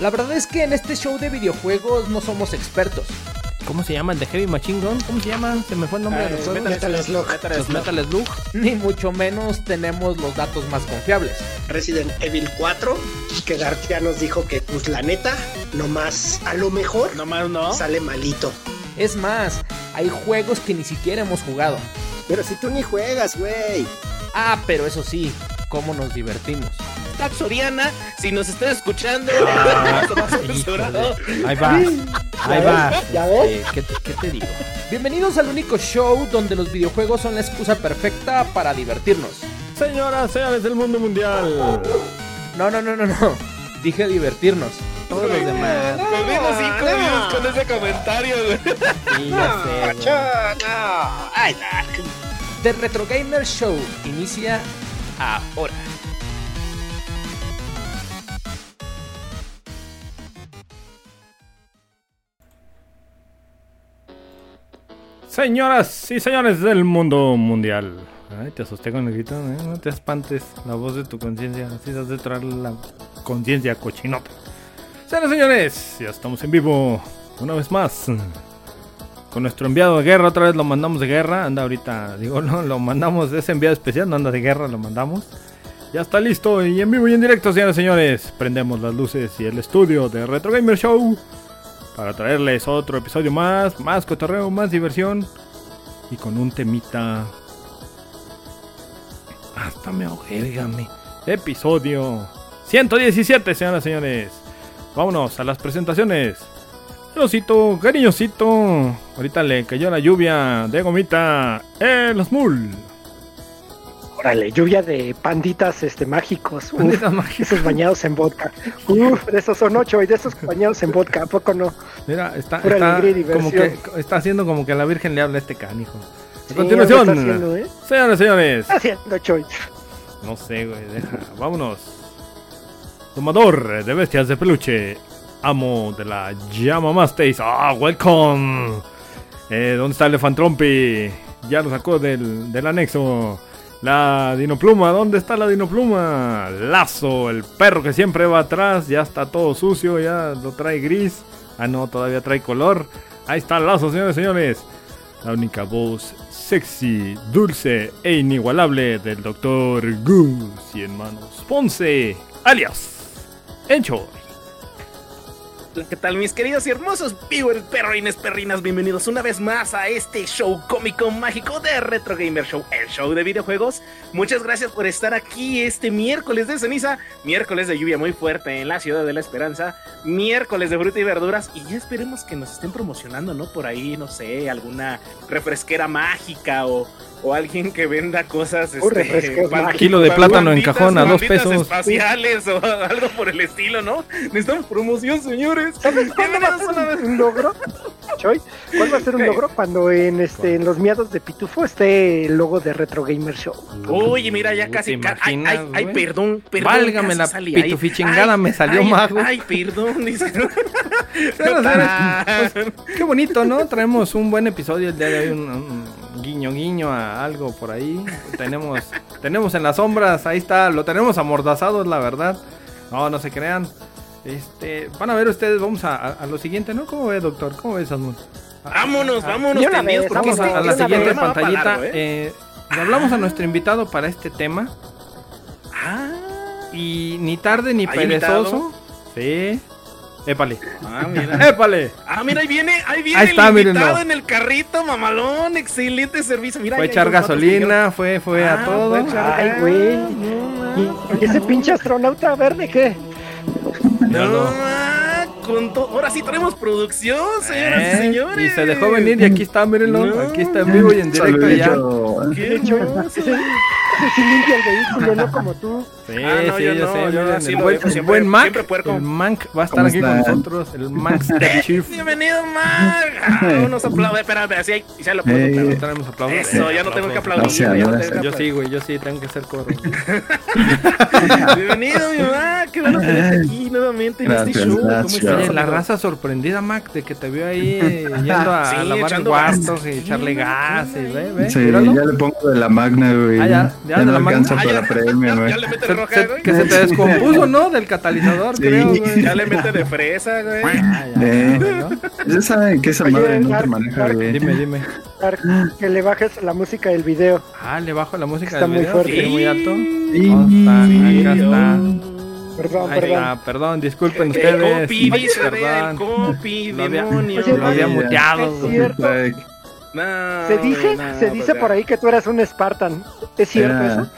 La verdad es que en este show de videojuegos no somos expertos. ¿Cómo se llama el de Heavy Machine Gun? ¿Cómo se llama? Se me fue el nombre de los juegos. Metal Slug. Los Metal Slug. Ni mucho menos tenemos los datos más confiables. Resident Evil 4, que Dart ya nos dijo que, pues la neta, nomás a lo mejor Nomás no. sale malito. Es más, hay juegos que ni siquiera hemos jugado. Pero si tú ni juegas, güey. Ah, pero eso sí, cómo nos divertimos. Soriana, si nos están escuchando, Ah. Ahí va. Ahí va. ¿Ya ves? Eh, ¿qué, te, qué te digo? Bienvenidos al único show donde los videojuegos son la excusa perfecta para divertirnos. Señoras, señores del mundo mundial. No, no, no, no, no. Dije divertirnos. Todos los demás. Perdimos cinco no. views con ese comentario, güey. Sí, ya sé. güey. No. Ay, Dark. The Retro Gamer Show inicia ahora. Señoras y señores del mundo mundial. Ay, te asusté con el grito, ¿eh? No te espantes. La voz de tu conciencia. Así has de traer la conciencia cochinota. Señoras y señores, ya estamos en vivo. Una vez más. Con nuestro enviado de guerra. Otra vez lo mandamos de guerra. Anda ahorita, digo, no, lo mandamos. Ese enviado especial no anda de guerra, lo mandamos. Ya está listo y en vivo y en directo, señoras y señores. Prendemos las luces y el estudio de Retro Gamer Show para traerles otro episodio más, más cotorreo, más diversión y con un temita. Hasta me ahogué, dígame. Episodio 117, señoras y señores. Vámonos a las presentaciones. El osito, cariñosito. Ahorita le cayó la lluvia de gomita. El Smul. Órale, lluvia de panditas este, mágicos. Uf. Esos bañados en vodka. Uf, de esos son ocho y de esos bañados en vodka. ¿A poco no? Mira, está, Pura está como que está haciendo como que a la Virgen le habla a este canijo. A Sí, continuación, haciendo, ¿eh? señoras y señores. Está haciendo choice. No sé, güey, deja. Vámonos. Tomador de bestias de peluche. Amo de la llama Mastace. Ah, welcome. Eh, ¿Dónde está Elefantrompi? Ya lo sacó del, del anexo. La Dinopluma, ¿dónde está la Dinopluma? Lazo, el perro que siempre va atrás. Ya está todo sucio, ya lo trae gris. Ah, no, todavía trae color. Ahí está Lazo, señores y señores. La única voz sexy, dulce e inigualable del Dr. Goose y hermanos Ponce, alias Encho. ¿Qué tal, mis queridos y hermosos viewers, perrines, perrinas? Bienvenidos una vez más a este show cómico mágico de Retro Gamer Show, el show de videojuegos. Muchas gracias por estar aquí este miércoles de ceniza, miércoles de lluvia muy fuerte en la ciudad de la Esperanza, miércoles de fruta y verduras. Y ya esperemos que nos estén promocionando, ¿no? Por ahí, no sé, alguna refresquera mágica o, o alguien que venda cosas. Pan- mágicas. Kilo de plátano en cajón a dos pesos. espaciales o algo por el estilo, ¿no? Necesitamos promoción, señores. ¿Sabes cuándo va a ser Bienvenidos una vez- un, logro? Choy, ¿cuál va a ser un logro? Cuando en este en los miados de Pitufo esté el logo de Retro Gamer Show. Oye, mira, ya ¿Te casi. Ay, imaginas, ay, perdón, perdón. Válgame la pitufichingada, me salió mago. Ay, perdón, dice. Pues, qué bonito, ¿no? Traemos un buen episodio el día de hoy, un, un guiño guiño a algo por ahí. Tenemos, tenemos en las sombras, ahí está, lo tenemos amordazado, la verdad. No, no se crean. Este, van a ver ustedes, vamos a, a- a lo siguiente, ¿no? ¿Cómo ve, doctor? ¿Cómo ves, Asmund? Vámonos, vámonos, una tendidos, vez, porque Vamos a, este- a la siguiente pantallita. largo, ¿eh? eh, le hablamos a nuestro invitado para este tema. Ah, Y ni tarde ni ¿Hay perezoso. Sí. Épale. ah, mira. Épale. Ah, mira, ahí viene, ahí viene Ahí está, el invitado mírenlo. en el carrito, mamalón, excelente servicio. Mira, Fue ahí echar gasolina, fue, fue Ah, a todo. fue echar- Ay, güey. ¿Y ese pinche astronauta verde qué? que- No, ah, con to- Ahora sí tenemos producción, señoras y Eh, señores. y se dejó venir y aquí está, mírenlo. No. Aquí está en vivo y en directo ya. Qué ese sí limpia el vehículo, no como tú. Sí, Ah, no, sí, yo yo no, sé. yo miren, el lo buen, el siempre- buen Mac, siempre puerco. el Mank va a estar ¿Cómo aquí con están? nosotros. El Mankster Chief. Bienvenido, Mag. Ah, unos aplausos, espérame, así hay, ya lo puedo. No tenemos aplausos. Eso, ya no tengo que aplaudir. Gracias, ya no gracias. tengo que Yo sí, güey, yo sí tengo que hacer coro. Bienvenido, mi Mag. Qué bueno tenerte aquí nuevamente en este Gracias, show. ¿Cómo estás? La raza sorprendida, Mac, de que te vio ahí yendo a Sí, lavar echando cuartos y echarle Sí, gas y sí. ve, ve, Sí, ya le pongo de la magna, güey. Ah, ya, de no la alcanza Ah, para ya, premio, ya, güey. ya le mete Se- roja, se- güey. que se te descompuso, ¿no? Del catalizador, Sí. creo, güey. Ya le mete de fresa, güey. Ah, ya, Eh. ¿no? Ya saben que esa Oye, madre no Dark, te maneja, Dark, güey. Dime, dime. Dark, que le bajes la música del video. Ah, le bajo la música Está del muy video, fuerte. ¿sí? muy alto. Sí. ¿Dónde está? Acá está. Perdón, Ahí perdón. está, perdón, disculpen El ustedes. el Perdón. copy, Lo había- demonio. Oye, Lo había muteado, No, Se dice, no, se dice pues, por ahí que tú eras un Spartan. ¿Es cierto era eso?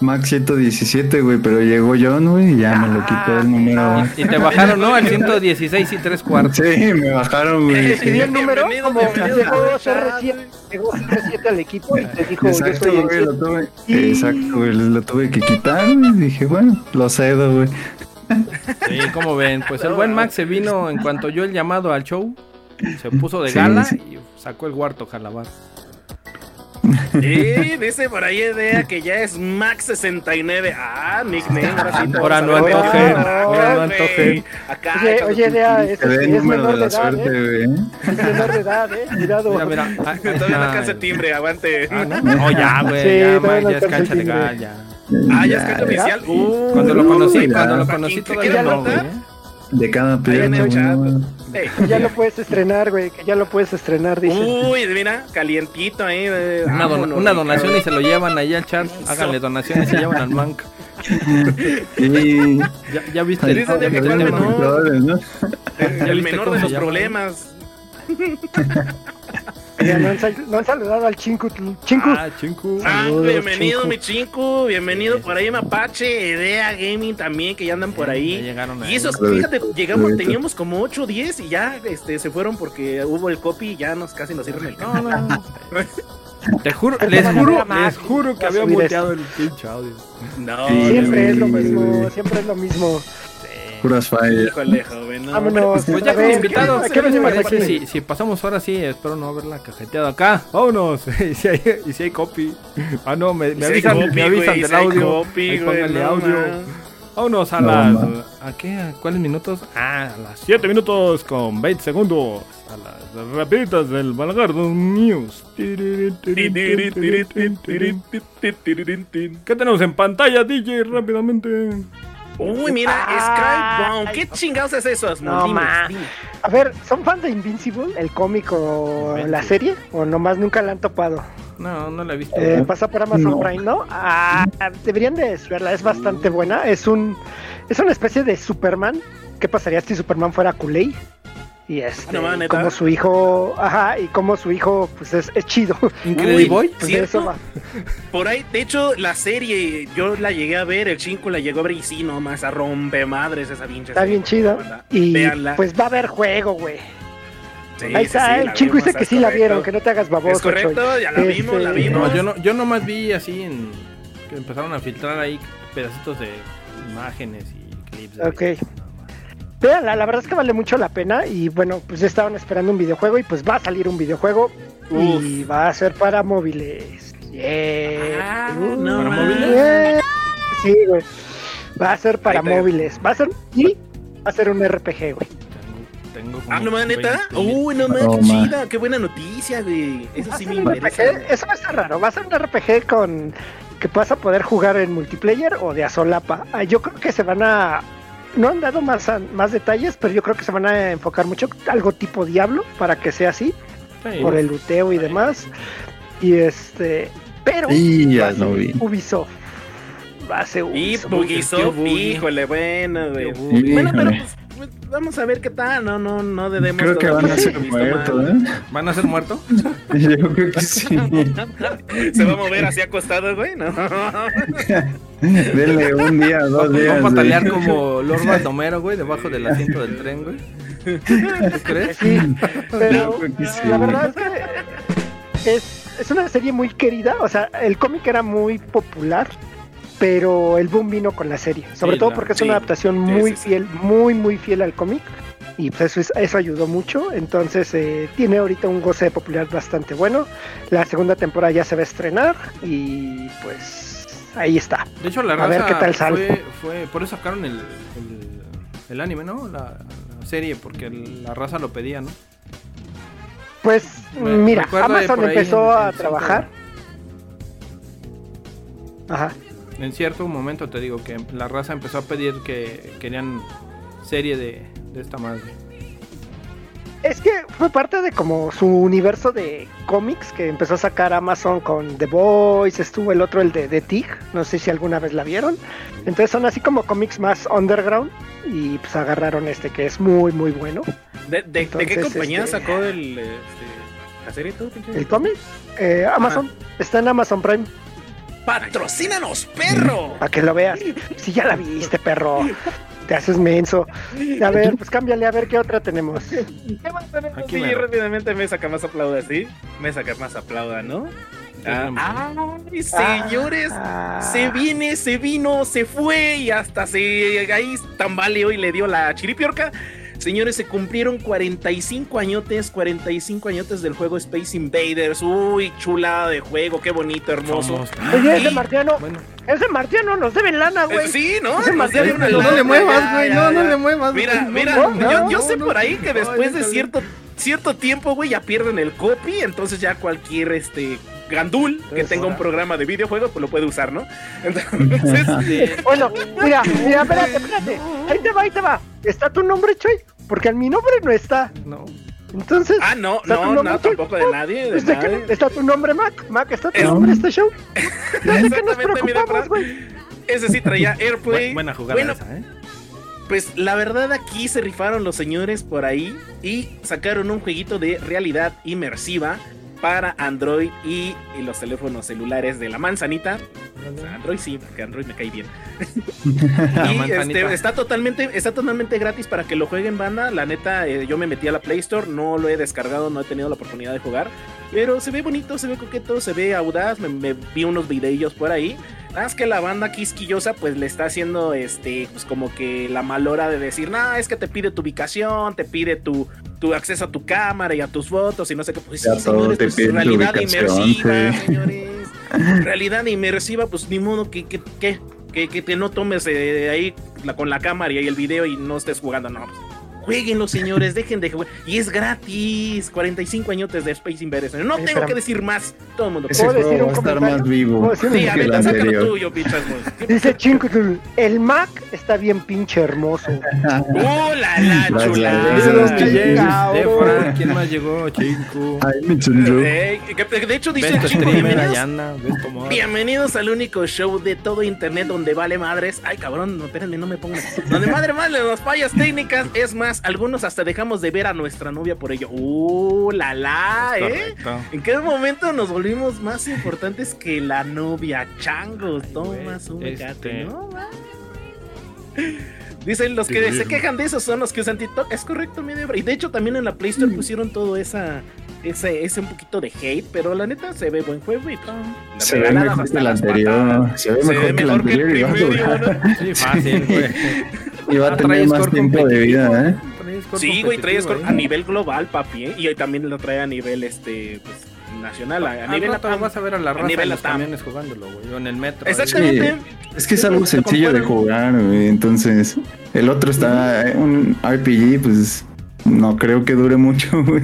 Max 117, güey, pero llegó John, güey, y ya me lo quitó el número. güey. Y te bajaron, ¿no? Al 116 y 3 cuartos. Sí, me bajaron, güey. Te dio el número como llegó al chat, CR7, llegó CR7 al equipo y te dijo yo Exacto, soy el güey, lo tuve. Y- Exacto, güey, lo tuve que quitar, güey. Dije, bueno, lo cedo, güey. Sí, como ven, pues el buen Max se vino en cuanto yo el llamado al show. Se puso de Sí, gala sí. y sacó el huerto jalabar. Sí, dice por ahí idea que ya es Max 69. Ah, nickname. Ahora, sí no antojen, Ah, ahora no antojen. Acá, Oye, oye, tu- Dea, es, es el número menor de la edad, suerte, ¿eh? güey. Es menor de edad, ¿eh? Cuidado. Mira, mira. ah, Todavía no está alcanza timbre, aguante. Ah, ¿no? No, ya, güey, Sí, ya, no ya es cancha legal, ya. Ah, ya es cancha oficial. Uh, Cuando lo conocí, cuando lo ¿Para conocí todavía no, güey. De cada pierna, el ya lo puedes estrenar, güey, que ya lo puedes estrenar, dice. Uy, mira, calientito ahí. eh, Una, don- vámonos, una donación y se lo llevan ahí al chat. Háganle donaciones y se llevan al manca. Y... Ya, ya viste Sí, el, cuál el menor. ¿no? El, ¿Ya el menor de los problemas. Ya no han, no han saludado al Chinku. Chinku, Ah, chinku. Ah, Saludos, bienvenido, Chinku. mi chinku. Bienvenido por ahí, Mapache. Idea Gaming también, que ya andan por Ya ahí. llegaron ahí. Y esos, fíjate, llegamos, teníamos como 8 o 10 y ya este, se fueron porque hubo el copy y ya nos casi nos sirven el No, no, no. Te juro, les juro, les juro que había muteado el pinche audio. No, Sí, siempre es lo mismo, siempre es lo mismo. Puras fallas. híjole, joven. No, Vámonos. Pues ya como invitados, ¿a qué ¿qué les venimos parece aquí? si, si pasamos ahora sí? Espero no haberla cajeteado acá. Vámonos. y, si hay, y si hay copy. Ah, no, me, me avisan, copy, me avisan güey, del si audio. copy, Ahí güey, pónganle no, audio. man. Vámonos a No, las. ma. ¿A qué? ¿A cuáles minutos? Ah, a las 7 minutos con 20 segundos. A las rapiditas del Balagardo News. ¿Qué tenemos en pantalla, DJ? Rápidamente. Uy, mira, Ah, Skybound. ¿Qué chingados es eso? No, Dime, ma. dime. A ver, ¿son fans de Invincible, el cómic o la serie? ¿O nomás nunca la han topado? No, no la he visto. Eh, pasa por Amazon No. Prime, ¿no? Ah, deberían de verla, es bastante buena. Es un es una especie de Superman. ¿Qué pasaría si Superman fuera Kulei? Y este, No, ma, ¿neta? como su hijo, ajá, y como su hijo, pues es, es chido. Incredible Uy, Boy. Pues eso va. Por ahí, de hecho, la serie, yo la llegué a ver, el 5 la llegó a ver y sí, nomás a rompe madres esa pinche Está serie, bien chido. ¿verdad? Y Véanla. pues va a haber juego, güey. Sí, Ahí está, sí, el chico dice que sí la vieron, que no te hagas baboso. Es correcto, Choy. ya la vimos, la Este, vimos. No, yo no, yo nomás vi así en que empezaron a filtrar ahí pedacitos de imágenes y clips. Ok. Véanla, la verdad es que vale mucho la pena y bueno, pues ya estaban esperando un videojuego y pues va a salir un videojuego y va a ser para móviles. Yeah. Ah, Uh, no ¿Para mames. móviles? yeah. Sí, güey. Va a ser para móviles. Va a ser y va a ser un RPG, güey. Tengo, Ah, no mames, neta. 20 Uy, no mames, No, qué chida, qué buena noticia, güey. Eso Va a sí ser me un interesa. RPG, Eso va a estar raro. Va a ser un RPG con que vas a poder jugar en multiplayer o de a solapa. Ah, Yo creo que se van a no han dado más, más detalles, pero yo creo que se van a enfocar mucho algo tipo Diablo para que sea así. Sí. por el luteo y demás. Y este, pero va ya ser vi. Ubisoft. Va a ser Y Ubisoft. Híjole, bueno, güey. Bueno, pero pues, vamos a ver qué tal. No, no, no debemos. Creo que van a ser muertos. ¿eh? ¿Van a ser muertos? Yo creo que sí. Se va a mover así acostado, güey, ¿no? Denle un día, dos días. Vamos a patalear como Lord Baldomero, güey, debajo del asiento del tren, güey. ¿Tú crees? Sí, pero sí. la verdad es que es, es una serie muy querida. O sea, el cómic era muy popular, pero el boom vino con la serie. Sobre Sí, todo porque es sí. una adaptación muy sí, fiel, muy, muy fiel al cómic. Y pues eso, es- eso ayudó mucho. Entonces eh, tiene ahorita un goce de popularidad bastante bueno. La segunda temporada ya se va a estrenar y pues ahí está. De hecho, la A raza ver qué tal sale. fue, fue... Por eso sacaron el, el, el anime, ¿no? La, la serie, porque la raza lo pedía, ¿no? Pues Me mira, Amazon empezó en- a trabajar. Ajá. En cierto momento te digo que la raza empezó a pedir que querían serie de, de esta madre. Es que fue parte de como su universo de cómics que empezó a sacar Amazon con The Boys, estuvo el otro, el de The Tig, no sé si alguna vez la vieron. Entonces son así como cómics más underground y pues agarraron este que es muy muy bueno. ¿De, de- de qué compañía este- sacó el, este, la serie tú, pinche? El cómic, eh, Amazon, está en Amazon Prime, ¡Patrocínanos, perro! para que lo veas. Si ya la viste, perro, te haces menso. A ver, pues cámbiale a ver qué otra tenemos. ¿Qué más tenemos? Aquí sí, rápidamente me saca más aplauda, ¿sí? Me saca más aplauda, ¿no? Ah, ay, Ah, señores, ah. se viene, se vino, se fue y hasta se ahí tambaleó y le dio la chiripiorca. Señores, se cumplieron 45 añotes, 45 añotes del juego Space Invaders. Uy, chulada de juego, qué bonito, hermoso. Somos- Oye, ese Y- marciano, Bueno, ese marciano nos deben lana, Eh, güey. Sí, ¿no? Ese pero no lana, le muevas, güey. No, no le muevas. Mira, güey, no, mira, no, no, yo, no, sé no, por ahí que no, después de cierto, cierto tiempo, güey, ya pierden el copy, entonces ya cualquier este gandul que tenga un programa de videojuegos, pues lo puede usar, ¿no? Entonces, Bueno, mira, mira, espérate, espérate. Ahí te va, ahí te va. ¿Está tu nombre, Choy? Porque en mi nombre no está. No. Entonces. ah, no, ¿está tu no, no, tampoco de nadie, de Pues, ¿de qué nadie. no? ¿Está tu nombre, Mac? Mac, ¿está tu Es- nombre este show? Sé que nos Exactamente, preocupamos, güey. Ese sí traía Airplay. Bu- buena jugada Bueno, esa, ¿eh? Pues la verdad aquí se rifaron los señores por ahí y sacaron un jueguito de realidad inmersiva para Android y, y los teléfonos celulares de la manzanita. O sea, Android sí, porque Android me cae bien. Y este, está totalmente está totalmente gratis para que lo jueguen banda. La neta, eh, yo me metí a la Play Store, no lo he descargado, no he tenido la oportunidad de jugar. Pero se ve bonito, se ve coqueto, se ve audaz. Me, me vi unos videillos por ahí. Nada más que la banda quisquillosa pues le está haciendo este pues como que la mal hora de decir, no, es que te pide tu ubicación, te pide tu, tu acceso a tu cámara y a tus fotos y no sé qué. Pues Ya sí, señores, pues, realidad inmersiva, sí. señores. realidad inmersiva, pues ni modo que, que, que, que, que te no tomes eh, ahí la- con la cámara y ahí el video y no estés jugando, no. Pues, Jueguenlo, señores, dejen de jugar. Y es gratis. 45 añotes de Space Invaders. No tengo que decir más. Todo el mundo. Ese ¿Puedo juego decir va un a estar más vivo ¿Puedo decir un Sí, a el ver, sácalo tuyo, pichas. Dice Chinkutul, el Mac está bien pinche hermoso. ¡Uh, la, la Gracias. chulada! Saludos, Ay, mi James, cabrón. de Fran, ¿Quién más llegó? Que- de hecho, dice streamer, bienvenidos, bienvenidos al único show de todo internet donde vale madres. Ay, cabrón, no, espérenme, no me pongan. Donde madre madre las fallas técnicas. Es más, algunos hasta dejamos de ver a nuestra novia por ello. ¡Uh, la la, eh! ¿En qué momento nos volvimos más importantes que la novia? Changos, tomas un Este- gato, ¿no? Dicen los que se quejan de eso son los que usan TikTok. Es correcto, mi Debra. Y de hecho también en la Play Store pusieron todo esa, ese, ese un poquito de hate, pero la neta se ve buen juego y pum, la Se ve mejor que el anterior. Se ve Se mejor ve que el mejor que el anterior y va a durar. ¿no? Sí, fácil, güey. Y va a Ah, tener más tiempo de vida, ¿eh? Sí, güey, trae score ¿eh? a nivel global, papi, ¿eh? y también lo trae a nivel este pues, nacional, a, a Al nivel LATAM. vas a ver a la raza nivel los LATAM. camiones jugándolo, güey. O en el metro. Exactamente. Es que es algo Se sencillo de jugar, güey. Entonces, el otro está eh, un RPG, pues no creo que dure mucho, güey.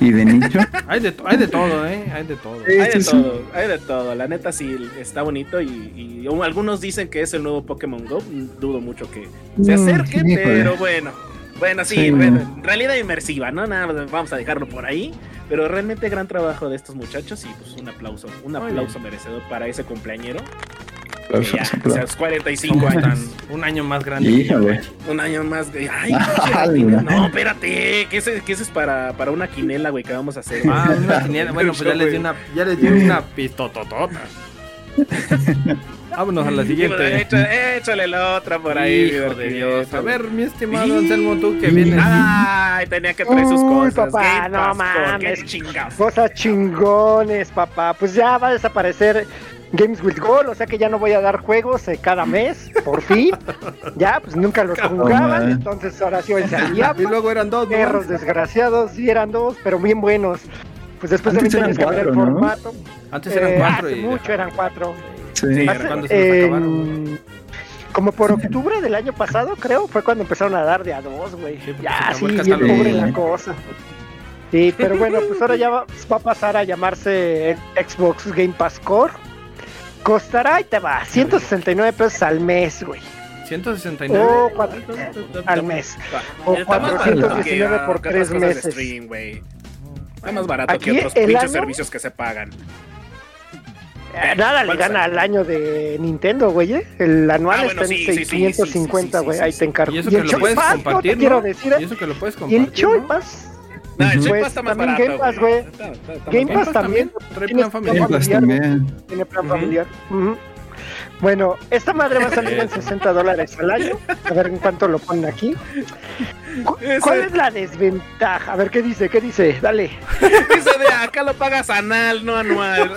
Y de nicho. Hay de, hay de todo, ¿eh? Hay de todo. Sí. Hay de sí, sí. todo, hay de todo. La neta sí está bonito y, y algunos dicen que es el nuevo Pokémon Go. Dudo mucho que se Mm, acerque, pero bueno. Bueno, sí, Sí. re- realidad inmersiva, ¿no? Nada, vamos a dejarlo por ahí. Pero realmente gran trabajo de estos muchachos y pues un aplauso, un aplauso merecedor para ese cumpleañero. Que Aplausos, ya, o sea, aplausos. 45 Somos años. un año más grande. Híjole. Un año más. Ay, Martínez. no, espérate. Que ese, que ese es para, para una quinela, güey, que vamos a hacer. Ah, una quiniela. Bueno, pues ya les di una, ya les di una pistototota. Vámonos a la siguiente. Échale, échale la otra por ahí. Hijo de. Dios. A ver, mi estimado Anselmo, tú que vienes. Ay, tenía que traer sus Uy, cosas. papá, Game no mames. Cosas chingones, papá. Pues ya va a desaparecer Games with Gold, o sea que ya no voy a dar juegos eh, cada mes, por fin. Ya, pues nunca los jugaban, entonces ahora sí hoy salía. Y luego eran dos, ¿no? Perros desgraciados, sí eran dos, pero bien buenos. Pues después de Antes 20 eran años cambié el formato. Antes eran Eh, cuatro hace y. mucho eran cuatro. Sí. Sí. Hace- cuando se acabaron, como por octubre del año pasado, creo, fue cuando empezaron a dar de a dos, güey. Sí, ya, sí, bien pobre la cosa. Sí, pero bueno, pues ahora ya va, va a pasar a llamarse Xbox Game Pass Core. Costará y te va 169 pesos al mes, güey. 169. O cuatro- al mes. O Está más barato 419 que, por tres meses. stream, güey. Está más barato Aquí que otros el pinches año- servicios que se pagan. Eh, Nada le ¿Cuál gana al año de Nintendo, güey. ¿eh? El anual Ah, bueno, está en sí, sí, sí, 550, sí, sí, güey. sí, Ahí te encargo. Y eso Y que el lo puedes compartir. Y eso que lo puedes Y compartir. el Choice ¿no? Pass. No, el Pues, Pass está más también barato. Game Pass, güey. Game Game Pass también. Trae Tienes plan familiar. Game. Tiene plan familiar. Bueno, esta madre va a salir en 60 dólares al año. A ver en cuánto lo ponen aquí. Cu- Ese- ¿Cuál es la desventaja? A ver qué dice, qué dice. Dale. Dice de acá lo pagas anal, no anual.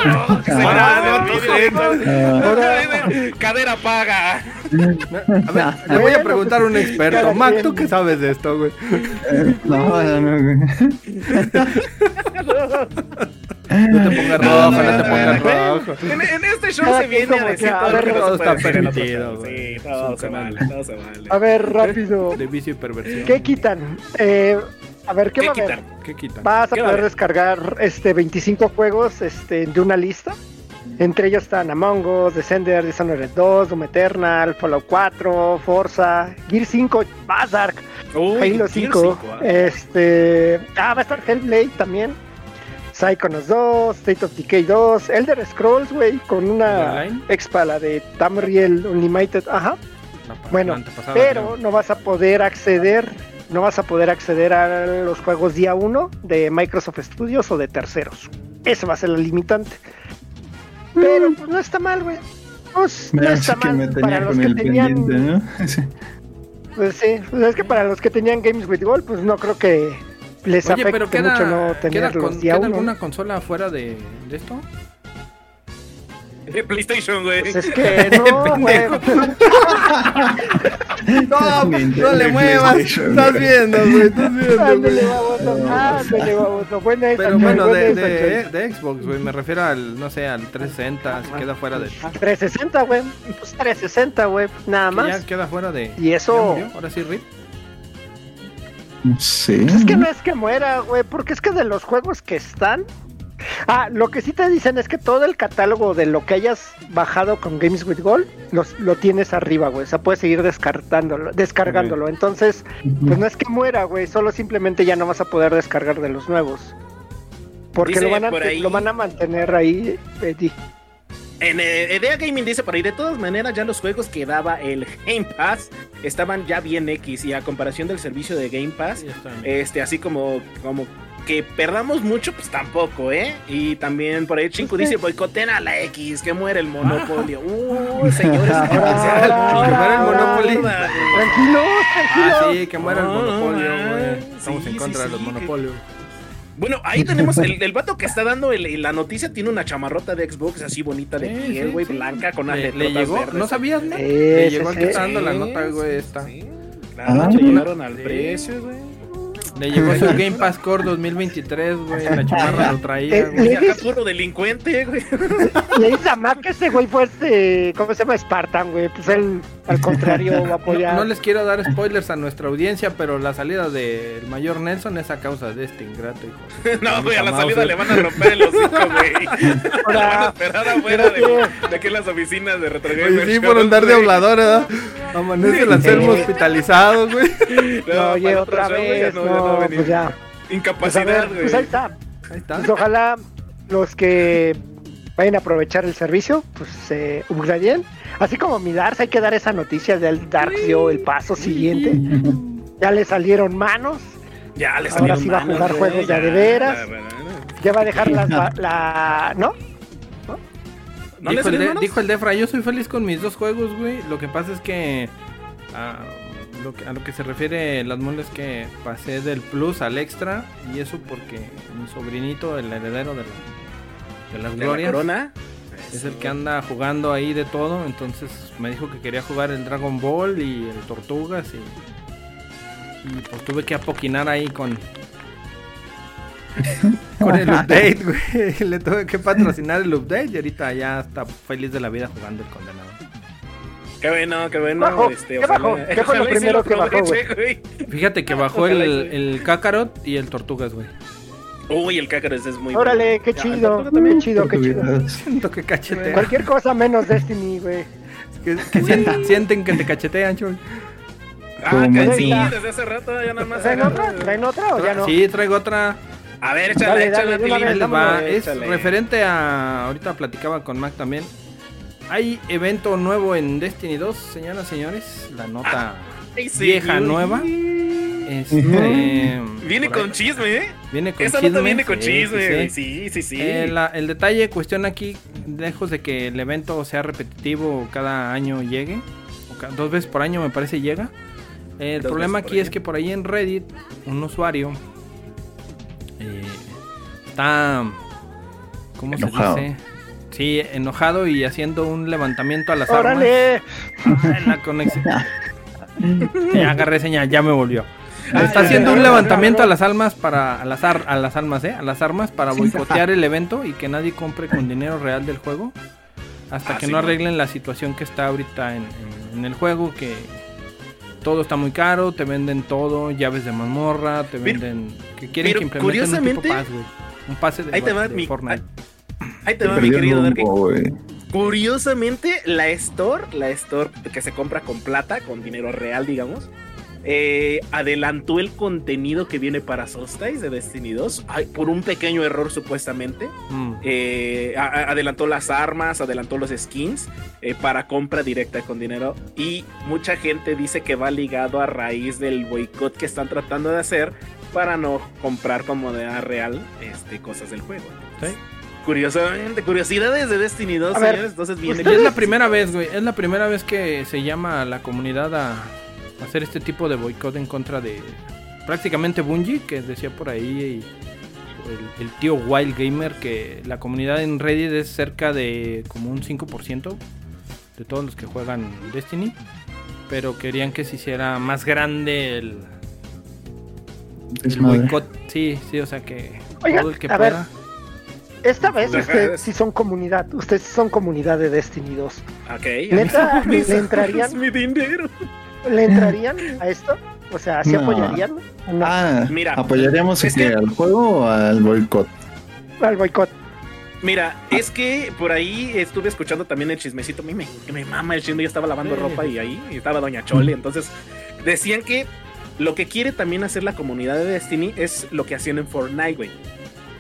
Que se Ah, grande, no, envidia. Cadera paga. A ver, le voy a preguntar a un experto. cada Mac. ¿tú qué sabes de esto, güey? No, no, no, güey. No te pongas rojo, no te pongas rojo. En, en este show Cada se viene a como decir todo a ver, está permitido. Sí, todo se vale, todo se vale. A ver, rápido. De vicio y perversión. ¿Qué quitan? Eh, a ver, ¿qué, ¿Qué va a haber? ¿Qué quitan? Vas a ¿Qué va a poder descargar este 25 juegos este, de una lista. Entre ellos están Among Us, Descender, Dishonored 2, Doom Eternal, Fallout 4, Forza, Gear 5, Bazark, Halo Gear 5. ah. Este. Ah, va a estar Hellblade también. Psychonauts 2, State of Decay 2, Elder Scrolls, güey, con una ¿Online? expa, la de Tamriel Unlimited. Ajá. Bueno, Pero no vas a poder acceder, no vas a poder acceder a los juegos día 1 de Microsoft Studios o de terceros. Eso va a ser la limitante. Pero pues no está mal, güey. Pues no está que me mal para los que tenían, pues sí, pues es que para los que tenían Games with Gold, pues no creo que les Oye, afecte pero queda, mucho no queda, tenerlos con- ¿queda 1. alguna consola fuera de, de esto? PlayStation, güey. Pues es que no, güey. No, no le muevas. Estás viendo, güey. Estás viendo, güey. ándale, baboso. Buena esa, Pero bueno, buena de, de, de Xbox, güey. Me refiero al, no sé, al 360. Si queda fuera de. 360, güey. Pues 360, güey. Nada que más. Ya queda fuera de. Y ¿Ya eso. Ahora sí, RIP. Sí. Es que no es que muera, güey, porque es que de los juegos que están. Ah, lo que sí te dicen es que todo el catálogo de lo que hayas bajado con Games with Gold los, lo tienes arriba, güey. O sea, puedes seguir descartándolo, descargándolo. Entonces, pues no es que muera, güey. Solo simplemente ya no vas a poder descargar de los nuevos. Porque Dice lo van, a, por ahí- lo van a mantener ahí, Eddie. En eh, Idea Gaming dice por ahí, de todas maneras ya los juegos que daba el Game Pass estaban ya bien X y a comparación del servicio de Game Pass, este así como como que perdamos mucho, pues tampoco, ¿eh? Y también por ahí sí. dice, boicoten a la X, que muere el monopolio. Uh, señores, Que muera el Monopoly. Tranquilo, tranquilo. Ah, sí, que muera el No, monopolio, no, güey. sí, Estamos en sí, contra de sí, los que- monopolios. Bueno, ahí tenemos el, el vato que está dando el- la noticia, tiene una chamarrota de Xbox así bonita de Sí, piel, güey, sí. blanca con Le, le llegó, verdes. ¿no sabías, no? Le llegó al que está dando la nota, güey, esta. Sí, claro, Ah, le llegaron al sí. precio, güey. Le llegó su Game Pass Core 2023, güey. La chamarra lo traía, Eh, güey. Y acá puro delincuente, güey. Le dice a Mac que ese güey fue este, ¿cómo se llama? Spartan, güey. Pues él, al contrario, va a apoyar. No, no les quiero dar spoilers a nuestra audiencia, pero la salida del mayor Nelson es a causa de este ingrato, hijo. No, güey, a la salida eh. le van a romper el hocico, güey. Lo van a esperar afuera de, de aquí en las oficinas de Retro Gamer Oye, sí, por andar de hablador, ¿verdad? Amanece el Anselmo hospitalizado, güey. No, no, oye, otra show, ya vez, no, ya no no, pues ya. Pues a Incapacidad, güey. pues ahí está. Ahí está. Pues ojalá los que vayan a aprovechar el servicio, pues se upgradeen. Así como mi Darks, hay que dar esa noticia del Darks dio el paso siguiente. Ya le salieron manos, Ya le Ahora salieron sí va a jugar juegos de a ya, de veras. ya, va a dejar las, ba- la, ¿no? ¿No le dijo, el de- dijo el Defra, yo soy feliz con mis dos juegos, güey. Lo que pasa es que, ah, lo que a lo que se refiere las moles que pasé del plus al extra y eso porque mi sobrinito, el heredero de, la- de las ¿De la glorias, corona? Es el que anda jugando ahí de todo. Entonces me dijo que quería jugar el Dragon Ball y el Tortugas y, y pues tuve que apoquinar ahí con con el update, güey. Le tuve que patrocinar el update y ahorita ya está feliz de la vida jugando el condenado. Qué bueno, qué bueno. Bajó, este, ¿qué bajó? ojalá- ¿Qué fue lo primero que bajó, güey? Fíjate que bajó el, el Kakarot y el Tortugas, güey. Uy, el Kakarot es muy Órale, qué Ah, chido, ¿tú también? qué chido, qué chido. Siento que cachetean. Cualquier cosa menos Destiny, güey. Que, que sienten, sienten que te cachetean, Choy. Ah, que sí, desde hace rato ya nada más. ¿Traen otra? ¿Traen otra o ya no? Sí, traigo otra. A ver, échale, Dale, va. Es échale. referente a. Ahorita platicaba con Mac también. Hay evento nuevo en Destiny 2, señoras y señores. La nota Ay, sí, vieja, uy. nueva. Este, Viene con chisme, ¿eh? Viene con Esa chisme. nota viene con sí, chisme, sí, sí. Sí, sí, sí. Eh, la- el detalle, cuestión aquí, lejos de que el evento sea repetitivo, cada año llegue, o ca- dos veces por año me parece llega. El problema aquí es que por ahí en Reddit, un usuario eh, está, ¿cómo Enojado. se dice? Sí, enojado y haciendo un levantamiento a las armas. ¡Órale! Ah, en la conexión. Ya agarré señal, ya me volvió. Ah, Está haciendo un levantamiento a las almas para a las ar- a las almas, ¿eh? A las armas para boicotear el evento y que nadie compre con dinero real del juego hasta Ah, que sí, no ¿no? arreglen la situación que está ahorita en, en- en el juego que todo está muy caro, te venden todo, llaves de mazmorra, te Pero- venden que quieren que implementen un tipo curiosamente-. Un pase de, Ahí te va de mi- Fortnite. Ahí te va, mi querido rumbo. Curiosamente, la Store, la Store que se compra con plata, con dinero real, digamos, eh, adelantó el contenido que viene para Solstice de Destiny 2 ay, por un pequeño error supuestamente. Mm. Eh, a- adelantó las armas, adelantó los skins eh, para compra directa con dinero y mucha gente dice que va ligado a raíz del boicot que están tratando de hacer para no comprar con moneda real este, cosas del juego. Sí. Curiosamente, curiosidades de Destiny 2, A ver, señores, entonces viene... Y es la primera vez, güey. Es la primera vez que se llama a la comunidad a hacer este tipo de boicot en contra de prácticamente Bungie, que decía por ahí el, el tío Wild Gamer que la comunidad en Reddit es cerca de como un 5% de todos los que juegan Destiny. Pero querían que se hiciera más grande el, el boicot. Sí, sí, o sea que Oiga, todo el que a ver, pueda. Esta vez ustedes es- sí son comunidad. Ustedes sí son comunidad de Destiny 2. Ok. ¿Neta le entrarían, es mi dinero. ¿Le entrarían a esto? O sea, ¿sí No. apoyarían no, Ah, Mira, ¿apoyaríamos es que que- al juego o al boicot? al boicot? Mira, es que por ahí estuve escuchando también el chismecito. A mí me, me mama el chisme. Yo estaba lavando ropa y ahí estaba Doña Chole. Entonces decían que lo que quiere también hacer la comunidad de Destiny es lo que hacían en Fortnite, güey.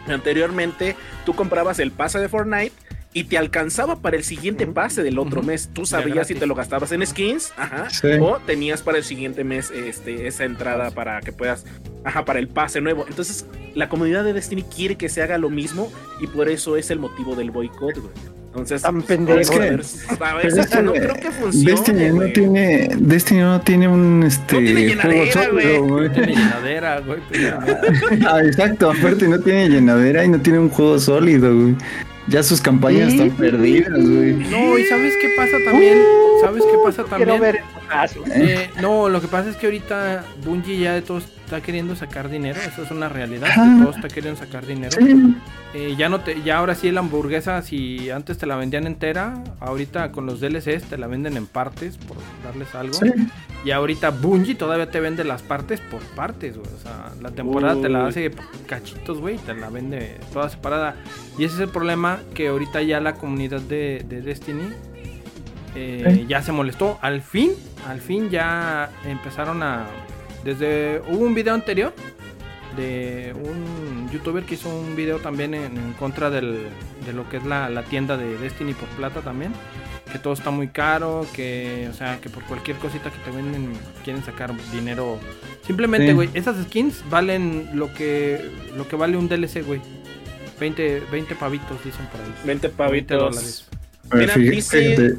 Anteriormente tú comprabas el pase de Fortnite y te alcanzaba para el siguiente pase del otro mes. Tú sabías si te lo gastabas en skins, ajá, Sí. o tenías para el siguiente mes este, esa entrada para que puedas, ajá, para el pase nuevo. Entonces, la comunidad de Destiny quiere que se haga lo mismo y por eso es el motivo del boicot, güey. Entonces, Tan pues, pendejo. que no creo que funcione. Destiny no güey. tiene, Destiny no tiene un este No tiene juego llenadera. Tiene llenadera, güey. primeramente. Ah, exacto, aparte no tiene llenadera y no tiene un juego sólido, güey. Ya sus campañas Sí. están perdidas, güey. No, y ¿sabes qué pasa también? ¿Sabes qué pasa Quiero también? ver eso. Eh, no, lo que pasa es que ahorita Bungie ya de todo está queriendo sacar dinero, eso es una realidad, que todo está queriendo sacar dinero. Eh, ya no te, ya ahora sí la hamburguesa, si antes te la vendían entera, ahorita con los DLCs te la venden en partes por darles algo. Sí. Y ahorita Bungie todavía te vende las partes por partes, güey. O sea, la temporada te la hace cachitos, güey, y te la vende toda separada. Y ese es el problema que ahorita ya la comunidad de, de Destiny eh, ya se molestó. Al fin, al fin ya empezaron a... Desde... Hubo un video anterior de un youtuber que hizo un video también en, en contra del, de lo que es la, la tienda de Destiny por plata también que todo está muy caro, que, o sea, que por cualquier cosita que te venden quieren sacar dinero. Simplemente, Sí. güey, esas skins valen lo que lo que vale un DLC, güey. 20, 20 pavitos dicen por ahí. 20 20 pavitos. dólares. A ver, Mira, dice-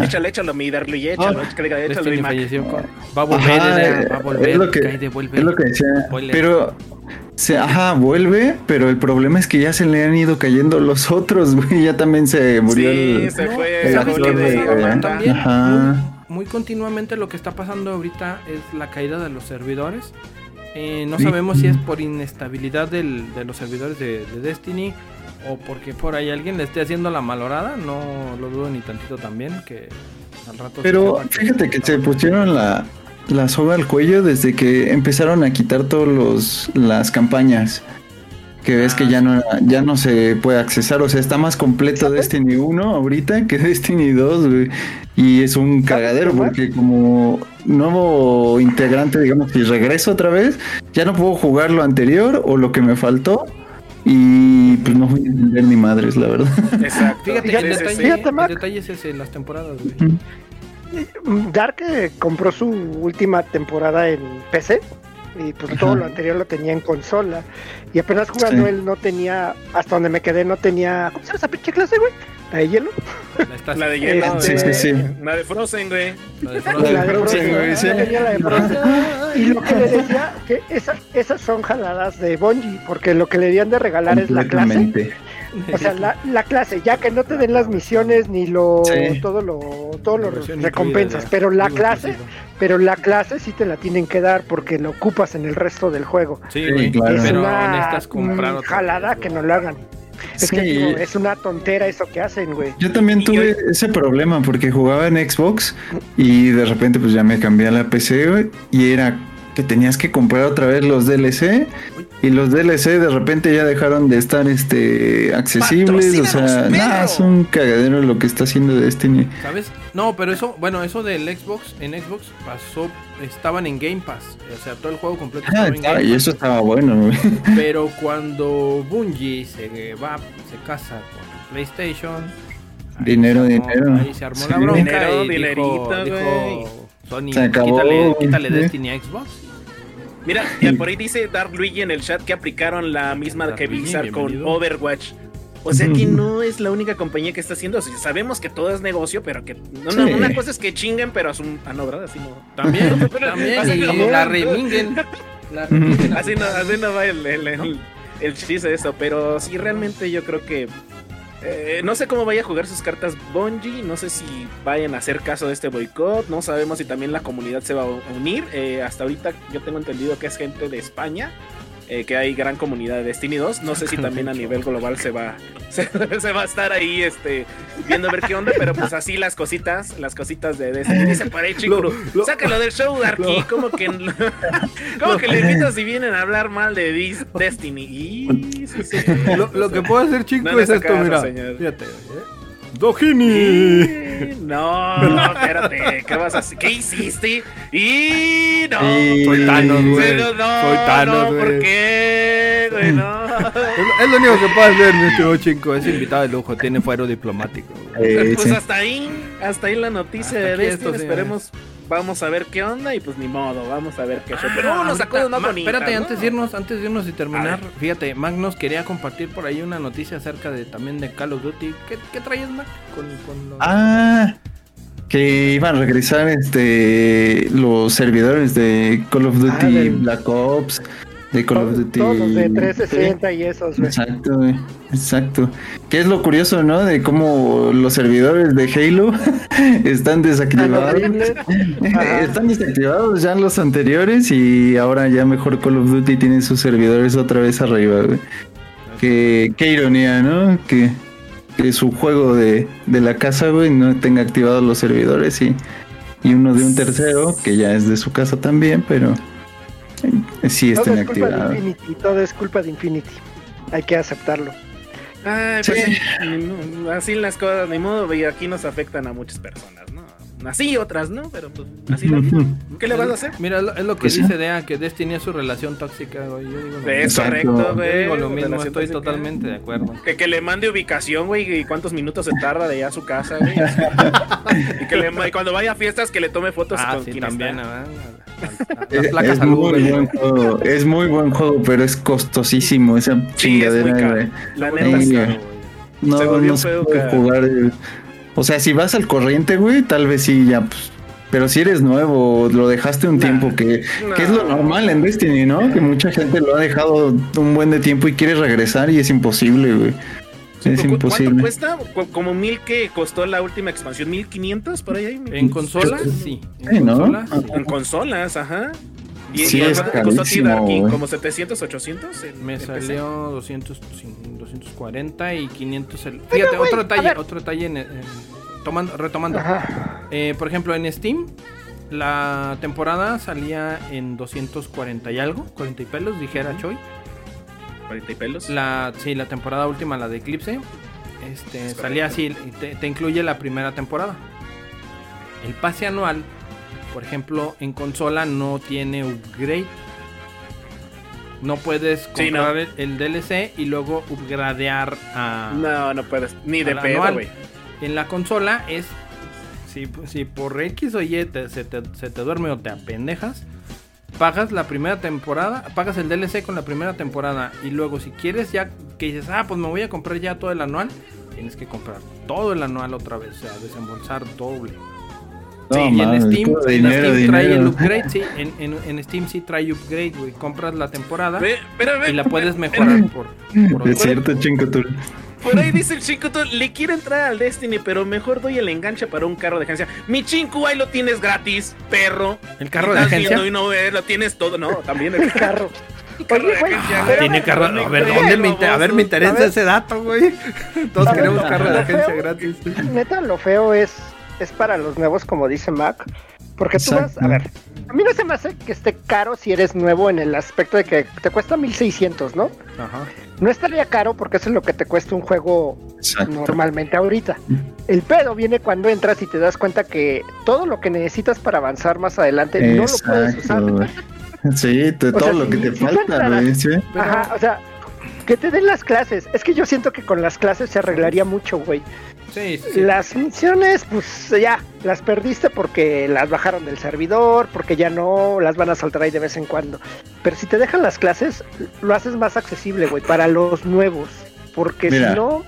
Échale, échalo, mi Darly, échalo, que diga, échalo, Destiny mi Mac. falleció con- Va a volver, Ajá, Edea, va a es volver, lo que- vuelve. Es lo que decía. Spoiler. Pero, se, ajá, vuelve, pero el problema es que ya se le han ido cayendo los otros, güey. Ya también se murió Sí, el, se fue. el ¿sabes se qué actor fue pasa, de- de- güey? También Ajá. muy, muy continuamente lo que está pasando ahorita es la caída de los servidores. Eh, no Sí. sabemos si es por inestabilidad del- de los servidores de, de Destiny o porque por ahí alguien le esté haciendo la malorada. No lo dudo ni tantito también que al rato... Pero fíjate que se pusieron la, la soga al cuello desde que empezaron a quitar todos los las campañas. Que ves Ah, que ya no, ya no se puede accesar. O sea, está más completo Destiny 1 ahorita que Destiny 2, güey. Y es un cagadero porque como nuevo integrante, digamos, que regreso otra vez, ya no puedo jugar lo anterior o lo que me faltó. Y pues no voy a entender ni madres, la verdad. Exacto. Fíjate, el sí, sí. detalle, Fíjate, el Mac. detalle es ese, las temporadas, güey. Dark eh, compró su última temporada en PC y pues todo lo anterior lo tenía en consola y apenas jugando Sí. él no tenía hasta donde me quedé no tenía ¿cómo se llama esa pinche clase güey? la de hielo La de hielo. Sí, güey. sí, sí. La de Frozen, güey. la de La Frozen. de Frozen, güey, no sí. tenía la de Frozen. y lo que le decía que esas esas son jaladas de Bungie porque lo que le debían de regalar es la clase. O sea la, la clase ya que no te den las misiones ni lo Sí. todo lo todo lo recompensas incluida, pero la clase inclusivo. pero la clase sí te la tienen que dar porque lo ocupas en el resto del juego. Sí, claro. es Pero una comprar jalada vez, que no lo hagan. Es que Sí. digo, es una tontera eso que hacen, güey. Yo también tuve ese problema porque jugaba en Xbox y de repente pues ya me cambié a la PC güey, y era que tenías que comprar otra vez los DLC y los DLC de repente ya dejaron de estar este accesibles, o sea, nada, es un cagadero lo que está haciendo Destiny. ¿Sabes? No, pero eso, bueno, eso del Xbox, en Xbox pasó, estaban en Game Pass. O sea, todo el juego completo Ah, estaba en Game y Pass. eso estaba bueno. Pero cuando Bungie se va, se casa con PlayStation. Dinero, armó- dinero. Ahí se armó Sí. la bronca Dinero, y dinerito, dijo, Sony, Se acabó, quítale, quítale. Destiny a Xbox. Mira, ya por ahí dice Dark Luigi en el chat que aplicaron la misma Dark que Luigi, Blizzard con. Overwatch. O sea que no es la única compañía que está haciendo eso. Sabemos que todo es negocio, pero que. No, no, Sí. una cosa es que chinguen, pero a su. Ah, no, ¿verdad? Así no. También, también. Así Y no. la reminguen. La reminguen. Así no, así no va el, el, el, el chiste de eso. Pero sí, realmente yo creo que. Eh, no sé cómo vaya a jugar sus cartas Bungie. No sé si vayan a hacer caso de este boicot. No sabemos si también la comunidad se va a unir. Eh, hasta ahorita yo tengo entendido que es gente de España. Eh, que hay gran comunidad de Destiny 2. No sé si también a nivel global se va, se, se va a estar ahí este, viendo a ver qué onda. Pero pues así las cositas, las cositas de Destiny. Dice por ahí, chico, Lo- lo- sácalo del show, Darky. ¿Cómo que, ¿cómo que le invitas si vienen a hablar mal de Dis- Destiny? Y, sí, sí. Lo, lo que puedo hacer, chico, No es esto, mira. señor. Fíjate, ¿eh? Dojini. No, no, espérate, ¿qué vas a hacer? ¿Qué hiciste? Y no. Soy Thanos, güey. No, Soy Thanos, no, ¿por qué? Güey, no. Es, es lo único que puedo hacer, mi estimado chico. Es invitado de lujo, tiene fuero diplomático. Eh, Pues sí. hasta ahí, hasta ahí la noticia Hasta de Destiny. esto, señores. Vamos a ver qué onda y pues ni modo, vamos a ver qué show. Pero Ah, vámonos a ahorita, cosas más bonitas. Espérate, ¿no? antes de irnos, antes de irnos y terminar, A fíjate, Magnus quería compartir por ahí una noticia acerca de también de Call of Duty. ¿Qué, qué traes, Mac? Con, con los- Ah, que iban a regresar este los servidores de Call of Duty Ah, del- Black Ops, de Call of Duty. todos los de 360 y esos, güey. Exacto, güey, exacto. Que es lo curioso, ¿no? De cómo los servidores de Halo están desactivados. Están desactivados ya los anteriores y ahora ya mejor Call of Duty tiene sus servidores otra vez arriba, güey. Que, qué ironía, ¿no? Que, que su juego de, de la casa, güey, no tenga activados los servidores y, y uno de un tercero, que ya es de su casa también, pero sí Todo estén es culpa de. Infinity, todo es culpa de Infinity. Hay que aceptarlo. Ay, pues, Sí. así las cosas, ni modo, y aquí nos afectan a muchas personas. Así otras, ¿no? Pero pues así la vida. ¿Qué le vas a hacer? Mira, es lo- es que Pues sí. dice Dea, que Destiny es su relación tóxica, güey. Yo digo Es correcto, Yo güey. digo lo mismo, estoy tóxica. totalmente de acuerdo. Que, que le mande ubicación, güey, y cuántos minutos se tarda de allá a su casa, güey. y que le, y cuando vaya a fiestas, que le tome fotos Ah, con sí, quien también, está. ¿verdad? Eh, Las placas es, salud, muy buen juego, es muy buen juego, pero es costosísimo esa Sí, es muy chingadera, caro. güey. La neta, es. No, Se volvió no un se puede jugar. O sea, si vas al corriente, güey, tal vez sí, ya, pues. Pero si eres nuevo, lo dejaste un Nah. tiempo, que, que es lo No. normal en Destiny, ¿no? Que mucha gente lo ha dejado un buen de tiempo y quiere regresar y es imposible, güey. Es ¿Cu- ¿Cuánto imposible. cuesta? Cu- Como mil que costó la última expansión, mil quinientos por ahí. En consolas, sí. En Sí, ¿no? consolas, sí. En consolas, ajá. Y, Sí, y es ¿cuánto te costó a ti. ¿Como 700, 800? en- Me salió 200, cin- 240 y 500. el- Fíjate, otro detalle, otro detalle en, en- tomando, retomando. Eh, por ejemplo, en Steam, la temporada salía en 240 y algo, 40 y pelos, dijera Choi. 40 y pelos. La, sí, la temporada última, la de Eclipse, este, Es salía correcto. así, te incluye la primera temporada. El pase anual, por ejemplo, en consola no tiene upgrade. No puedes Sí, no. comprar el, DLC y luego upgradear a... No, no puedes. Ni de pedo, güey. En la consola es... Si, si por X o Y te- se, te, se te duerme o te apendejas, pagas la primera temporada, pagas el DLC con la primera temporada y luego si quieres ya que dices, ah, pues me voy a comprar ya todo el anual, tienes que comprar todo el anual otra vez, o sea, desembolsar doble. No, Sí, y en Steam, dinero, Steam trae el upgrade, sí, en, en- en Steam sí trae upgrade, güey, compras la temporada Ve, pero, ve, y la puedes ve, mejorar por, por Es cierto, chingo tú. Por ahí dice el Chincuto, le quiero entrar al Destiny, pero mejor doy el enganche para un carro de agencia. Mi Chinku, ahí lo tienes gratis, perro. ¿El carro de agencia? Y no ves, lo tienes todo. No, también el carro. carro Oye, de güey, agencia, pero- Tiene carro, a ver, Güey, ¿dónde me inter- a ver, me interesa ese dato, güey. Todos queremos carro de agencia feo- gratis. Neta, lo feo es, es para los nuevos, como dice Mac. Porque tú vas, a ver, a mí no se me hace que esté caro si eres nuevo en el aspecto de que te cuesta 1600, ¿no? Ajá. No estaría caro porque eso es lo que te cuesta un juego Exacto. normalmente ahorita. El pedo viene cuando entras y te das cuenta que todo lo que necesitas para avanzar más adelante no lo puedes usar. Sí, te- todo sea, lo que si- te si falta, sí. Ajá, o sea, que te den las clases. Es que yo siento que con las clases se arreglaría mucho, güey. Sí, sí. Las misiones, pues ya, las perdiste porque las bajaron del servidor, porque ya no las van a saltar ahí de vez en cuando. Pero si te dejan las clases, lo haces más accesible, güey, para los nuevos. Porque Mira. si no,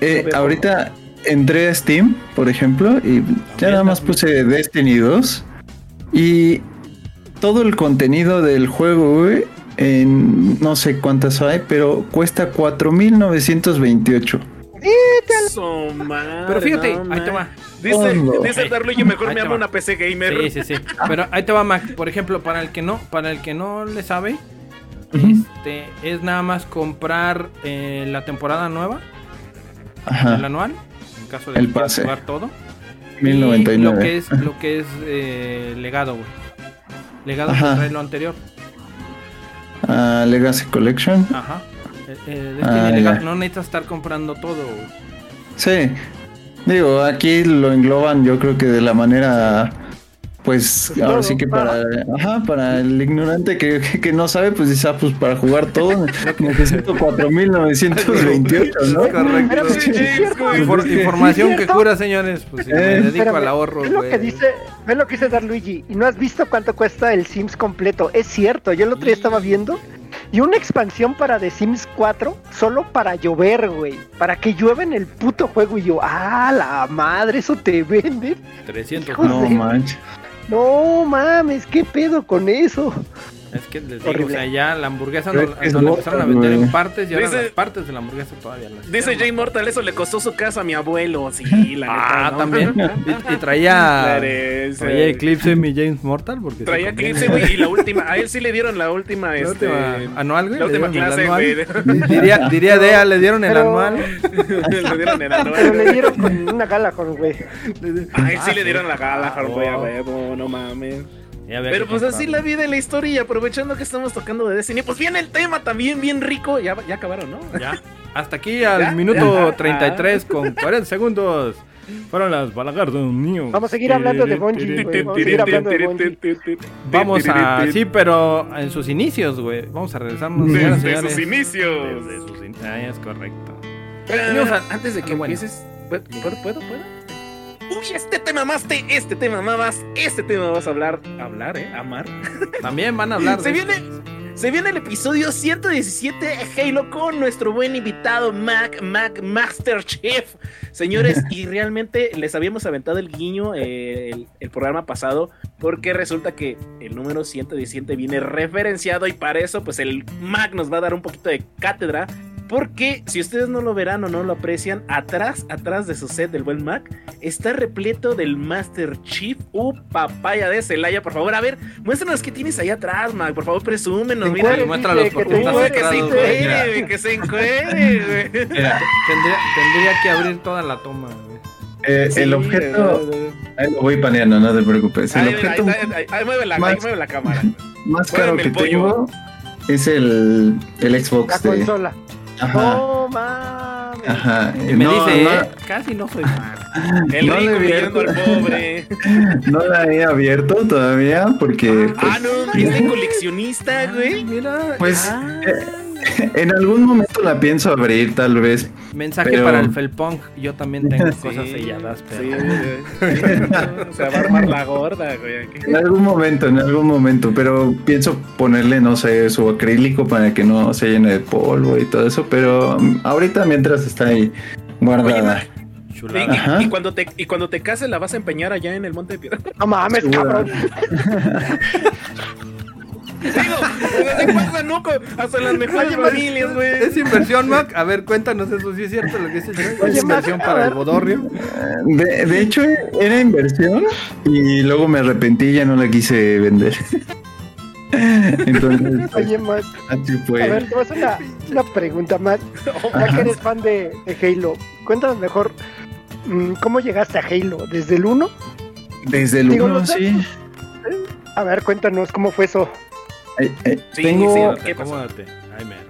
Eh, Lo veo ahorita entré a Steam, por ejemplo, y ya nada más puse Destiny 2. Y todo el contenido del juego, güey, en no sé cuántas hay, pero cuesta 4.928. Madre, Pero fíjate, no, ahí te va. Dice, Oh, dice Darluigi, mejor ahí me va. una PC gamer. Sí, sí, sí. Pero ahí te va, Mac. Por ejemplo, para el que no, para el que no le sabe, este, es nada más comprar eh, la temporada nueva, el Ajá, anual, en caso de El pase. jugar todo. Y 1099. lo que es, lo que es eh, legado, güey. Legado trae lo anterior. Ah, Legacy Collection. Ajá. Eh, Destiny Ah, no necesitas estar comprando todo. Sí. Digo, aquí lo engloban yo creo que de la manera pues Pues ahora todo, sí que para ajá, para el ignorante que, que- que no sabe, pues dice, ah, pues para jugar todo necesito 4928, ¿no? Correcto. Sí, sí, es. Infor- Pues es información Sí, que cura, señores. Pues me Eh. dedico Espérame, al ahorro, Ve lo güey. que dice, ve lo que dice Darluigi. Y no has visto cuánto cuesta el Sims completo. Es cierto, yo el otro día estaba viendo. Y una expansión para The Sims 4 solo para llover, güey. Para que llueva en el puto juego. Y yo, ah, la madre, eso te venden. 300 Hijos No de- manches. No mames, qué pedo con eso. Es que les digo, o sea, ya la hamburguesa no, no la empezaron a vender en partes y ahora Dice- las partes de la hamburguesa todavía las Dice. Jay Mortal, eso le costó su casa a mi abuelo. Sí, la Ah, neta. ¿no? también. Y, y traía. Eres, Traía eh, Eclipse mi James Mortal porque Traía. Eclipse, güey, y la última, a él sí le dieron la última, La este, última anual, güey. la última clase, güey. Diría, diría Dea, le dieron el Pero- anual. le dieron el anual. Pero le dieron con una gala con güey. A él sí Ah, le dieron la gala, Ah, güey, a wow. huevo, no mames. Ya había Pero pues así la vida y la historia, y aprovechando que estamos tocando de Destiny, pues viene el tema también bien rico. Ya, ya acabaron, ¿no? Ya. Hasta aquí al Ya, minuto ya. 33 con 40 segundos. Fueron las balagardas mío. Vamos a seguir hablando de Bungie, güey. Vamos a seguir hablando de Bungie. Vamos a. Sí, pero en sus inicios, güey. Vamos a regresarnos. señoras Desde sus inicios. Desde sus in- Ah, es correcto. Pero, Venimos a- antes de que Ah, bueno. empieces, ¿puedo, puedo, puedo? Uy, este tema más, te, este tema más, este tema vas a hablar, hablar, eh, amar. También van a hablar. Se viene, se viene el episodio 117 de Halo con nuestro buen invitado Mac, Mac Master Chief. Señores, y realmente les habíamos aventado el guiño eh, el, el programa pasado porque resulta que el número 117 viene referenciado y para eso pues el Mac nos va a dar un poquito de cátedra. Porque si ustedes no lo verán o no lo aprecian, atrás, atrás de su set del buen Mac, está repleto del Master Chief. Uh, papaya de Celaya, por favor. A ver, muéstranos qué tienes ahí atrás, Mac. Por favor, presúmenos. Mira, encueres, muéstralos porque que estás que se encuere, que se encuere, Tendría, tendría que abrir toda la toma, güey. eh, Sí, el objeto, eh, ahí lo voy paneando, no te preocupes. El Ahí, objeto ahí, ahí, ahí, mueve la, ahí más- mueve la cámara. más caro que pollo. tengo es el, el Xbox La de. consola. Ajá. No mames. Ajá. Y me No, dice, no- eh, casi no soy fan. El No rico pidiendo al pobre. no la he abierto todavía porque Ah, pues, no, es de coleccionista, güey. Mira, Pues, ah, en algún momento la pienso abrir tal vez. mensaje pero- para el Felpong. Yo también tengo Sí, cosas selladas, pero Sí. Se va a armar la gorda, güey. aquí. En algún momento, en algún momento, pero pienso ponerle, no sé, su acrílico para que no se llene de polvo y todo eso, pero ahorita mientras está ahí guardada. Y, cuando te, y cuando te cases la vas a empeñar allá en el Monte de Piedra. No mames, cabrón. Digo, ¿qué pasa, no? Hasta las mejores Oye, familias, güey. Es inversión, Mac. A ver, cuéntanos eso, si es cierto lo que dice Es inversión Mac, a para el bodorrio. De, de hecho, era inversión y luego me arrepentí y ya no la quise vender. Entonces, pues, Oye, Matt, así a fue. ver, te voy a una, una pregunta, Matt. Ya que eres fan de, de Halo, cuéntanos mejor mm, cómo llegaste a Halo. ¿Desde el 1? Desde el digo, 1, no sé. sí. A ver, cuéntanos cómo fue eso. Eh, eh, Sí, tengo. sí, ¿Qué pasó?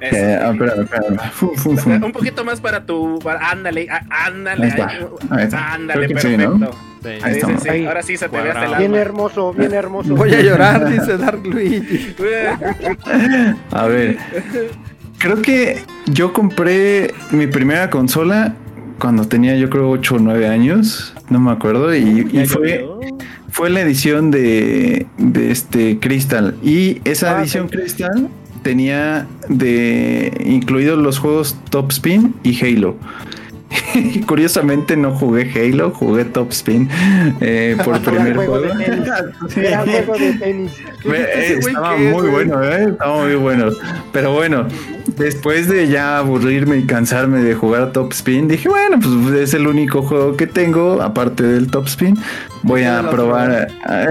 Eh, ah, espérame, espérame. Fum, fum, fum. Un poquito más para tu. para- ándale, á- ándale. Ahí está, ahí está. Ándale, que sí, ¿no? perfecto. Sí. Ahí Sí, sí. Ahí. Ahora sí se te ve hasta el Cuadrado. Bien hermoso, bien hermoso. Voy a llorar, dice Dark Luigi. A ver, creo que yo compré mi primera consola cuando tenía yo creo 8 o 9 años, no me acuerdo, y, y fue, llovió. Fue la edición de, de este Crystal. Y esa Ah, edición sí. Crystal tenía de incluidos los juegos Top Spin y Halo. Curiosamente no jugué Halo, jugué Top Spin eh, por primer juego juego. de tenis. Sí. Era juego de tenis. Ve, ¿Ese eh, estaba muy bueno, ¿eh? Estaba muy bueno. Pero bueno, después de ya aburrirme y cansarme de jugar Top Spin, dije, bueno, pues es el único juego que tengo, aparte del Top Spin. Voy a probar,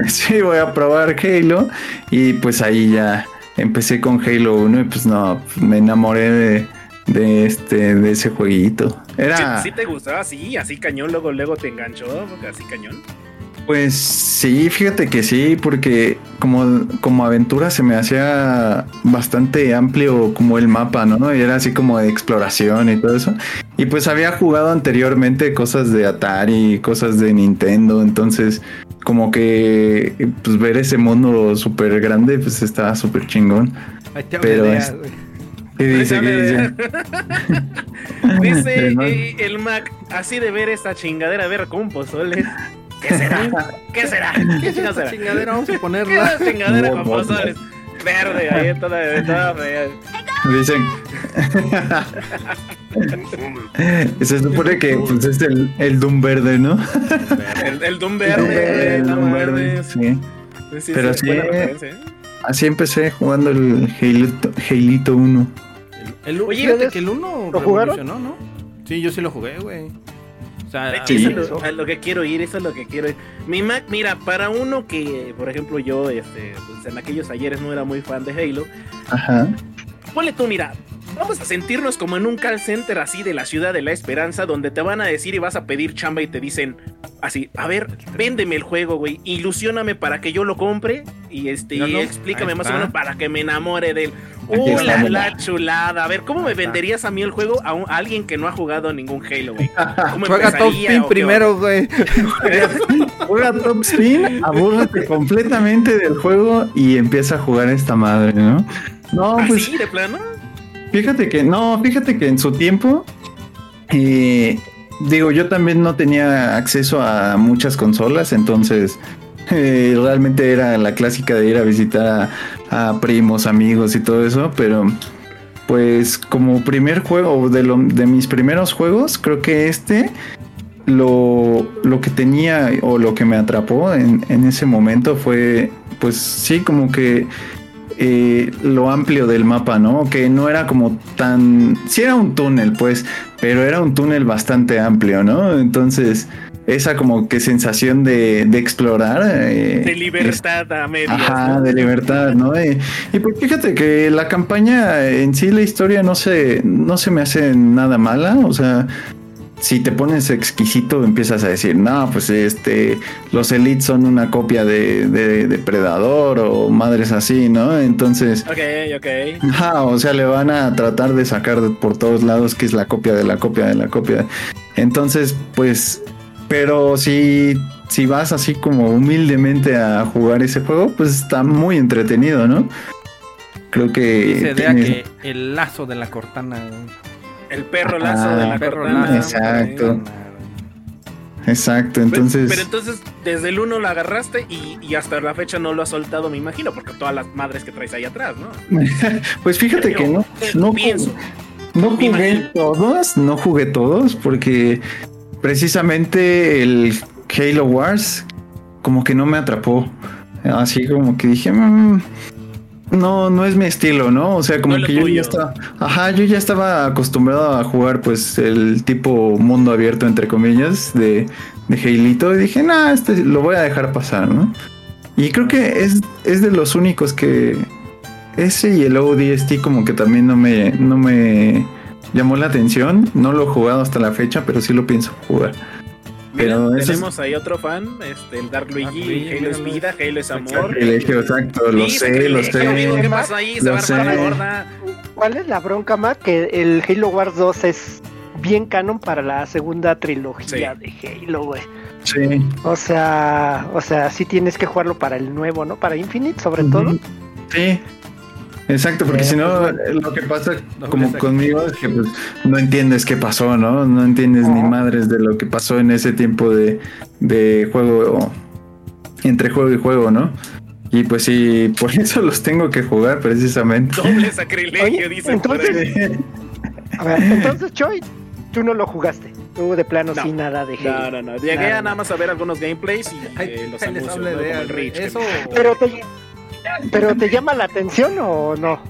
sí, voy a probar Halo. Y pues ahí ya empecé con Halo 1 y pues no, me enamoré de, de este, de ese jueguito. Era... Sí, sí te gustaba así, así cañón, luego, luego te enganchó, así cañón. Pues sí, fíjate que sí, porque como, como aventura se me hacía bastante amplio como el mapa, ¿no? Y era así como de exploración y todo eso. Y pues había jugado anteriormente cosas de Atari, cosas de Nintendo, entonces como que pues ver ese mundo súper grande pues estaba súper chingón. Ahí te Pero hablé, Y dice dice, Dice eh, el Mac, así de ver esta chingadera, ver con pozoles. ¿Qué será? ¿Qué será? ¿Qué ¿Qué será? chingadera? Vamos a ¿Qué ponerla. es esta chingadera con Wow, wow, pozoles? Verde, ahí toda, toda fea. dicen. Se supone que pues es el, el Doom verde, ¿no? El, el Doom verde, El Doom verde, mames. sí. Sí, Pero sí, Así empecé jugando el Halito, Halito 1. El, Oye, fíjate ¿ustedes que el 1 lo jugaron? revolucionó, ¿no? Sí, yo sí lo jugué, güey. O sea, Sí. eso es lo, a lo que quiero ir, eso es lo que quiero ir. Mi Mac, mira, para uno que, por ejemplo, yo, este, pues en aquellos ayeres no era muy fan de Halo, Ajá. ponle tú, mira, vamos a sentirnos como en un call center así de la ciudad de la esperanza, donde te van a decir y vas a pedir chamba y te dicen así, a ver, véndeme el juego, güey, ilusióname para que yo lo compre y este, y explícame más o menos para que me enamore de él. ¡Uh, la, chulada! A ver, ¿cómo me venderías a mí el juego a, un- a alguien que no ha jugado ningún Halo, güey? ¿Cómo Juega Top Spin primero, güey. Juega Top Spin, abúrrate completamente del juego y empieza a jugar esta madre, ¿no? No, onda? pues ¿Así, de plano? Fíjate que, no, fíjate que en su tiempo, eh, digo, yo también no tenía acceso a muchas consolas, entonces eh, realmente era la clásica de ir a visitar a, primos, amigos y todo eso, pero pues como primer juego de, lo- de mis primeros juegos, creo que este lo, lo que tenía o lo que me atrapó en, en ese momento fue pues sí como que eh, lo amplio del mapa, ¿no? Que no era como tan... Sí era un túnel, pues, pero era un túnel bastante amplio, ¿no? Entonces, esa como que sensación de, de explorar... eh, De libertad a medias. Ajá, ¿no? de libertad, ¿no? Y, y pues fíjate que la campaña en sí, la historia no se, no se me hace nada mala, o sea, si te pones exquisito empiezas a decir, no, pues este, los elites son una copia de, de Depredador o madres así, ¿no? Entonces... Ok, ok. Ajá, o sea, le van a tratar de sacar por todos lados que es la copia de la copia de la copia. Entonces, pues, pero si, si vas así como humildemente a jugar ese juego, pues está muy entretenido, ¿no? Creo que... Se vea tienes- que el lazo de la cortana. El perro lazo Ah, de la Perro cortana. lazo, exacto. Exacto, Pero- entonces... Pero entonces, desde el 1 la agarraste y, y hasta la fecha no lo has soltado, me imagino, porque todas las madres que traes ahí atrás, ¿no? Pues fíjate que no, no, pienso. no jugué imagino. todos, no jugué todos, porque precisamente el Halo Wars como que no me atrapó. Así como que dije, "Mm, no, no es mi estilo, ¿no? O sea, como No que yo ya estaba, ajá, yo ya estaba acostumbrado a jugar pues el tipo mundo abierto entre comillas de, de Haleito y dije, nah, este lo voy a dejar pasar, ¿no? Y creo que es, es de los únicos que ese y el ODST como que también no me, no me llamó la atención. No lo he jugado hasta la fecha, pero sí lo pienso jugar. Pero es- tenemos ahí otro fan, este, el Dark Luigi, Luigi, Halo es vida, Halo es amor. Sacrilegio, exacto, lo Sí, sé, lo amigo, ¿Qué sé. pasó ahí? Se Lo va a armar la sé. gorda. ¿Cuál es la bronca, Matt? Que el Halo Wars 2 es bien canon para la segunda trilogía de Halo, güey. Sí. O sea, o sea, sí tienes que jugarlo para el nuevo, ¿no? Para Infinite, sobre todo. Sí. Exacto, porque Eh, si no, pues, lo que pasa como conmigo es que pues, no entiendes qué pasó, ¿no? No entiendes ni madres de lo que pasó en ese tiempo de, de juego, entre juego y juego, ¿no? Y pues sí, por eso los tengo que jugar precisamente. Doble sacrilegio, por entonces-. A ver, entonces, Choi, tú no lo jugaste. Tú de plano No. sin nada de No, Halo. no, no. Llegué Nada, a nada más a ver algunos gameplays y Ahí- eh, los anuncios, ¿no? de Como el güey. Reach. que Eso. Pero te, pero te llama la atención o no?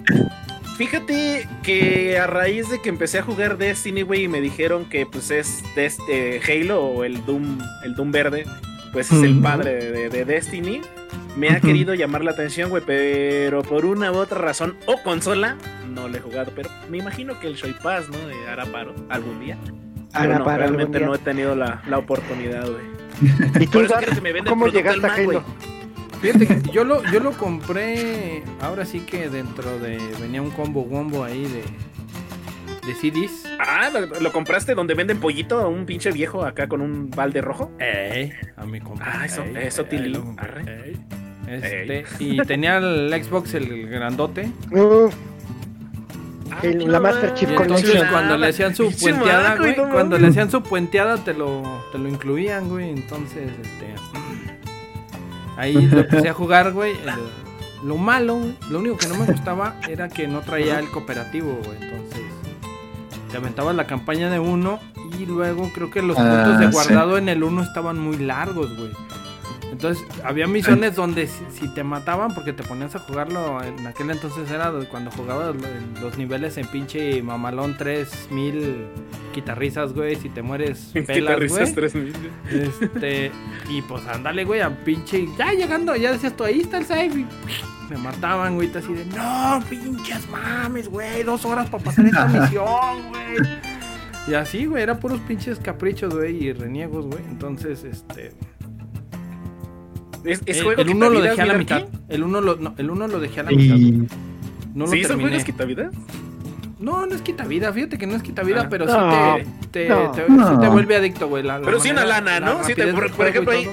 Fíjate que a raíz de que empecé a jugar Destiny, güey, y me dijeron que pues es de este Halo o el Doom, el Doom verde, pues es el padre de, de Destiny. Me ha querido llamar la atención, güey, pero por una u otra razón o consola no le he jugado, pero me imagino que el Shoy Pass, ¿no? De hará paro algún día. Pero Hará no, realmente día. no he tenido la, la oportunidad, güey. ¿Y tú, Por eso que me venda el cómo llegaste a. Halo? Fíjate que yo lo, yo lo compré. Ahora sí que dentro de. Venía un combo wombo ahí de. De CDs. Ah, ¿lo, lo compraste donde venden pollito a un pinche viejo acá con un balde rojo? Ey, a mi compa. Ah, eso- ey, eso, ey, Tilly. Arre. Este, y tenía el Xbox, el grandote. Uh, Ah, El- la Master Chief entonces Collection. cuando le hacían su puenteada, güey, cuando le hacían su puenteada te lo, te lo incluían, güey. Entonces, este. Ahí lo empecé a jugar, güey. el- Lo malo, güey, lo único que no me gustaba era que no traía el cooperativo, güey. Entonces, te aventabas la campaña de uno y luego creo que los Ah, puntos de sí. guardado en el uno estaban muy largos, güey. Entonces, había misiones donde si, si te mataban porque te ponías a jugarlo, en aquel entonces era cuando jugabas los niveles en pinche mamalón 3000 guitarrizas, güey, si te mueres pelas, güey. 3000. Este, y pues ándale, güey, a pinche. Ya llegando, ya decías tú, ahí está el save. Y me mataban, güey, así de, no, pinches mames, güey, dos horas para pasar esta misión, güey. Y así, güey, era puros pinches caprichos, güey, y reniegos, güey. Entonces, este. Es, es el- juego el uno lo quitavidas, dejé a la mitad. El uno lo, no, el uno lo dejé a la mitad. Y No lo ¿Sí, son terminé. juegos quitavidas? No, no es quita vida, fíjate que no es quita vida, Ah. pero No, sí te, te, no. te- sí No. te vuelve adicto, güey. la- la Pero sí una lana, la ¿no? Sí te- rapidez por, por ejemplo, ahí.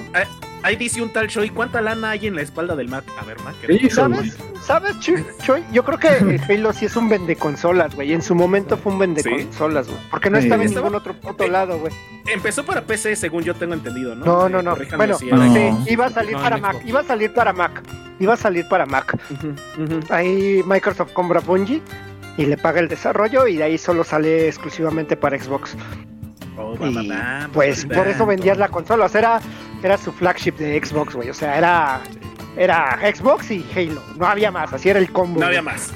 Ahí- dice un tal Shoy, ¿cuánta lana hay en la espalda del Mac? A ver, Mac. Hijo, ¿Sabes? ¿Sabes, Choi? Yo creo que el Halo sí es un vende consolas, güey. En su momento fue un vende ¿Sí? consolas, güey. Porque no Sí. estaba en Estaba- ningún otro puto lado, güey. Empezó para PC, según yo tengo entendido, ¿no? No, Eh, no, no. Bueno, si No. era- sí, iba a salir No, para Mac. Iba a salir para Mac. Iba a salir para Mac. Ahí Microsoft compra Bungie y le paga el desarrollo y de ahí solo sale exclusivamente para Xbox. Oh, Y pues por eso vendías la consola. O sea, era, era su flagship de Xbox, güey. O sea, era, era Xbox y Halo. No había más. Así era el combo. No había güey. más.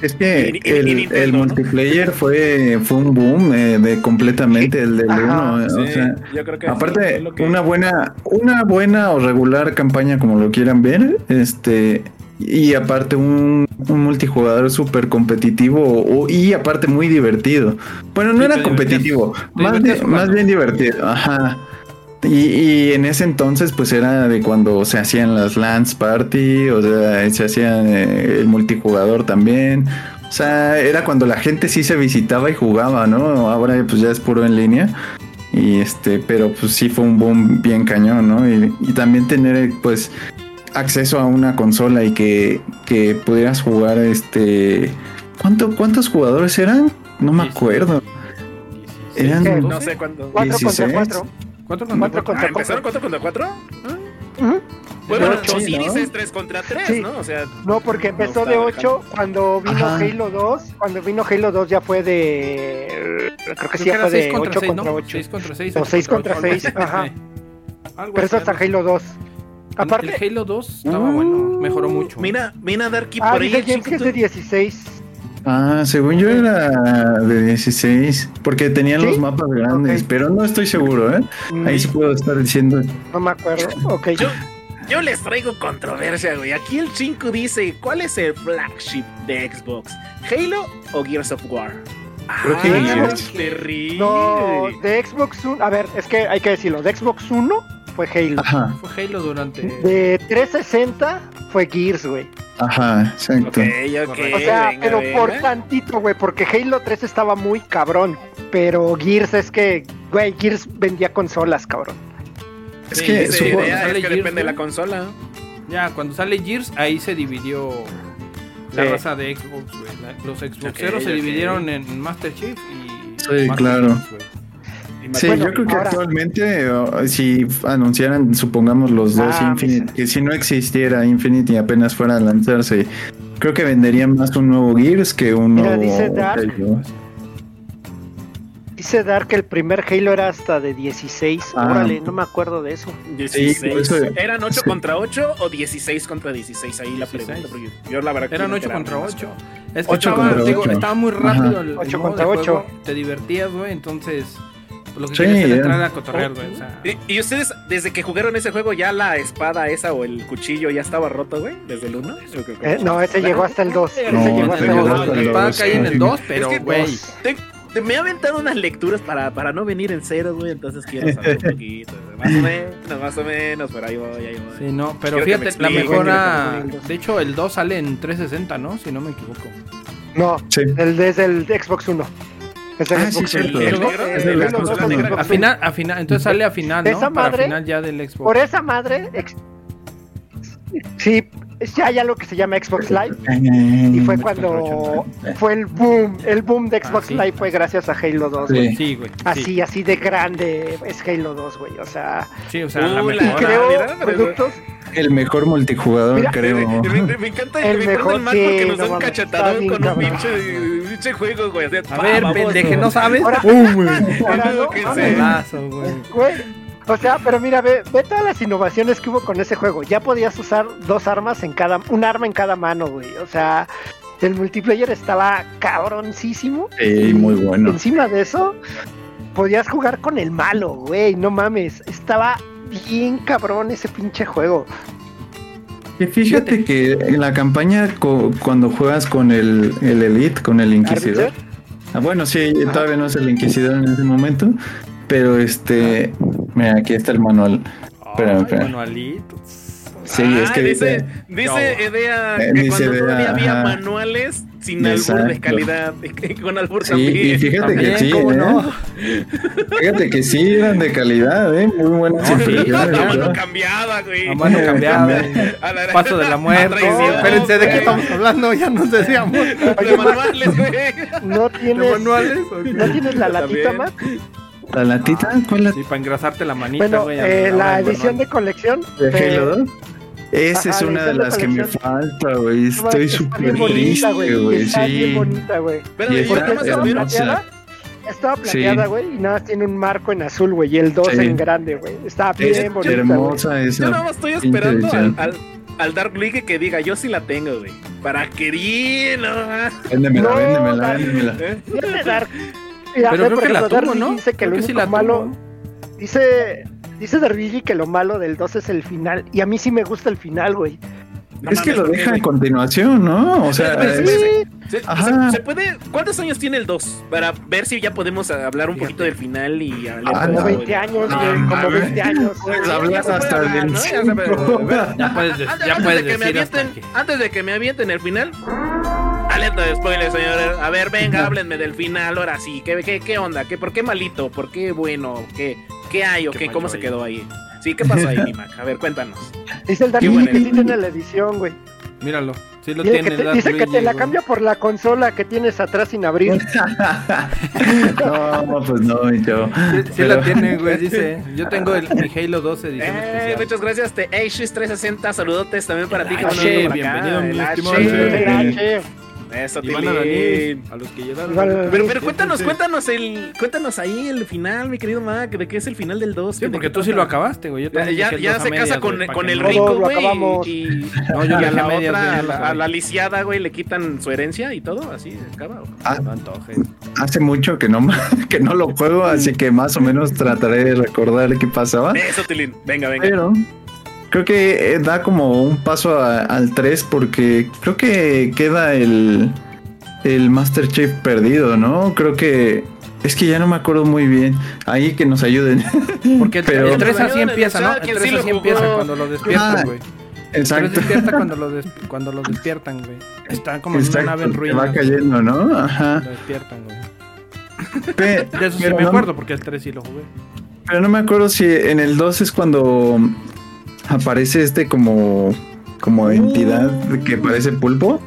es que Y- y- y el, Nintendo, el ¿no? multiplayer fue, fue un boom eh, de completamente el del Ajá. uno. eh, o sea, yo creo que Aparte, es lo que- una buena, una buena o regular campaña, como lo quieran ver, este y aparte un, un multijugador súper competitivo o- y aparte muy divertido. Bueno, no Sí, era competitivo, más, más bien divertido. Ajá. Y, y en ese entonces pues era de cuando se hacían las LANs Party, o sea, se hacían eh, el multijugador también. O sea, era cuando la gente sí se visitaba y jugaba, ¿no? Ahora pues ya es puro en línea. Y este, pero pues sí fue un boom bien cañón, ¿no? Y, y también tener pues acceso a una consola y que, que pudieras jugar este. ¿Cuánto, ¿Cuántos jugadores eran? No me acuerdo. Eran- ¿Qué? No sé cuándo. 4 contra 16. 4. ¿Cuánto Cuatro contra contra Ah, ¿Empezaron 4 contra 4? Ujú. Bueno, De bueno, ocho, sí, ¿no? dices 3 contra 3, Sí. ¿no? O sea, No, porque empezó No, de está 8 cuando vino Ajá. Halo 2. Cuando vino Halo 2 ya fue de. Creo que sí ya fue 6 de contra 8 6, contra ¿no? 8. 6 contra 6. O seis contra seis, ajá. Algo Pero eso hasta Halo 2. así. Aparte, El Halo 2 estaba bueno, mejoró mucho. mira, mira Darky ah, por ahí. James que es de chiquito. 16. Ah, según yo era de 16, porque tenían ¿Sí? los mapas grandes, pero no estoy seguro, ¿eh? Mm, Ahí sí puedo estar diciendo. No me acuerdo. Ok. Yo, yo les traigo controversia, güey. Aquí el 5 dice, ¿cuál es el flagship de Xbox? ¿Halo o Gears of War? Creo que Ah, Gears. terrible. No, de Xbox 1. A ver, es que hay que decirlo. De Xbox 1 fue Halo. Ajá, Fue Halo durante. De 360 fue Gears, güey. ajá, exacto. Ok, ok. Correcto. O sea, venga, pero venga. por tantito, güey, porque Halo 3 estaba muy cabrón. Pero Gears es que, güey, Gears vendía consolas, cabrón. Es Sí, que Esa supongo- supongo- idea sale es que Gears, depende de la consola. Ya, cuando sale Gears, ahí se dividió la raza de Xbox, güey. Los Xboxeros se dividieron en Master Chief y. Sí, Master claro. Chief. Sí, Bueno, yo creo que ahora- actualmente, o, si anunciaran, supongamos los dos Ah, Infinite, mis- que si no existiera Infinite y apenas fuera a lanzarse, creo que venderían más un nuevo Gears que un Mira, nuevo dice Dark. Halo. Dice Dar que el primer Halo era hasta de 16. Ah. Órale, no me acuerdo de eso. 16. por eso- ¿Eran 8 sí. contra 8 o 16 contra 16? Ahí la 16. pregunta. Porque yo la verdad que Eran no 8 enteraba contra más. 8. Es que Ocho estaba, contra digo, ocho. estaba muy rápido Ajá. el, el Ocho modo contra de ocho. juego, Te divertías, güey. Entonces, lo que Sí, era era- entrar a cotorrear, güey. O sea, ¿Y, y ustedes, desde que jugaron ese juego, ya la espada esa o el cuchillo ya estaba roto, güey? ¿Desde el 1? Eh, no, ese llegó hasta el 2. No, ese llegó hasta llegó el 2. hasta la espada dos, cae en el 2, pero, Es que, güey. Te- te- me he aventado unas lecturas para, para no venir en ceros, güey, entonces quiero saber un poquito. Más o menos, más o menos, pero ahí voy, ahí voy. Sí, no, pero Quiero que me fíjate, la mejora. que. De hecho, el 2 sale en 360, ¿no? Si no me equivoco. No, Sí. el desde el Xbox 1. Es el Ah, Xbox. El El negro, el A final, a final, entonces sale a final, ¿no? Esa Para madre- final ya del Xbox. Por esa madre, ex- sí, ya hay algo que se llama Xbox Live. Y fue cuando fue el boom, el boom de Xbox Ah, sí. Live fue gracias a Halo 2. Sí. güey. Sí, güey. Así, Sí, así de grande es Halo 2, güey. O sea, sí, o sea, Uh, la- y creo mira, productos. El mejor multijugador, Mira, creo. Me, me- me encanta El mejor, el Mac sí, porque nos no han cachetado con un pinche, pinche juego, güey. A pa, ver, pendeje, ¿no sabes? Ahora- güey. güey. O sea, pero mira, ve, ve todas las innovaciones que hubo con ese juego. Ya podías usar dos armas en cada, un arma en cada mano, güey. O sea, el multiplayer estaba cabroncísimo. Sí, muy bueno. Encima de eso, podías jugar con el malo, güey. No mames. Estaba bien cabrón ese pinche juego. Y fíjate que en la campaña co- cuando juegas con el, el Elite, con el Inquisidor. Ah, bueno, sí, todavía no es el Inquisidor en ese momento. Pero este. Mira, aquí está el manual. Espera, Ay, espera. manualitos. Sí, Ah, es que dice, dice. dice Edea Eh, que dice cuando Edea, todavía había ajá. manuales sin albur de Exacto. calidad, y con albur Sí, y también. fíjate que También, sí, ¿cómo ¿eh? no? Fíjate que sí eran de calidad, ¿eh? Muy buenas No, sí, La mano ¿no? cambiada, güey. A mano cambiada. A la- Paso de la muerte. traición, Espérense, ¿de qué estamos hablando? Ya nos decíamos. De manuales, güey. No ¿De tienes, manuales? o qué? no tienes la latita más. ¿La latita? ¿Cuál la Sí, para engrasarte la manita, Bueno, güey. eh, a la del edición de colección. de Halo 2? Esa es una de las que me falta, güey. Estoy está bien súper bonita, triste, güey. Está bien Sí. bonita, güey. Pero yo está estaba plateada. Estaba plateada, güey, y nada más tiene un marco en azul, güey, y el 2 Sí. en grande, güey. Estaba Es bien bonita, güey. hermosa Yo esa. nada más estoy esperando al, al, al Dark League que diga, yo sí la tengo, güey. Para que no. Véndemela, No, véndemela, véndemela. ¿Eh? Dark. Mira, Pero creo que la tuvo, Dark ¿no? Dice que Creo lo que sí único la malo. Dice. Dice Darvigi que lo malo del 2 es el final. Y a mí sí me gusta el final, güey. No Es que lo ¿por qué, deja en continuación, ¿no? O sea, espera, espera. Se, Ajá. se- se puede, ¿Cuántos años tiene el 2? Para ver si ya podemos hablar un poquito del final y hablar Ah. Como poco 20 de- años, No, güey, como mames. 20 años. Ya se puede hasta ¿no? Ya puedes, ya antes puedes de que me decir avienten, que... antes de que me avienten el final. Alerta de spoiler, señores. A ver, venga, háblenme del final. Ahora sí, ¿qué, qué, qué onda? ¿Qué, ¿Por qué malito? ¿Por qué bueno? ¿Qué, qué hay o ¿Qué ¿Cómo se ahí? quedó ahí? Sí, ¿qué pasó ahí, mi Mac? A ver, cuéntanos. Dice el Dani que sí tiene la edición, güey. Míralo, sí lo Dice tiene. que te, dice que Luigi, te la güey. cambia por la consola que tienes atrás sin abrir. no, pues no, mi chavo. Sí, sí Pero- la tiene, güey, dice. Yo tengo el, mi Halo 12 edición Eh, especial. muchas gracias, te Ashes 360. Saludotes también para ti. El no H, acá, bienvenido, mi el estimado. Eso, Iván a los que llegaron. Igual- Pero, pero cuéntanos, cuéntanos el, cuéntanos ahí el final, mi querido Mac, de qué es el final del 2. Sí, ¿De porque tú sí lo acabaste, güey. Yo Ya, se medias, casa con, con el rico, güey. Y, No, yo y lo a la medias, otra, a la, a la lisiada, güey, le quitan su herencia y todo, así acaba. Ah, hace mucho que no, que no lo juego, así que más o menos trataré de recordar qué pasaba. Eso, Tilín. Venga, venga. Pero creo que eh, da como un paso a- al 3 porque creo que queda el, el Master Chief perdido, ¿no? Creo que... Es que ya no me acuerdo muy bien. Ahí que nos ayuden. Porque el, Pero- el 3 así empieza, ¿no? El quien 3 sí lo así empieza cuando lo despiertan, Ah, güey. El 3 Exacto. despierta cuando lo, des- cuando lo despiertan, güey. Está como en una Exacto, nave en ruinas. va cayendo, ¿no? Ajá. Lo despiertan, güey. Pe- De eso sí pero me no- acuerdo porque el 3 sí lo jugué. Pero no me acuerdo si en el 2 es cuando aparece este como como entidad que parece pulpo.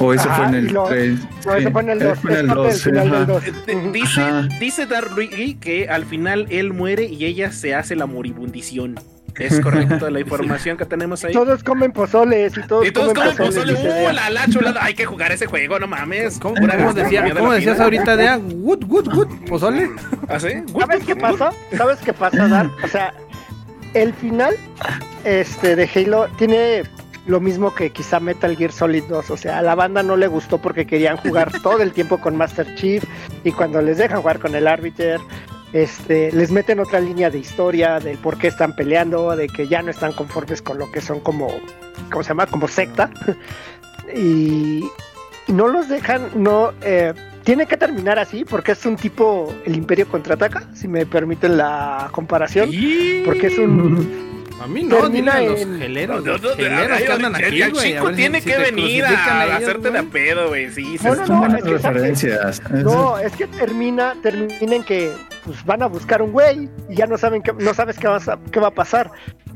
O eso fue en el lo- 3. No, eso fue en el 2. Fue en Es el parte del 2, final del ajá. 2. Eh, Dice, Ajá. dice Darluigi que al final él muere y ella se hace la moribundición. ¿Es correcto la información que tenemos ahí? Todos comen pozoles y todos, Y todos comen pozoles. pozole, ¡uh, la, la chulada! Hay que jugar ese juego, no mames. ¿Cómo, decía- de decías ahorita, Dea? Good, good, good. ¿Pozole? ¿Ah, sí? ¿Sabes qué pasa? ¿Sabes qué pasa, Dan? O sea, el final este, de Halo tiene lo mismo que quizá Metal Gear Solid 2. O sea, a la banda no le gustó porque querían jugar todo el tiempo con Master Chief y cuando les dejan jugar con el Arbiter, este, les meten otra línea de historia del por qué están peleando, de que ya no están conformes con lo que son como, ¿cómo se llama? Como secta. y, y no los dejan, no... eh, tiene que terminar así porque es un tipo el Imperio contraataca, si me permiten la comparación, porque es un A mí no, Termina los en- geleros, No, los no, no, geleros que andan el- aquí, el güey. a chico tiene si que venir a, ellos, hacerte de pedo, güey. Sí, No, no, se- no, es que referencias. No, es que termina, termina en que pues van a buscar un güey y ya no saben qué, no sabes qué va, a, qué va a pasar.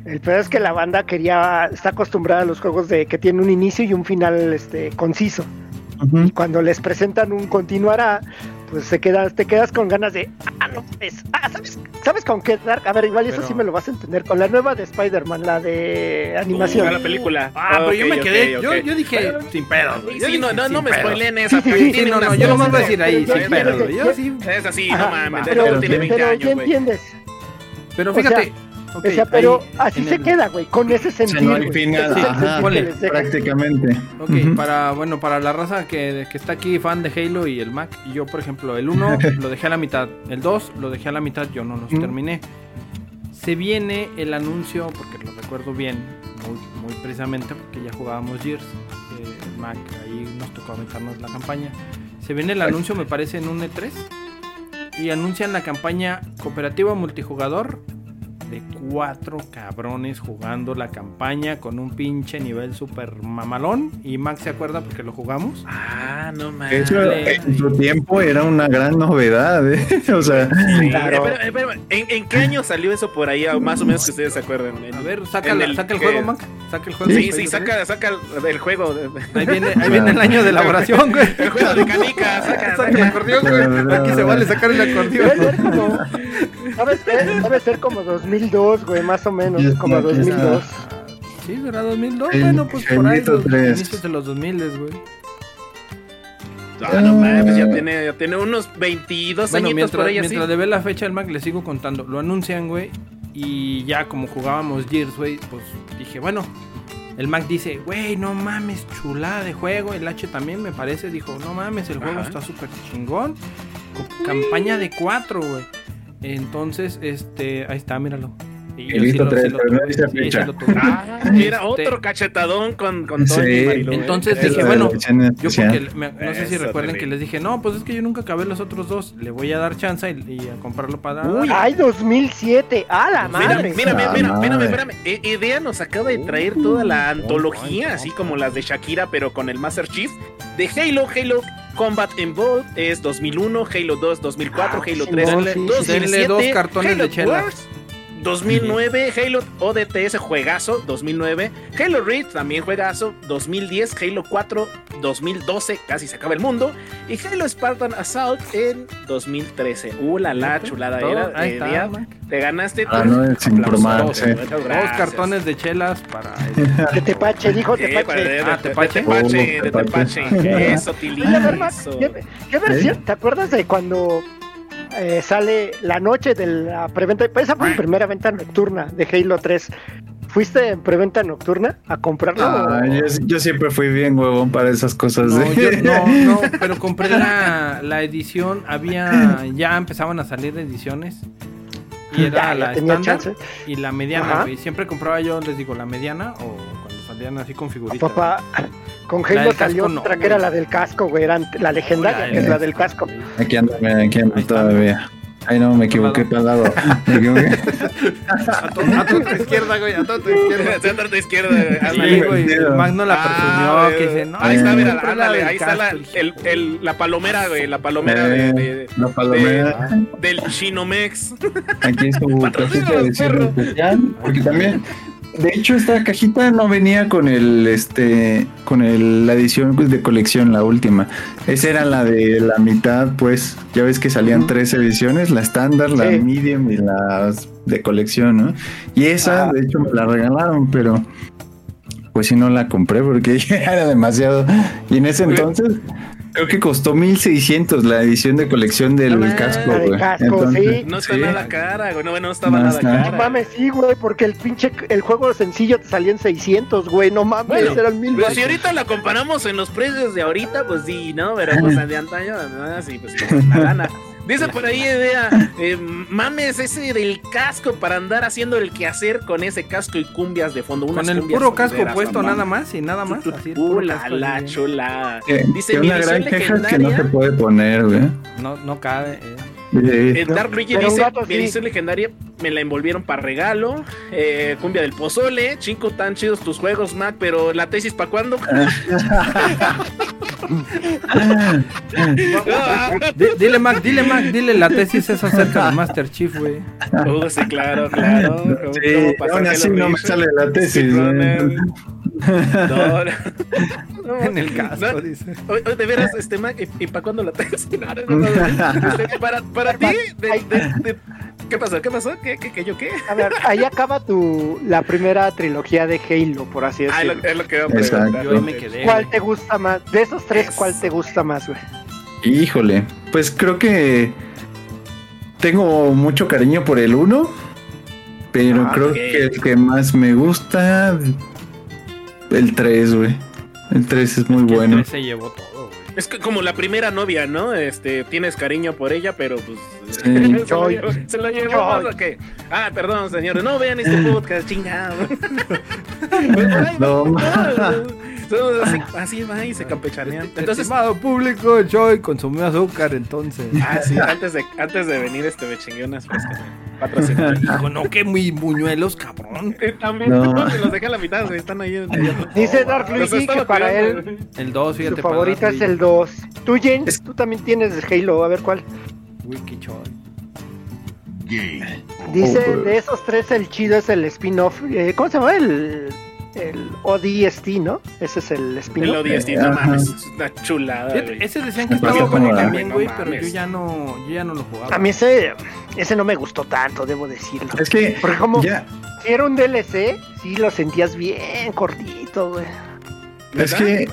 El peor es que la banda quería, está acostumbrada a los juegos de que tiene un inicio y un final este conciso. Ujú. Y cuando les presentan un continuará, pues se queda, te quedas con ganas de, ah, no, es, ah, ¿sabes, ¿sabes con qué Dark? A ver, igual eso sí me lo vas a entender, con la nueva de Spider-Man, la de animación. Uh, la película. Ah, pero yo me quedé, yo, yo dije sin. Yo Sí, dije, no, no, no me spoileen esa, Sí, sí, no, no, yo nomás voy a decir ahí, sin sí. Es así, no mames, pero, tiene 20 pero años, ya güey. entiendes. Pero O sea, fíjate. O sea, pero ahí, así se el- queda, güey, con ese sentido. no hay final, ajá, ponle, prácticamente. Ok, para, bueno, para la raza que, que está aquí, fan de Halo y el Mac, y yo, por ejemplo, el 1 lo dejé a la mitad, el 2 lo dejé a la mitad, yo no los Mm. terminé. Se viene el anuncio, porque lo recuerdo bien, muy, muy precisamente, porque ya jugábamos Gears, eh, el Mac, ahí nos tocó aventarnos la campaña. Se viene el anuncio, me parece, en un E3, y anuncian la campaña cooperativa multijugador de cuatro cabrones jugando la campaña con un pinche nivel super mamalón. Y Max se acuerda porque lo jugamos. Ah, no mames. Eso en su tiempo era una gran novedad, ¿eh? O sea, Sí, Claro. espera, espera, ¿En, en qué año salió eso por ahí? Más o menos que ustedes se acuerden. En- A ver, saca, el saca el que- juego, Mac. Saca el juego. Sí, sí, saca, saca el, el juego. Ahí viene, ahí viene el año de elaboración, güey. El juego de canicas. Saca, Saca el acordeón, güey. Aquí se vale sacar el Debe acordeón. ser como, ¿sabes qué? Debe ser como 2002, güey, más o menos, Ya como está, ya 2002. Sí, será 2002. El- bueno, pues por ahí, los 3. inicios de los 2000, güey. Ah, no mames, ya tiene, ya tiene unos 22 Bueno, añitos por mientras, ahí así. mientras le ve la fecha al Mac, le sigo contando. Lo anuncian, güey. Y ya como jugábamos Gears, güey, pues dije, bueno. El Mac dice, güey, no mames, chulada de juego. El H también me parece, dijo, no mames, el juego Ajá. está súper chingón. Con campaña de 4, güey. Entonces, este, ahí está, míralo. Y He visto tres, pero no dice sí, sí fecha. lo tuve. Ah, mira, Este, otro cachetadón con, con Tony Sí. y Marilu, ¿eh? Entonces Es dije, bueno, yo porque me- no sé si Eso, recuerden que les dije, no, pues es que yo nunca acabé los otros dos, le voy a dar chance y, y a comprarlo para... Uy. Ay, 2007. ¡A la Mira, madre! mira, mira, Ah, mira, espérame, Idea nos acaba de traer toda la antología, así como las de Shakira, pero con el Master Chief. De Halo, Halo Combat Involved es 2001, Halo 2 2004, Ah, Halo sí, 3 no, denle- sí. 2007, denle dos cartones Halo de chelas. Wars, 2009, Halo ODTS juegazo, 2009, Halo Reach también juegazo, 2010, Halo 4, 2012, casi se acaba el mundo, y Halo Spartan Assault en 2013. Uh, la la chulada Todo, era. ahí eh, está, día. Mac. Te ganaste Ah, no, es Dos cartones de chelas para... De Tepache, dijo Tepache. Ah. Eso, Tilizo. ¿qué, qué versión? ¿Te acuerdas de cuando eh, sale la noche de la preventa? Esa fue mi primera venta nocturna de Halo 3. ¿Fuiste en preventa nocturna a comprarlo? Ah, yo, yo siempre fui bien huevón para esas cosas. No, ¿eh? yo- no, no, pero compré la, la edición, había, ya empezaban a salir ediciones. Y era Ya, la estándar y la mediana, Ajá. güey. Siempre compraba yo, les digo, la mediana o cuando salían así con figuritas. Papá, con Halo salió no, otra que era güey. la del casco, güey. Era la legendaria, que es la del casco. Aquí ando, mira, aquí ando todavía. Ay, no, me equivoqué para el lado. Me equivoqué. A tu, a tu izquierda, güey, a tu izquierda. Centro de izquierda. ándale. Sí, güey, el Magno la presumió, Ah, que güey. dice, no, ahí está, mira, ándale, ahí está la, el, el- la palomera, güey, la palomera de, Eh, de- la palomera. del Chinomex. Aquí su Patrocínanos, cajita de cierre especial. Porque también, de hecho, esta cajita no venía con el, este, con el, la edición pues, de colección, la última. Esa era la de la mitad, pues. Ya ves que salían tres ediciones, la estándar, la Sí. medium y la de colección, ¿no? Y esa, Ah. de hecho, me la regalaron, pero pues sí no la compré porque ya era demasiado. Y en ese entonces creo que costó 1600 la edición de colección del No, casco, güey. casco, sí. No está sí. nada cara, güey. No, no estaba No nada está. cara. No mames, sí, güey, porque el pinche, el juego sencillo te salía en 600, güey, no mames, Bueno, eran mil Pero baros. si ahorita la comparamos en los precios de ahorita, pues sí, ¿no? Pero pues de antaño, ¿no? sí, pues la lana. Dice por ahí idea, eh, mames, ese del casco para andar haciendo el quehacer con ese casco y cumbias de fondo. Con unas el cumbias puro casco puesto nada más y nada más. Así, el Uh, la, casco la así. chulada. Que, Dice, mi una gran queja es que no se puede poner, güey. No, no cabe. eh. Sí. Eh, Dark Luigi dice, mi edición legendaria me la envolvieron para regalo. Eh, cumbia del pozole, chingo tan chidos tus juegos, Mac, pero la tesis para cuándo? Di- Dile, Mac, dile, Mac, dile, la tesis es acerca de Master Chief, güey. Uh, sí, claro, claro. ¿Cómo- cómo Sí, aún así no me sale la tesis. No, En el casco, no, dice. de veras, este Mac, ¿y, y para cuándo la tesis? No, no, no, no. Este, para, para ti, de, de- de- ¿qué pasó? ¿Qué pasó? ¿Qué, qué, qué, yo qué? A ver, ahí acaba tu la primera trilogía de Halo, por así Ah, decirlo. lo- es lo que iba a preguntar. Yo ahí me quedé. ¿Cuál te gusta más? De esos tres, ¿cuál te gusta más, güey? Híjole, pues creo que tengo mucho cariño por el 1, pero Ah, creo que el que más me gusta, el 3, güey. El 3 es muy Que el bueno. tres se llevó todo, güey. Es que como la primera novia, ¿no? Este, tienes cariño por ella, pero pues. Sí. se, lo llevó. Ah, perdón, señores. No vean este podcast, chingado. No, así, así va y se campechanean. Entonces, Estimado público, Joy consumió azúcar, entonces. ah, sí, antes de, antes de venir, este me chingué unas frescas. Hijo, no, que muy buñuelos, cabrón. También, No. no. los dejé a la mitad, güey, están ahí. atrás. Dice Dark Luigi que para él. El 2, fíjate. su favorita es el 2. Tú, James, tú también tienes Halo, a ver cuál. Wiki Joy. Dice, de esos tres, el chido es el spin-off. eh, ¿Cómo se llama? El, el ODST, ¿no? Ese es el El spin-off. ODST, Ajá. no mames, es una chulada, güey. Ese decían que estaba bueno también, no güey, pero yo ya no, yo ya no lo jugaba. A mí ese, ese no me gustó tanto, debo decirlo. Es que Porque como ya, si era un DLC, sí lo sentías bien cortito, güey. es que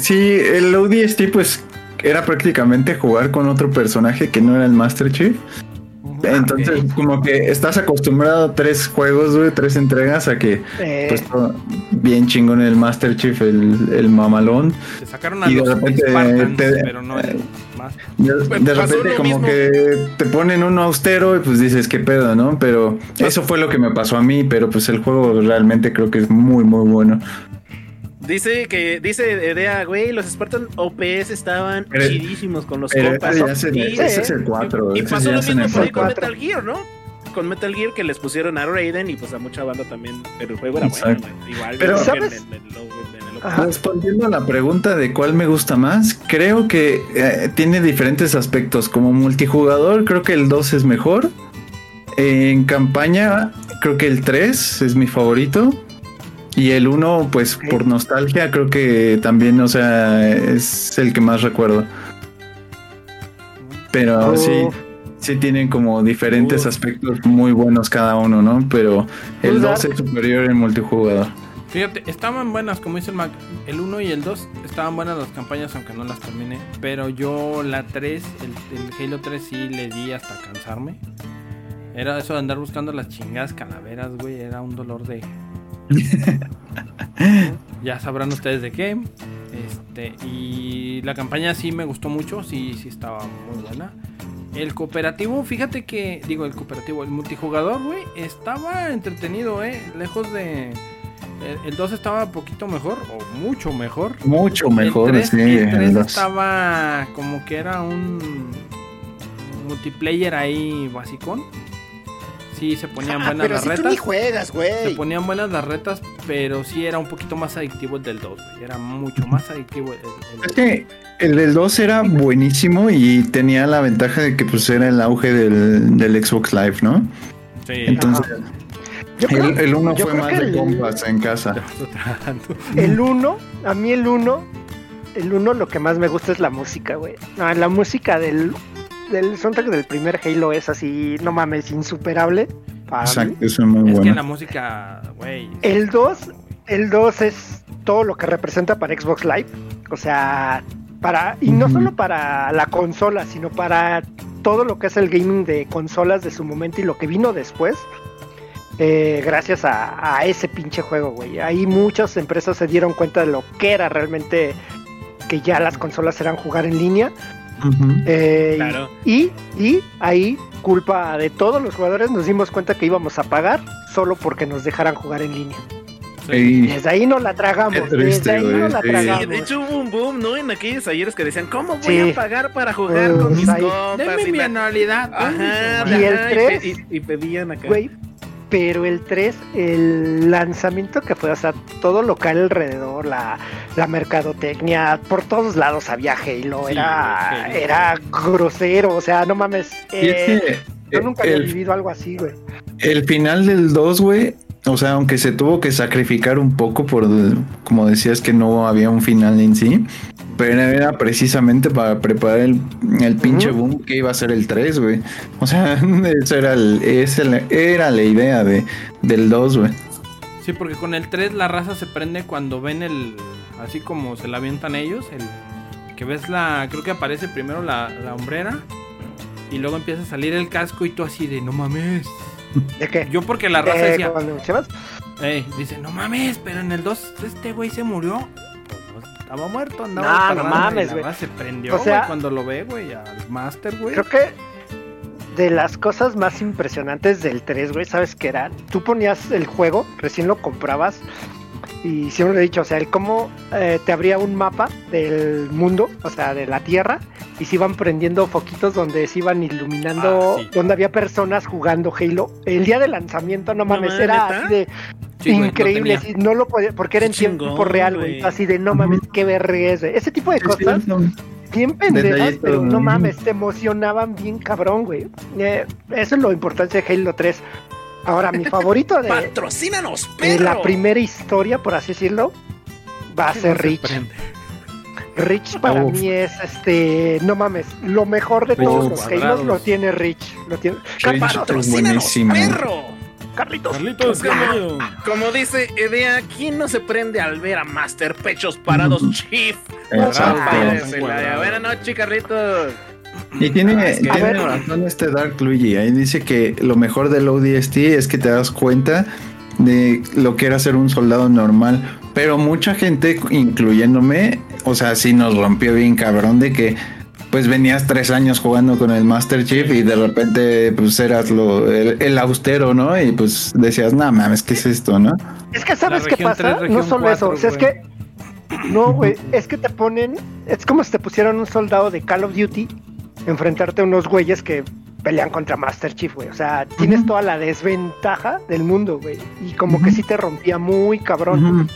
sí, el ODST pues era prácticamente jugar con otro personaje que no era el Master Chief. Entonces, como que estás acostumbrado a tres juegos, güey, tres entregas, a que, Eh, pues, todo bien chingón el Master Chief, el, el mamalón. Te sacaron a Y de los repente Spartans, te- pero no el más. De, Pues de repente como mismo. que te ponen uno austero y pues dices qué pedo, ¿no? Pero eso fue lo que me pasó a mí, pero pues el juego realmente creo que es muy muy bueno. Dice que, dice Edea, güey, los Spartan OPS estaban Pero- chidísimos con los compas. ese, se- Y- ese es el 4. Y pasó lo mismo por ahí con. Metal Gear, ¿no? Con Metal Gear que les pusieron a Raiden y pues a mucha banda también. Pero el juego era bueno, Exacto. güey. Igual. Pero, ¿sabes? en el- en en el- Ajá. Respondiendo a la pregunta de cuál me gusta más, creo que eh, tiene diferentes aspectos. Como multijugador, creo que el 2 es mejor. En campaña, creo que el 3 es mi favorito. Y el 1, pues por nostalgia, creo que también, o sea, es el que más recuerdo. Pero Oh. sí, sí tienen como diferentes Uf. aspectos muy buenos cada uno, ¿no? Pero el Pues, 2 es superior en multijugador. Fíjate, estaban buenas, como dice el Mac. El 1 y el 2 estaban buenas las campañas, aunque no las terminé. Pero yo la 3, el, el Halo 3 sí le di hasta cansarme. Era eso de andar buscando las chingadas calaveras, güey. Era un dolor de. ya sabrán ustedes de qué. Este, y la campaña sí me gustó mucho, sí, sí estaba muy buena. El cooperativo, fíjate que, digo, el cooperativo, el multijugador, güey, estaba entretenido, eh. Lejos de. El, el 2 estaba un poquito mejor, o mucho mejor. Mucho mejor, el 3, sí. el el 3 dos. estaba como que era un multiplayer ahí basicón. Sí, se ponían Ah, buenas pero las si tú retas. ni juegas, Se güey. ponían buenas las retas, pero sí era un poquito más adictivo el del 2, güey. Era mucho más adictivo el, el- Es que el del 2 era buenísimo y tenía la ventaja de que pues era el auge del, del Xbox Live, ¿no? Sí. Entonces, yo creo- el, el 1 yo fue creo más de el- compas en casa. El 1, a mí el 1, el 1 lo que más me gusta es la música, güey. No, la música del, del soundtrack del primer Halo es así, no mames, insuperable. Para mí. Exacto, eso es muy Es que bueno. la música, güey. El 2, el 2 es todo lo que representa para Xbox Live. O sea, para. Y no solo para la consola, sino para todo lo que es el gaming de consolas de su momento y lo que vino después. eh, gracias a, a ese pinche juego, güey. Ahí muchas empresas se dieron cuenta de lo que era realmente que ya las consolas eran jugar en línea. Eh, Claro. y, y ahí, culpa de todos los jugadores, nos dimos cuenta que íbamos a pagar solo porque nos dejaran jugar en línea. Y- Desde ahí no la tragamos. Triste, desde ahí no la sí. tragamos. Sí, de hecho hubo un boom, ¿no? En aquellos ayeres que decían, ¿cómo voy Sí. a pagar para jugar Pues con mis ahí- compas? Deme Y mi anualidad. Ajá, Y el ajá, tres. pe- Y, y pedían acá. Güey, pero el 3, el lanzamiento que fue, o sea, todo local alrededor, la, la mercadotecnia, por todos lados había Halo, Sí, era, Halo. era grosero, o sea, no mames. eh, yo nunca había el, vivido algo así, güey. el final del 2, güey, o sea, aunque se tuvo que sacrificar un poco por, como decías, que no había un final en sí, pero era precisamente para preparar el, el pinche boom que iba a ser el 3, güey. O sea, eso era, el, esa era la idea de, del 2, güey. Sí, porque con el 3 la raza se prende cuando ven el. Así como se la avientan ellos. El que ves la. Creo que aparece primero la, la hombrera. Y luego empieza a salir el casco y tú así de no mames. ¿De qué? Yo porque la raza Eh, decía. Ey, dice, no mames, pero en el 2 este güey se murió. Pues estaba muerto, andaba No, no mames, güey. se prendió, O sea- cuando lo ve, güey, al Master, güey. creo que de las cosas más impresionantes del 3, güey, ¿sabes qué era? Tú ponías el juego, recién lo comprabas. Y siempre lo he dicho, o sea, el cómo eh, te abría un mapa del mundo, o sea, de la Tierra, y se iban prendiendo foquitos donde se iban iluminando, Ah, sí. donde había personas jugando Halo. El día de lanzamiento, no No mames, mames, era ¿neta? así de Sí, increíble, tenía. así, no lo podía, porque era en Qué tiempo chingón, real, güey, así de no mames, qué verga. Ese tipo de cosas bien pendejas, pero no ¿no? mames, te emocionaban bien cabrón, güey. Eh, eso es lo importante de Halo 3. Ahora, mi favorito de, ¡Patrocínanos, de perro! la primera historia, por así decirlo, va a ser Rich. Rich para Uf. mí es este, no mames, lo mejor de todos los. Halos lo tiene Rich. Lo tiene. Rich ¡Patrocínanos, perro! Carlitos. Carlitos, Como- bienvenido. Como dice Edea, ¿quién no se prende al ver a Master Pechos parados, Chief? Buenas noches, Carlitos. Y tiene, Ah, es que- tiene razón este Dark Luigi. Ahí dice que lo mejor del ODST es que te das cuenta de lo que era ser un soldado normal. Pero mucha gente, incluyéndome, o sea, sí nos rompió bien cabrón de que pues venías tres años jugando con el Master Chief y de repente pues eras lo, el, el austero, ¿no? Y pues decías, no mames, ¿qué es esto, no? Es que sabes qué pasa, no solo eso, o sea, es que no, güey, es que te ponen, es como si te pusieran un soldado de Call of Duty enfrentarte a unos güeyes que pelean contra Master Chief, güey. O sea, tienes toda la desventaja del mundo, güey. Y como que sí te rompía muy cabrón. Ujú.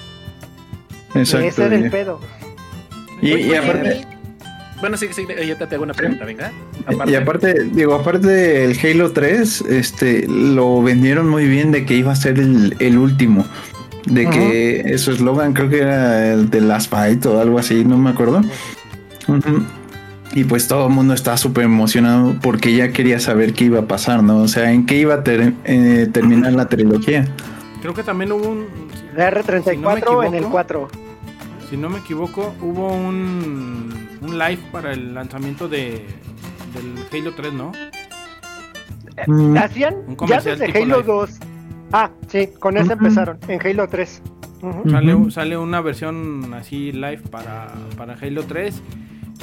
Exacto. Ese era el pedo. y, aparte... Bueno, sí, sí, yo te hago una pregunta, venga. Y aparte, digo, aparte el Halo 3, este, lo vendieron muy bien de que iba a ser el, el último. De que su eslogan creo que era el de Last Fight o algo así, no me acuerdo. Y pues todo el mundo estaba súper emocionado porque ya quería saber qué iba a pasar, ¿no? O sea, en qué iba a ter- eh, terminar la trilogía. Creo que también hubo un. La R34 Si no en el equivoco, 4. Si no me equivoco, hubo un, un live para el lanzamiento de del Halo 3, ¿no? Mm, Hacían Un ya desde Halo live. 2. Ah, sí, con eso Ujú. empezaron, en Halo 3. Ujú. Sale, sale una versión así live para, para Halo 3.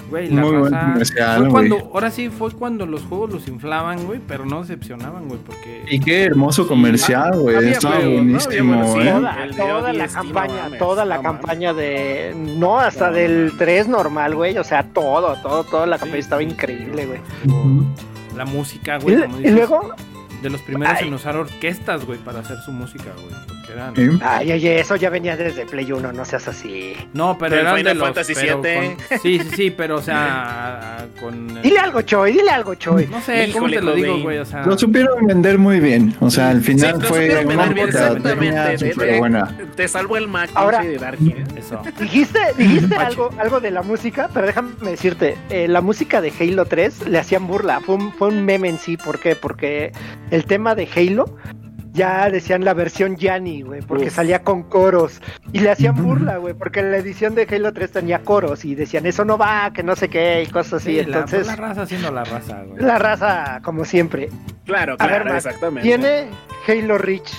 Güey, Muy buen comercial, fue güey. ahora sí fue cuando los juegos los inflaban, güey, pero no decepcionaban, güey, porque Y qué hermoso comercial, güey. había Estaba ¿no? buenísimo, Había ¿eh? sí. Toda, El de toda la campaña, mames, toda la campaña de. No, hasta del 3 normal, güey. O sea, todo, todo, toda la campaña estaba increíble, güey. La música, Y, güey, como y dices, luego, de los primeros Ay. en usar orquestas, güey, para hacer su música, güey, porque eran... Sí. ay, oye, eso ya venía desde Play 1, no seas así. No, pero Del eran de Final los... Fantasy pero VII. con- Sí, sí, sí, pero o sea, con... Dile algo, Choy, dile algo, Choy. No sé, ¿cómo te lo digo, güey? O sea... Lo supieron vender muy bien. O sea, al final Sí, lo fue supieron una vender bien, mercadotecnia exactamente, de- súper de- buena. Te salvo el Mac Ahora- de Darky. ¿eh? Eso. Dijiste, dijiste algo, algo de la música, pero déjame decirte, eh, la música de Halo 3 le hacían burla, fue un, fue un meme en sí, ¿por qué? Porque el tema de Halo ya decían la versión Yanni, güey, porque Uf. salía con coros y le hacían burla, güey, porque la edición de Halo 3 tenía coros y decían eso no va, que no sé qué y cosas así, Sí, la, entonces la raza haciendo la raza, güey. la raza como siempre. Claro, A ver, claro, exactamente. Tiene Halo Reach.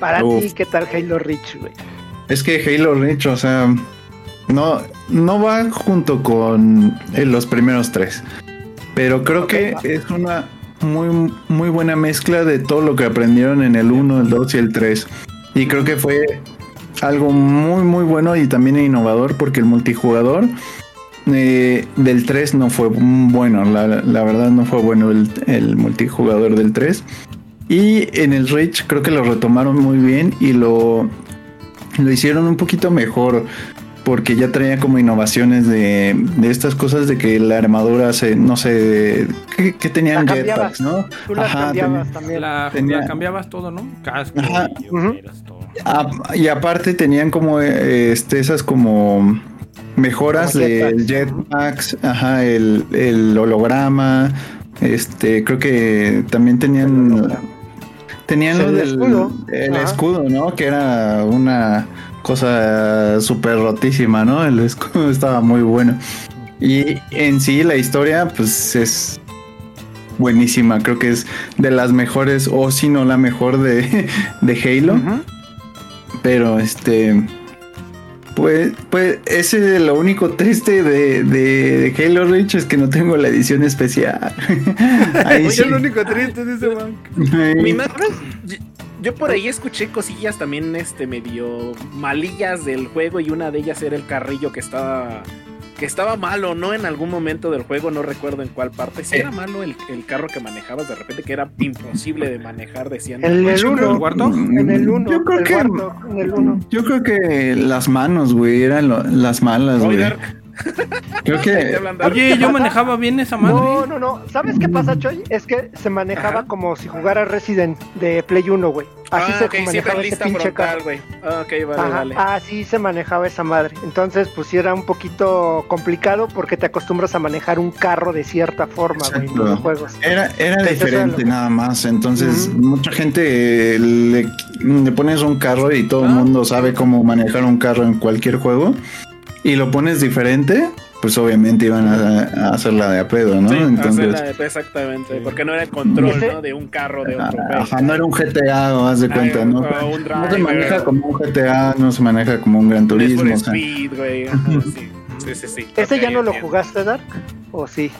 Para Uf. ti, ¿qué tal Halo Reach, güey? Es que Halo Reach, o sea, no, no va junto con eh, los primeros tres. Pero creo que es una muy, muy buena mezcla de todo lo que aprendieron en el 1, el 2 y el 3. Y creo que fue algo muy, muy bueno y también innovador porque el multijugador eh, del 3 no fue bueno. La, la verdad no fue bueno el, multijugador del 3. Y en el Reach creo que lo retomaron muy bien y lo, lo hicieron un poquito mejor porque ya traía como innovaciones de, de estas cosas de que la armadura se, no sé, que, que tenían jetpacks, ¿no? Tú las Ajá, cambiabas también. La, Tenía- la cambiabas todo, ¿no? Casco Ajá. y todo. Ah, y aparte tenían como eh, este, esas como mejoras Como del jetpacks. jetpacks, ajá, el, el holograma, este, creo que también tenían tenían lo el del escudo. el Ajá. escudo, ¿no? Que era una cosa súper rotísima, ¿no? El escudo estaba muy bueno. Y en sí la historia, pues es buenísima. Creo que es de las mejores, o si no la mejor de, de Halo. Pero este. Pues, pues ese es lo único triste de, de, de Halo Reach es que no tengo la edición especial. Ahí sí. único triste, dice man. Mi Mac, yo, por ahí escuché cosillas también este medio malillas del juego y una de ellas era el carrillo que estaba que estaba malo, ¿no? En algún momento del juego, no recuerdo en cuál parte. Si Eh. era malo el, el carro que manejabas de repente, que era imposible de manejar, decían. En el Yo 1. creo- Warthog? En el 1. Yo creo que. En el 1. Yo creo que las manos, güey, eran lo- las malas, güey. Oigan, Creo que. Oye, yo manejaba bien esa madre. No, no, no. ¿Sabes qué pasa, Choy? Es que se manejaba Ajá. como si jugara Resident de Play 1, güey. Así ah, se manejaba ese pinche frontal, carro. güey. Ah, ok, vale, Ajá, vale. así se manejaba esa madre. Entonces, pues sí era un poquito complicado porque te acostumbras a manejar un carro de cierta forma, güey, en los juegos. Era, era diferente lo- nada más. Entonces, mucha gente eh, le, le pones un carro y todo el Ah. mundo sabe cómo manejar un carro en cualquier juego. Y lo pones diferente pues obviamente iban a, a hacerla de a pedo, ¿no? Sí, Entonces, de- exactamente, porque no era el control ¿no? de un carro de otro. ajá, güey. ajá, no era un GTA, o haz de Ay, cuenta, ¿no? No se maneja como un GTA, no se maneja como un Gran Turismo. o sea. Speed, güey. ajá, sí. Sí, sí, sí. ¿Ese Ok, ya no lo entiendo. jugaste, Dark? ¿O sí?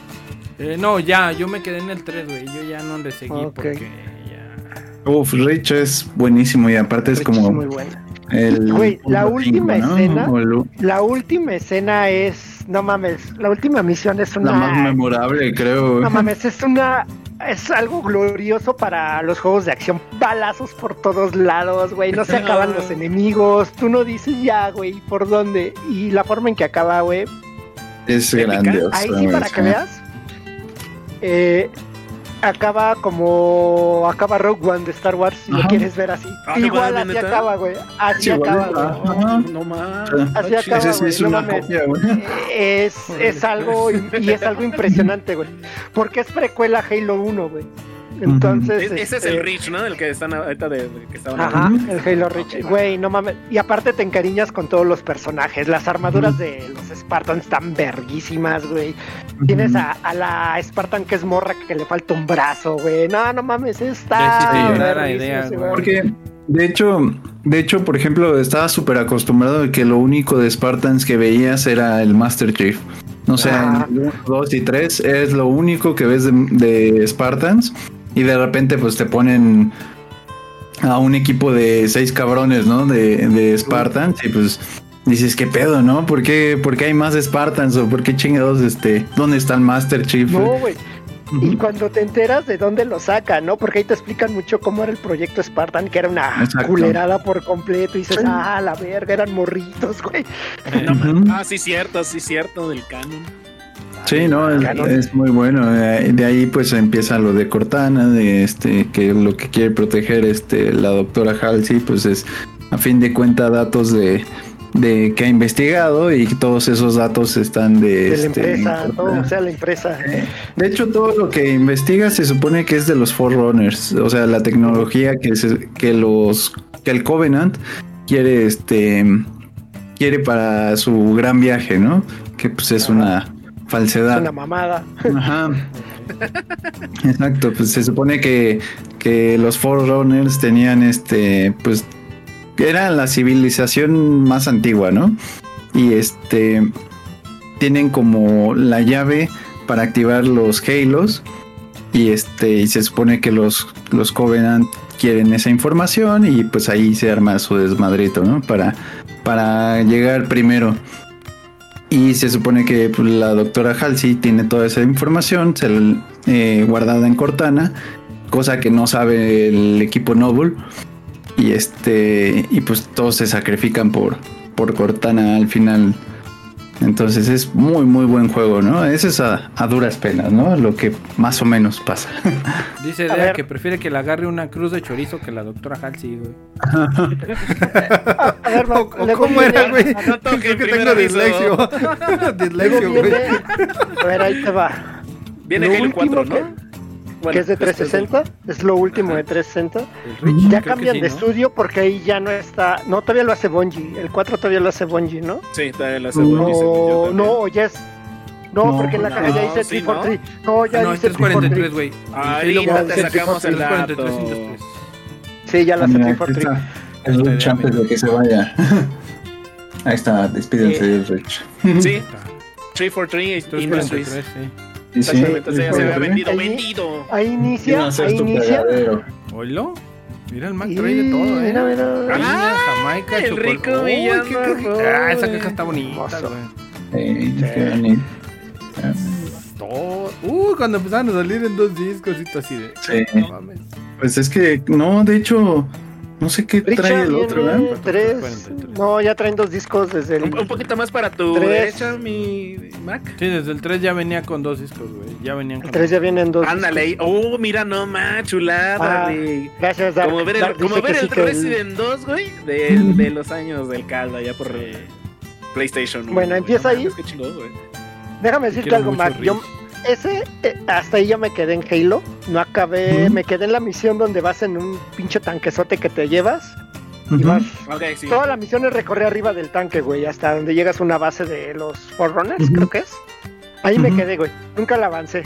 Eh, no, ya, yo me quedé en el 3, güey. Yo ya no le seguí porque ya. Uf, Rich es buenísimo y aparte es como es muy buena. El... Güey, la última escena- el- La última escena es. No mames, la última misión es la más una. memorable, creo. No mames, es una. Es algo glorioso para los juegos de acción. Balazos por todos lados, güey. No se acaban los enemigos. Tú no dices ya, güey, por dónde. Y la forma en que acaba, güey. Es grandioso. Ahí sí, para que veas. eh, acaba como. Acaba Rogue One de Star Wars, si lo quieres ver así. Ah, ¿no Igual así neta? acaba, güey. Así Sí, acaba, güey. No más. Así acaba, güey. es No una mames. copia, güey. Es, es algo y es algo impresionante, güey. Porque es precuela Halo 1, güey. Entonces. Es- ese es este, el Rich, ¿no? Del que están ahorita de, de que estaban Ajá, hablando. el Halo Reach. Güey, no mames. Y aparte te encariñas con todos los personajes. Las armaduras de los Spartans están verguísimas, güey. Tienes a, a la Spartan que es morra que le falta un brazo, güey. No, no mames, está. Ya hiciste llorar a verguísima idea, güey. Porque, de hecho, de hecho, por ejemplo, estaba súper acostumbrado de que lo único de Spartans que veías era el Master Chief. No sé, en el 1, 2 y 3 es lo único que ves de, de Spartans. Y de repente, pues te ponen a un equipo de seis cabrones, ¿no? De, de Spartans. Y pues dices, ¿qué pedo, no? ¿Por qué, por qué hay más Spartans? ¿O por qué chingados, este, dónde está el Master Chief? No, güey. Y cuando te enteras de dónde lo sacan, ¿no? Porque ahí te explican mucho cómo era el proyecto Spartan, que era una Exacto. culerada por completo. Y dices, ah, la verga, eran morritos, güey. Ujú. Ah, sí, cierto, sí, cierto, del canon. Sí, no, es, muy bueno. Eh, De ahí pues empieza lo de Cortana, de este, que lo que quiere proteger este la doctora Halsey, pues es a fin de cuentas datos de, de que ha investigado y todos esos datos están de, De la este, empresa, todo, o sea, la empresa. Eh, De hecho, todo lo que investiga se supone que es de los Forerunners, o sea, la tecnología que, se- que los que el Covenant quiere este quiere para su gran viaje, ¿no? Que pues es una Es falsedad. una mamada. Ajá. Exacto, pues se supone que, que los Forerunners tenían este, pues, era la civilización más antigua, ¿no? Y este, tienen como la llave para activar los Halos. Y este, y se supone que los, los Covenant quieren esa información y pues ahí se arma su desmadrito, ¿no? Para, para llegar primero. Y se supone que pues, la doctora Halsey tiene toda esa información eh, guardada en Cortana, cosa que no sabe el equipo Noble. Y este y pues todos se sacrifican por, por Cortana al final. Entonces es muy muy buen juego, ¿no? Ese es a, a duras penas, ¿no? Lo que más o menos pasa. Dice A Dea que prefiere que le agarre una cruz de chorizo que la doctora Halsey, güey. A, a ver, O- ¿Cómo era, güey? Creo que tengo dislexio. Dislexio, güey. viene. A ver, ahí te va. Viene Lo Halo último 4, que- ¿no? Bueno, que es de después 360, es lo último de 360. El Rich, Ya cambian sí, de ¿no? estudio porque ahí ya no está. No, todavía lo hace Bungie. El 4 todavía lo hace Bungie, ¿no? Sí, todavía segunda dice yo No, no, ya es. No, No, porque en la no, caja ya dice sí, 343. No, ya Ah, no, dice es 343, 343. güey. Ahorita te sacamos el 343, dato. 343. Sí, ya la hace Mira, aquí 343. está el Rich antes de que se vaya. Ahí está, despídense del Rich. Sí, 343 Industries. 343, sí. Sí, Exactamente, o sea, ya se había vendido, Ahí- vendido. Ahí inicia, ahí inicia. ¿Oílo? Mira el Mac trae de todo, eh. Mira, mira. Piña, Jamaica, el chocolate. rico Uy, Villano qué caja- Roll, Ah, esa caja está bonita, güey. Eh, bonito. Todo. Uy, cuando empezaron a salir en dos discos y todo así de. Sí. No mames. Pues es que, no, de hecho, no sé qué trae el otro, ¿eh? tres. 43. No, ya traen dos discos desde el. Un, un poquito más para tu Tres. derecha, mi Mac. Sí, desde el 3 ya venía con dos discos, güey. Ya venían El con. 3 ya vienen dos. Ándale ahí. Oh, mira, no más, chulada, Ah, güey. Gracias, Dark. Como ver el, Dark como ver que el sí que el- Resident 2, güey, de, de los años del calda, ya por eh, PlayStation. Bueno, güey. empieza ahí. chingón, güey. Déjame decirte algo, Mac. Yo, ese, eh, hasta ahí yo me quedé en Halo. No acabé, me quedé en la misión donde vas en un pinche tanquesote que te llevas. Y vas Ok, sí. Toda la misión es recorrer arriba del tanque, güey, hasta donde llegas a una base de los Forerunners, creo que es. Ahí me quedé, güey. Nunca la avancé.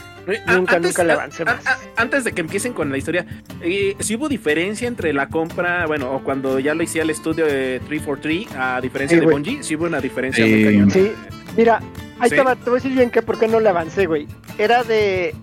A- Nunca, nunca le a- avancé a- más. a- antes de que empiecen con la historia, eh, si hubo diferencia entre la compra, bueno, o cuando ya lo hacía el estudio de 343, a diferencia Sí, de. Bungie, sí hubo una diferencia Sí. muy cañona. Sí. Mira, ahí Sí. te, voy a decir bien que por qué no le avancé, güey. Era de.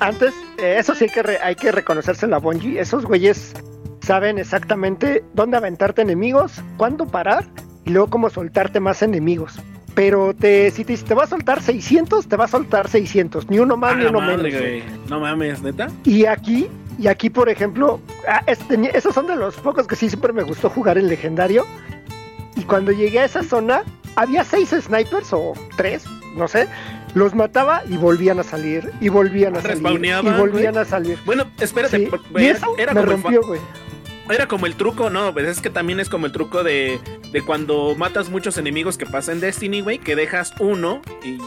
Antes, eh, eso sí hay que, re- hay que reconocerse la Bungie. Esos güeyes saben exactamente dónde aventarte enemigos, cuándo parar y luego cómo soltarte más enemigos. Pero te, si te, si te va a soltar 600, te va a soltar 600. Ni uno más Ah, ni uno madre, menos. güey. No mames, neta. Y aquí, y aquí, por ejemplo, ah, esos son de los pocos que sí siempre me gustó jugar en legendario. Y cuando llegué a esa zona, había seis snipers o tres, no sé. Los mataba y volvían a salir, y volvían a salir, y volvían a salir. Bueno, espérate, Sí, y era, eso era me rompió, güey. Era como el truco, no, pues es que también es como el truco de, de cuando matas muchos enemigos que pasa en Destiny, güey, que dejas uno y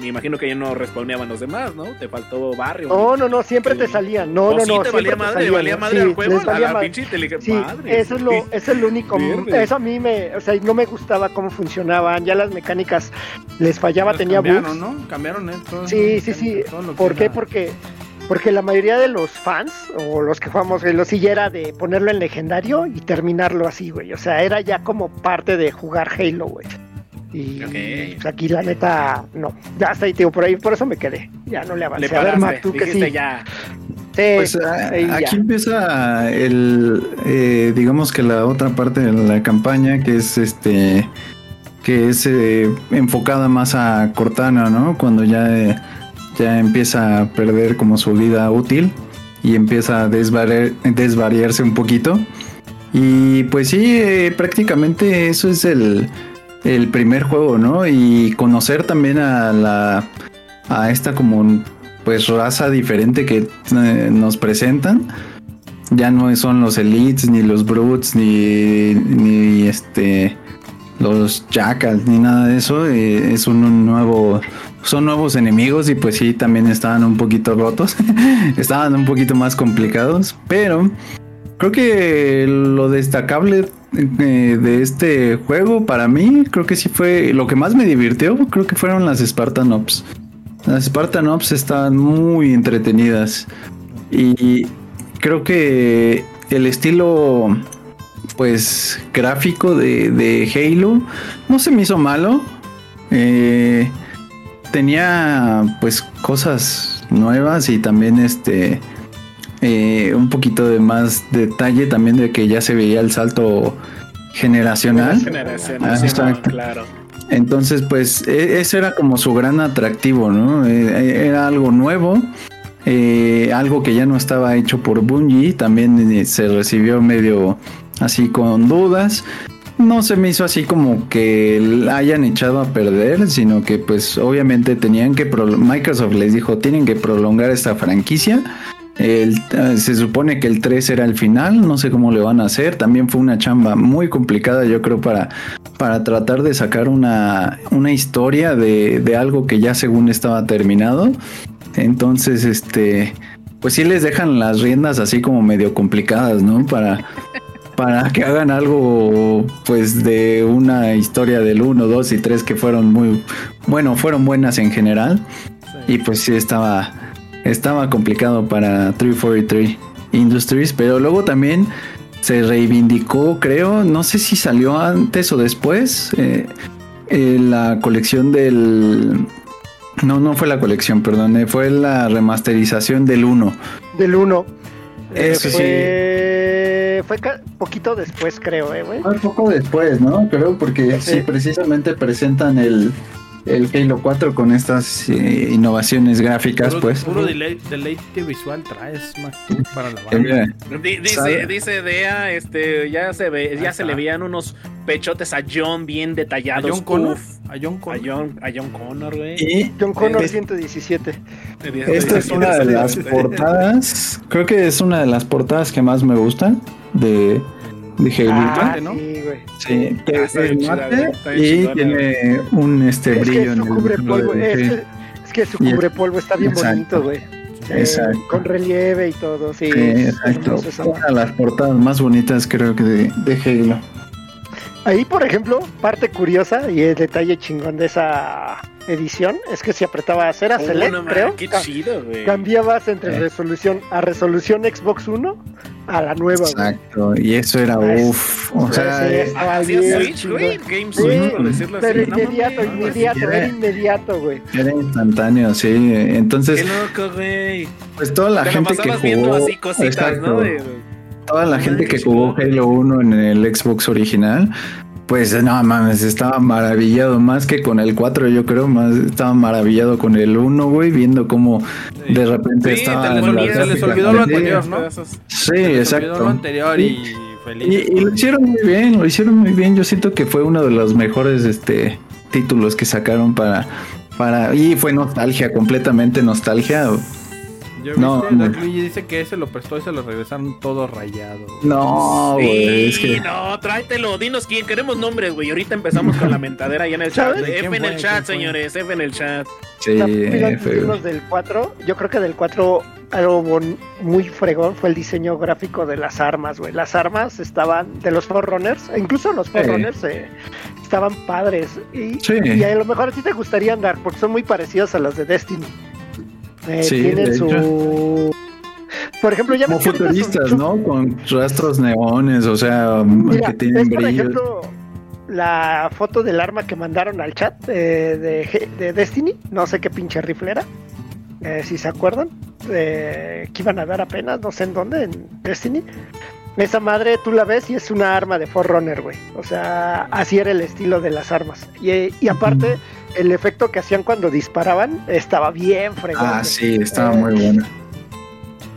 me imagino que ya no respawneaban los demás, ¿no? Te faltó barrio. No, güey. no, no, siempre te salían. No, ¿O no, sí no. te valía te madre, salían, valía ¿no? madre Sí, al juego, a la pinche inteligencia. Sí, madre, eso es lo, güey. es el único, eso a mí me, o sea, no me gustaba cómo funcionaban, ya las mecánicas les fallaba, Las tenía cambiaron, bugs. ¿no? Cambiaron, ¿eh? Todo- Sí, sí, sí. ¿Por qué? era- Porque, porque la mayoría de los fans, o los que jugamos Halo, sí ya era de ponerlo en legendario y terminarlo así, güey. O sea, era ya como parte de jugar Halo, güey. Y Ok. pues, aquí la neta, no. Ya está ahí, tío, por ahí, por eso me quedé. Ya no le Le avancé. a ver, paraste, Mac, tú que sí. ya. Sí, Pues a- sí, ya. aquí empieza el, eh, digamos que la otra parte de la campaña que es este, que es eh, enfocada más a Cortana, ¿no? Cuando ya, eh, ya empieza a perder como su vida útil y empieza a desvariar- desvariarse un poquito. Y pues sí, eh, prácticamente eso es el, el primer juego, ¿no? Y conocer también a la a esta como pues raza diferente que eh, nos presentan. Ya no son los elites, ni los brutes, ni, ni este los jackals, ni nada de eso. eh, es un, un nuevo. Son nuevos enemigos y pues sí, también estaban un poquito rotos. estaban un poquito más complicados. Pero creo que lo destacable eh, de este juego para mí, creo que sí fue lo que más me divirtió. Creo que fueron las Spartan Ops. Las Spartan Ops estaban muy entretenidas. Y creo que el estilo, pues, gráfico de, de Halo no se me hizo malo. Eh, tenía, pues, cosas nuevas y también este. eh, un poquito de más detalle también de que ya se veía el salto generacional. Ah, claro. Entonces, pues e- ese era como su gran atractivo, ¿no? Eh, Era algo nuevo, eh, algo que ya no estaba hecho por Bungie, también eh, se recibió medio así con dudas. No se me hizo así como que hayan echado a perder, sino que pues obviamente tenían que, Microsoft les dijo, tienen que prolongar esta franquicia. El- eh, se supone que el 3 era el final, no sé cómo le van a hacer. También fue una chamba muy complicada, yo creo, para, para tratar de sacar una, una historia de, de algo que ya según estaba terminado. Entonces, este, pues sí les dejan las riendas así como medio complicadas, ¿no? Para, para que hagan algo, pues, de una historia del 1, 2 y 3 que fueron muy, bueno, fueron buenas en general. Y pues sí estaba, estaba complicado para 343 Industries, pero luego también se reivindicó, creo, no sé si salió antes o después, eh, eh, la colección del... No, no fue la colección, perdón, eh, fue la remasterización del 1. Del 1. Eso sí. Fue, fue poquito después, creo, eh, güey. Un poco después, ¿no? Creo porque Sí. sí, precisamente presentan el, el Halo 4 con estas eh, innovaciones gráficas, Puro, pues. puro delay- deleite visual traes, Mac, para la Eh, banda. Dice, ¿Sabe? dice Dea, este, ya se ve, ya se le veían unos pechotes a John bien ¿A detallados. John Connor? Uf, ¿A John a Connor? John, a John Connor, güey. Y John Connor Es- 117. Esta es una de las portadas, creo que es una de las portadas que más me gustan de, de Halo. Ah, ¿no? sí, que Ah, es mate y tiene un este Es brillo en el cubre polvo, es, que, es que su Y es- cubre polvo está bien Exacto. bonito, güey. Eh, Exacto. con relieve y todo, sí. Sí, es exacto. esa Una de las portadas más bonitas creo que de, de Halo. Ahí, por ejemplo, parte curiosa y el detalle chingón de esa edición es que si apretabas, era Oh, Select, no creo, Qué chido, güey. cambiabas entre Eh. resolución a resolución Xbox 1 a la nueva. güey. Exacto, y eso era Ah, uff. O sea, Sí, estaba bien Switch, güey. Game Sí, Switch, por decirlo así. Pero inmediato, inmediato, era- era inmediato, güey. era instantáneo, sí. Entonces, Qué loco, güey. pues toda la Te lo gente que jugó. viendo así cositas, exacto, ¿no? De- Toda la gente que jugó. Halo 1 en el Xbox original, pues no mames, estaba maravillado más que con el 4, yo creo, más estaba maravillado con el 1, güey, viendo cómo de repente Sí, estaba te ponías, se les olvidó lo anterior, ¿no? Sí, Se les olvidó exacto. lo anterior y feliz. Y, y lo hicieron muy bien, lo hicieron muy bien. Yo siento que fue uno de los mejores este, títulos que sacaron para, para. Y fue nostalgia, completamente nostalgia. Yo No, viste, no. Luigi dice que ese lo prestó y se lo regresaron todo rayado. No, güey, es Sí, que. no, tráetelo, dinos quién, queremos nombres, güey. Ahorita empezamos con la mentadera ahí en el chat. F ¿Quién en el chat, señores, F en el chat. Sí, irnos del 4, yo creo que del 4 algo bon- muy fregón fue el diseño gráfico de las armas, güey. Las armas estaban de los Forerunners, e incluso los Forerunners eh, estaban padres. Y, Sí. y a lo mejor a ti te gustaría andar, porque son muy parecidos a las de Destiny. Eh, Sí, tienen su... Por ejemplo, ya como futuristas, ¿no? Con rastros neones, o sea, Mira, que tienen ¿ves, por ejemplo, la foto del arma que mandaron al chat eh, de, de Destiny, no sé qué pinche rifle era, eh, si se acuerdan, eh, que iban a dar apenas, no sé en dónde, en Destiny. Esa madre tú la ves y es una arma de Forerunner, güey. O sea, así era el estilo de las armas. Y, y aparte, el efecto que hacían cuando disparaban estaba bien fregón. Ah, sí, estaba Eh, muy bueno.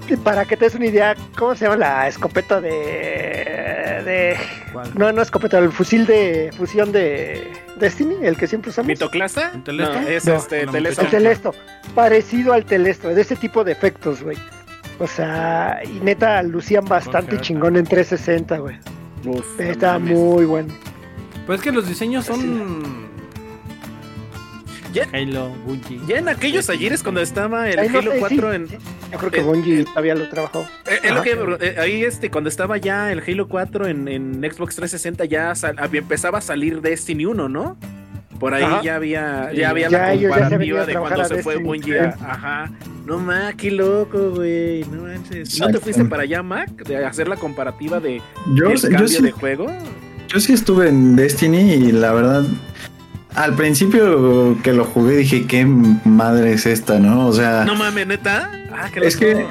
Y Para que te des una idea, ¿cómo se llama la escopeta de... de ¿Cuál? no, no escopeta, el fusil de fusión de Destiny, el que siempre usamos. ¿Mitoclasta? ¿El Telesto? No, es No, este, Telesto. El Telesto, parecido al Telesto, de ese tipo de efectos, güey. O sea, y neta lucían bastante chingón en 360, güey. Mames. muy bueno. Pues es que los diseños son. Ya- Halo, Bungie. Ya en aquellos ayeres cuando estaba el Halo sé, 4 sí, en... Yo creo que eh, Bungie eh, todavía lo trabajó. Eh, es lo Ajá. que eh, ahí este cuando estaba ya el Halo 4 en, en Xbox 360 ya empezaba a salir Destiny 1, ¿no? Por ahí Ajá. ya había ya había ya la comparativa de cuando se fue Bungie. ajá. No ma, qué loco, güey. No manches. ¿No te fuiste para allá, Mac? De hacer la comparativa de Yo, el yo cambio sí, de juego. yo sí estuve en Destiny y la verdad, al principio que lo jugué dije, ¿qué madre es esta, no? O sea, No mames, neta. Ah, qué Es que,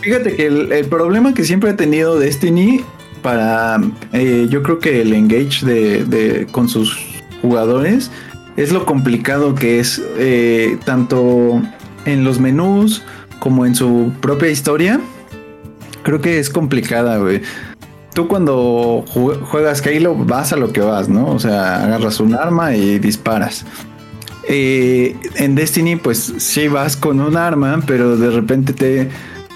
fíjate que el, el problema que siempre ha tenido Destiny para, eh, yo creo que el engage de, de- con sus jugadores es lo complicado que es eh, tanto en los menús como en su propia historia. Creo que es complicada. Tú cuando ju- juegas Halo vas a lo que vas, ¿no? O sea, agarras un arma y disparas. Eh, en Destiny, pues sí vas con un arma, pero de repente te,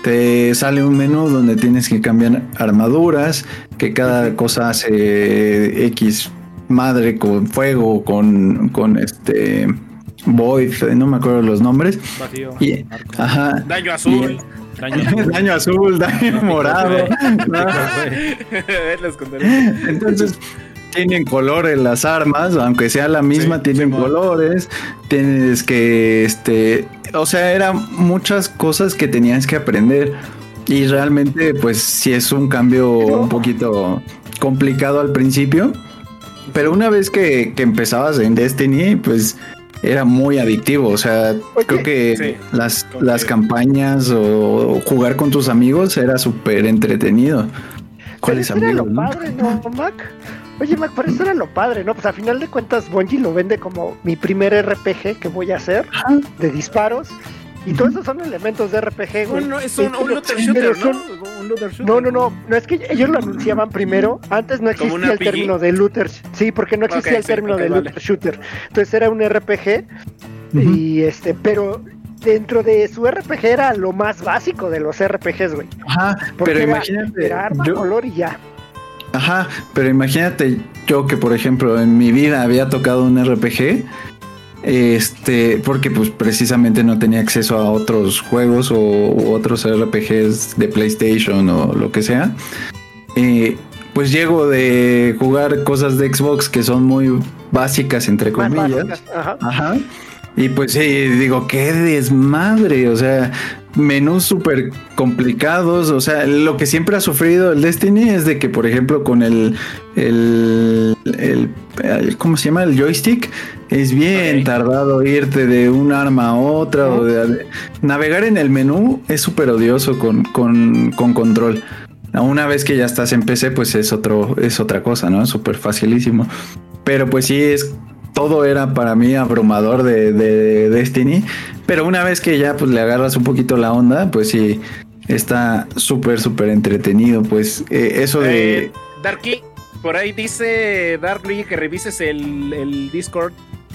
te sale un menú donde tienes que cambiar armaduras, que cada cosa hace X madre con fuego, con, con este Void, no me acuerdo los nombres. Vacío. Y, ajá. Daño azul. daño. daño azul, daño morado. Entonces tienen colores las armas, aunque sea la misma, Sí, tienen colores. Tienes que, este, o sea, eran muchas cosas que tenías que aprender. Y realmente, pues sí es un cambio un poquito complicado al principio. Pero una vez que, que empezabas en Destiny, pues era muy adictivo. O sea, Oye, creo que sí, las, las campañas o jugar con tus amigos era súper entretenido. ¿Cuáles eso era lo amigos? no? padre, ¿no, Mac? Oye, Mac, pero eso era lo padre, ¿no? Pues a final de cuentas, Bungie lo vende como mi primer RPG que voy a hacer de disparos. Y todos esos son elementos de RPG, güey. Bueno, es un, Pero- un looter shooter, ¿no? Un looter shooter. No, no, no, no es que ellos lo anunciaban primero. Antes no ¿Como existía el término de looter. Sí, porque no existía el sí, término de vale. looter shooter. Entonces era un RPG y este, pero dentro de su RPG era lo más básico de los RPGs, güey. Ajá, Porque pero era- imagínate. Era arma, yo- color y ya. Ajá, pero imagínate yo que por ejemplo en mi vida había tocado un RPG, este, porque pues precisamente no tenía acceso a otros juegos o u otros RPGs de PlayStation o lo que sea. eh, pues llego de jugar cosas de Xbox que son muy básicas, entre comillas. básicas, ajá. Ajá. Y pues sí, digo, qué desmadre, o sea, menús súper complicados, o sea, lo que siempre ha sufrido el Destiny es de que, por ejemplo, con el, el, el, el- ¿cómo se llama? El joystick, es bien tardado irte de un arma a otra, o de, navegar en el menú es súper odioso con, con, con control. Una vez que ya estás en PC, pues es otro, es otra cosa, ¿no? Súper facilísimo. Pero pues sí es todo era para mí abrumador de, de Destiny. Pero una vez que ya pues le agarras un poquito la onda, pues sí está súper, súper entretenido. Pues eh, eso de. Eh, Darky, por ahí dice Dark Luigi que revises el, el Discord.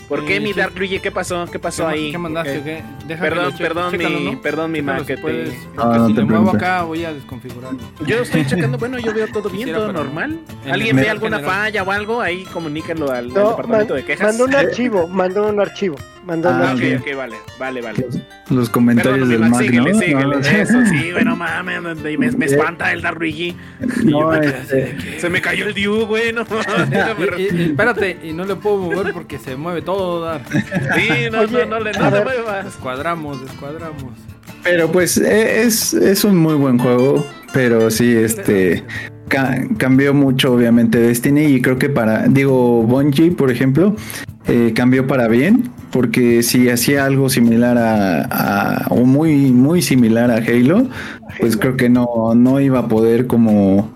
¿Por qué Sí, mi sí. Dark Luigi? ¿Qué pasó? ¿Qué pasó ¿Qué, ahí? ¿Qué mandaste Eh, qué? Perdón, che- perdón, chécalo, mi, ¿no? perdón, mi Chécalo Mac. si que puedes, te- porque Ah, no si te muevo acá voy a desconfigurarlo. Yo estoy checando, bueno, yo veo todo bien, todo normal. En ¿Alguien ve alguna general. falla o algo? Ahí comuníquenlo al, departamento man- de quejas. mandó un archivo, mandó un archivo, mandó Ah, Ah, ok, vale, vale, vale. Los comentarios del Mac, síguele, ¿no? síguele. No, Eso, sí, bueno, mames, me, me- me espanta el yo no, este, Se me cayó el Diu, güey, no Y- y- espérate, y no le puedo mover porque se mueve todo, Dar. Sí, no, Oye, no, no, no le ver. muevas. Descuadramos, descuadramos. Pero pues eh, es, es un muy buen juego, pero sí, este ca- cambió mucho obviamente Destiny y creo que para, digo, Bungie, por ejemplo, eh, cambió para bien, porque si hacía algo similar a, a- o muy, muy similar a Halo, pues creo que no, no iba a poder como,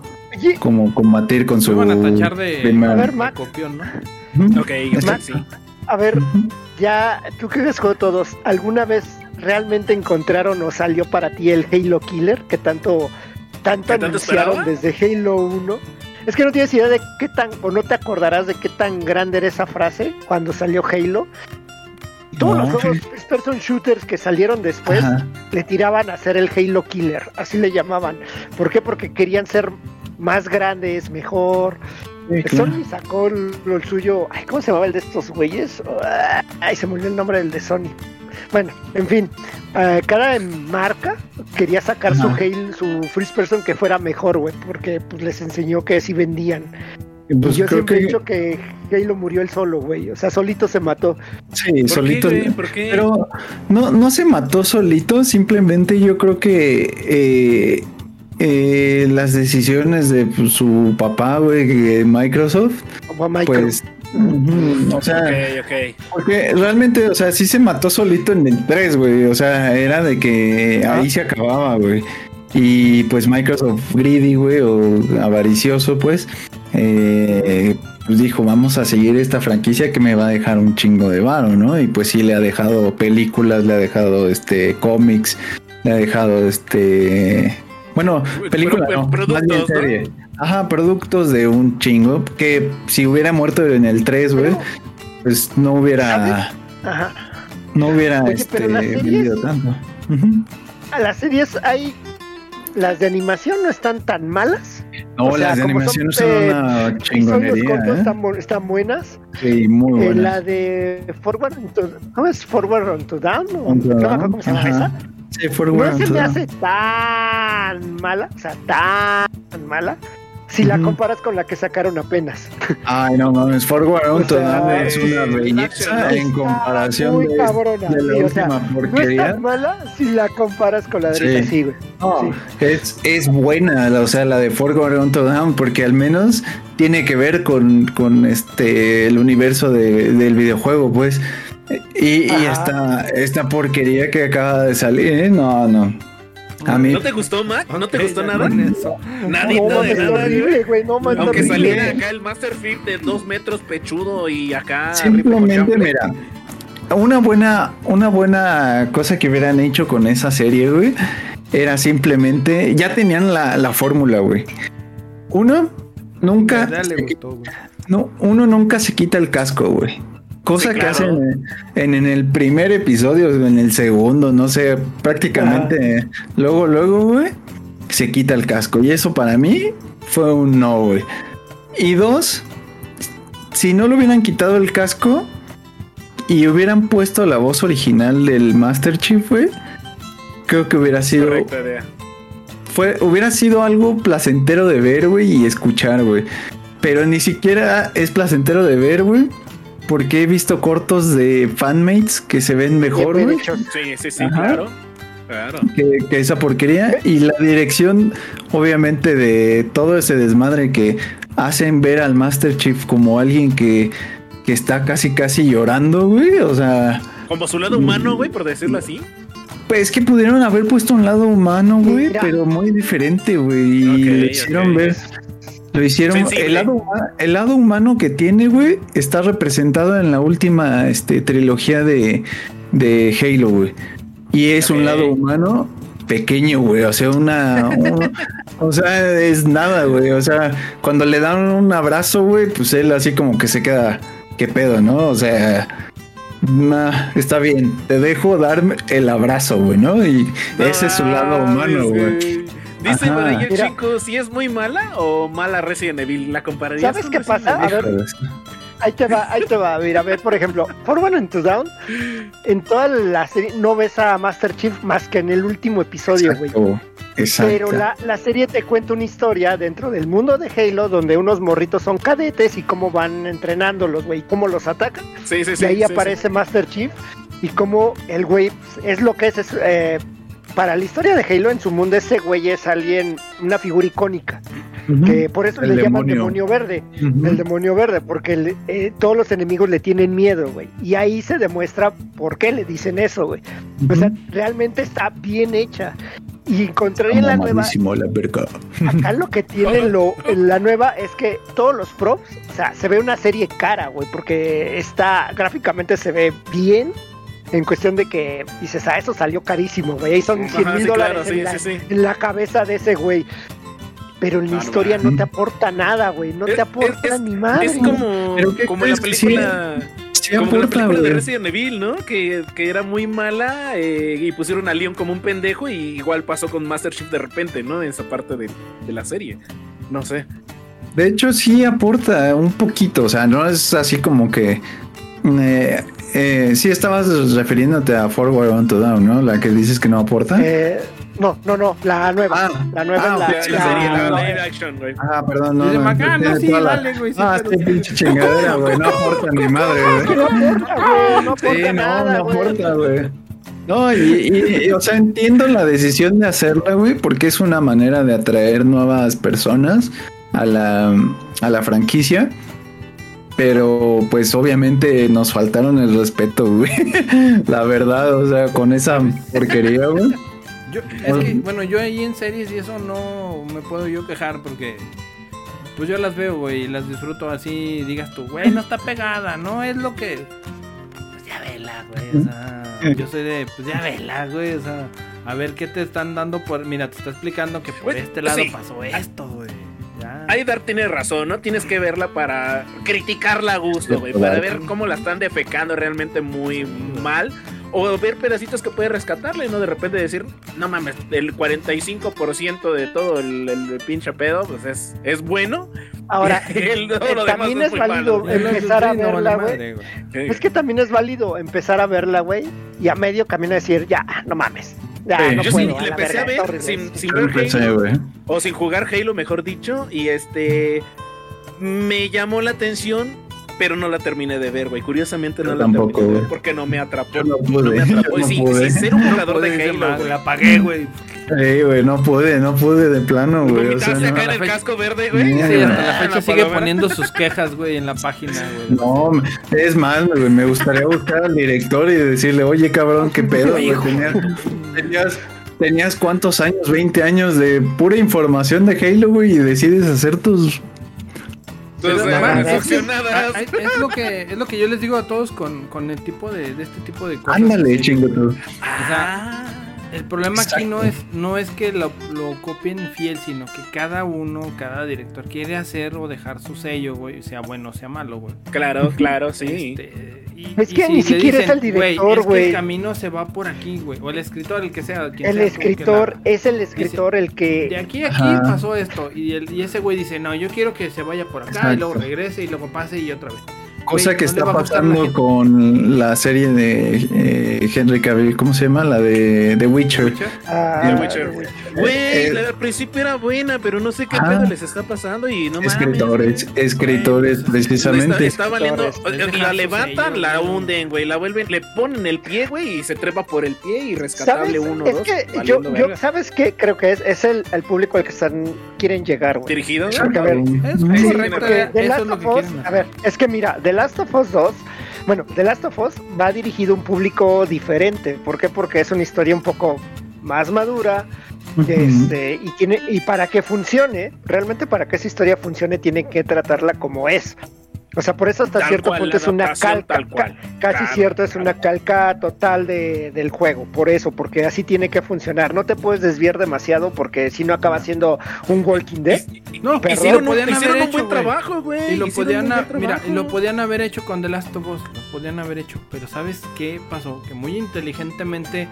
como combatir con su van a tachar de, primer- A ver, Mac. copión, ¿no? Ok, sí. a ver, ya, tú que has jugado todos, ¿alguna vez realmente encontraron o salió para ti el Halo Killer que tanto, tanto ¿Que tanto anunciaron esperaba? desde Halo 1? Es que no tienes idea de qué tan, o no te acordarás de qué tan grande era esa frase cuando salió Halo. Todos No, los juegos first person shooters que salieron después Ajá. le tiraban a hacer el Halo Killer, así le llamaban. ¿Por qué? Porque querían ser más grandes, mejor. Sí, claro. Sony sacó lo el suyo. Ay, ¿cómo se llamaba el de estos güeyes? Ay, se me olvidó el nombre del de Sony. Bueno, en fin, eh, cada marca quería sacar su. Halo, su first person que fuera mejor, güey, porque pues les enseñó que sí vendían. Pues y yo creo siempre he dicho que Halo murió él solo, güey. O sea, solito se mató. sí, ¿Por solito. qué, güey? ¿Por qué? Pero no, no se mató solito, simplemente yo creo que eh, eh, las decisiones de pues, su papá, güey, que Microsoft, a O sea, porque realmente, o sea, sí se mató solito en el 3, güey, o sea, era de que ahí se acababa, güey. Y pues Microsoft greedy, güey, o avaricioso, pues, eh, pues dijo, vamos a seguir esta franquicia que me va a dejar un chingo de varo, ¿no? Y pues sí le ha dejado películas, le ha dejado este cómics, le ha dejado este bueno, película Pro- no, productos, más bien ¿no? Ajá, productos de un chingo que si hubiera muerto en el 3, güey, pues no hubiera Ajá. no hubiera Oye, este, pero las series- vendido tanto. A las series hay. Las de animación no están tan malas. No, O sea, las de animación son, son, eh, una chingonería, cortos ¿eh? están, bu- están buenas. Sí, muy Eh, buenas. la de Forward to, ¿Cómo es? Forward on to Down. ¿o? On to no Down, cómo se llama esa. Sí, Forward No se on to me Down. hace tan mala, o sea, tan mala, si la comparas con la que sacaron apenas. Ay, no mames, Forward Down es una belleza en comparación muy de, cabrona, de la sí, o sea, última No es porquería. tan mala si la comparas con la de Sí. sí, güey. No, Sí. es, es buena, la- o sea, la de Forward Down, porque al menos tiene que ver con, con este el universo de- del videojuego, pues. Y, y esta, esta porquería que acaba de salir, ¿eh? no, no. A mí, ¿No te gustó, Mac? ¿No te gustó nada? Nadie, No, nada de nada, güey. horrible, güey, no mames, Aunque horrible. saliera acá el Master Field de dos metros pechudo y acá. Simplemente, mira, una buena, una buena cosa que hubieran hecho con esa serie, güey, era simplemente, ya tenían la, la fórmula, güey. Uno, nunca, gustó, güey. no, uno nunca se quita el casco, güey. Cosa Sí, que hacen en, en el primer episodio, en el segundo, no sé, prácticamente, luego, luego, güey, se quita el casco. Y eso para mí fue un no, güey. Y dos, si no le hubieran quitado el casco y hubieran puesto la voz original del Master Chief, güey, creo que hubiera sido fue, hubiera sido algo placentero de ver, güey, y escuchar, güey. Pero ni siquiera es placentero de ver, güey. Porque he visto cortos de fanmates que se ven mejor, hechos. Sí, sí, sí, Ajá. claro. Claro. que, que esa porquería y la dirección obviamente de todo ese desmadre que hacen ver al Master Chief como alguien que, que está casi casi llorando, güey, o sea, Como su lado humano, güey, por decirlo así. pues que pudieron haber puesto un lado humano, güey, Mira. pero muy diferente, güey, y lo hicieron ver. Lo hicieron, el lado, huma- el lado humano que tiene, güey, está representado en la última este, trilogía de, de Halo, güey. Y es un lado humano pequeño, güey. O sea, una. un- o sea, es nada, güey. O sea, cuando le dan un abrazo, güey, pues él así como que se queda. ¿Qué pedo, no? O sea. nah, está bien, te dejo darme el abrazo, güey, ¿no? Y ese es su lado humano, güey. Dice Mira. chico, si es muy mala o mala Resident Evil, ¿la compararías ¿Sabes con qué Resident pasa? A Evil? ver, Ahí te va, ahí te va. Mira, a ver, por ejemplo, Forward into Down, en toda la serie no ves a Master Chief más que en el último episodio, güey. Pero la, la serie te cuenta una historia dentro del mundo de Halo donde unos morritos son cadetes y cómo van entrenándolos, güey, cómo los atacan. Sí, sí, sí. y ahí sí, aparece Master Chief y cómo el güey pues, es lo que es, es, eh, para la historia de Halo en su mundo ese güey es alguien, una figura icónica, que por eso El le llaman demonio. verde. El demonio verde, porque le- eh, todos los enemigos le tienen miedo, güey. Y ahí se demuestra por qué le dicen eso, güey. O sea, realmente está bien hecha. Y encontré en la nueva, la acá lo que tiene lo, en la nueva es que todos los props, o sea, se ve una serie cara, güey, porque está, gráficamente se ve bien. En cuestión de que dices, ah, eso salió carísimo, güey. Ahí son 100 Ajá, mil sí, dólares claro, en, sí, la, sí, sí. en la cabeza de ese güey. Pero en la historia no te aporta nada, güey. No Es- te aporta es- ni madre. Es como, ¿Pero qué como la crees que sí? película. Sí como la aporta, película de. Resident Evil, ¿no? Que, que era muy mala eh, y pusieron a Leon como un pendejo y igual pasó con Master Chief de repente, ¿no? En esa parte de, de la serie. No sé. De hecho, sí aporta un poquito, o sea, no es así como que... Eh, eh, sí estabas refiriéndote a Forward on to Down, ¿no? La que dices que no aporta. Eh, no, no, no, la nueva. Ah, la nueva ah, es la, live action, güey. Ah, perdón, no. No, tienes sí, dale, güey, sí, Ah, pero- este pinche chingadera, güey. No aporta ni madre, güey. no aporta, güey, no aporta Sí, no, nada, no güey. aporta, güey. No, y, y- y, o sea, entiendo la decisión de hacerla, güey, porque es una manera de atraer nuevas personas a la, a la franquicia. Pero, pues, obviamente nos faltaron el respeto, güey. La verdad, o sea, con esa porquería, güey. Yo, es que, bueno, yo ahí en series y eso no me puedo yo quejar porque pues yo las veo, güey, y las disfruto así, digas tú, güey, no está pegada, no es lo que... Pues ya vela, güey, o sea, yo soy de, pues ya vela, güey, o sea, a ver qué te están dando por... Mira, te está explicando que por este lado sí. pasó esto, güey. Aidar tiene razón, ¿no? Tienes que verla para criticarla a gusto, güey. Para ver cómo la están defecando realmente muy mal. O ver pedacitos que puede rescatarle, ¿no? De repente decir, no mames, el 45% de todo el, el pinche pedo, pues es, es bueno. Ahora, El- eh, también es válido malo. Empezar a verla, güey. Es que también es válido empezar a verla, güey, y a medio camino decir, ya, no mames. Sí. no Yo puedo, a le empecé verga, a ver sin, sin ver empecé, Halo, o sin jugar Halo, mejor dicho, y este me llamó la atención, pero no la terminé de ver, güey. Curiosamente no Yo la tampoco, terminé de ver porque no me atrapó. Yo no No pude, me atrapó. yo no pude. sin ser un jugador de Halo, "Ma- güey. La apagué, güey. Sí, güey, no pude, no pude de plano, güey. O sea, acá no. en el fecha- casco verde, güey. Sí, hasta la fecha sigue palabra. poniendo sus quejas, güey, en la página, güey. No, es más, güey, me gustaría buscar al director y decirle, oye, cabrón, qué pedo, güey. Tenías, tenías, tenías cuántos años, 20 años de pura información de Halo, güey, y decides hacer tus... Entonces, Pero, mamá, es, que- lo que es lo que yo les digo a todos con, con el tipo de, de este tipo de cosas. Ándale, chingo tú. O sea, el problema aquí no es no es que lo, lo copien fiel, sino que cada uno, cada director quiere hacer o dejar su sello, güey, sea bueno o sea malo, güey. Claro, claro, sí. Este, y- Es y que si ni siquiera es el "Güey, director, es que güey". El camino se va por aquí, güey. O el escritor, el que sea. quien El sea tú, que escritor la- es el escritor el de que... aquí a aquí Ajá. pasó esto. Y, el- y ese güey dice, no, yo quiero que se vaya por acá y luego regrese y luego pase y otra vez. Cosa que está pasando con la serie de eh, Henry Cavill, ¿cómo se llama? La de The Witcher. Ah, The Witcher. Güey, Eh, la- al principio era buena, pero no sé qué Ah. pedo les está pasando y no mames. escritores, güey. escritores, Está, precisamente. está valiendo. Escritores. La levantan, la hunden, güey. La vuelven, le ponen el pie, güey, y se trepa por el pie y ¿Sabes? rescatable uno, es dos. que yo, yo. ¿sabes qué? Creo que es, es el, el público al que están, quieren llegar, güey. Dirigido, ¿no? Porque, a ver, Es. Sí, correcto, porque eso es lo que quieren a ver, es que mira, The Last of Us 2, bueno, The Last of Us va dirigido a un público diferente. ¿Por qué? Porque es una historia un poco más madura. Este, y tiene, y para que funcione, realmente para que esa historia funcione, tiene que tratarla como es. O sea, por eso hasta Tal cierto cual, punto es una calca, tal cual. ca- casi Claro, cierto, es una calca total de, del juego. Por eso, porque así tiene que funcionar. No te puedes desviar demasiado porque si no acaba siendo un Walking Dead. No, Perdón, lo Hicieron, un, podían hicieron haber un buen trabajo, güey. Y lo podían, mira, lo podían haber hecho con The Last of Us, lo podían haber hecho, pero ¿sabes qué pasó? Que muy inteligentemente,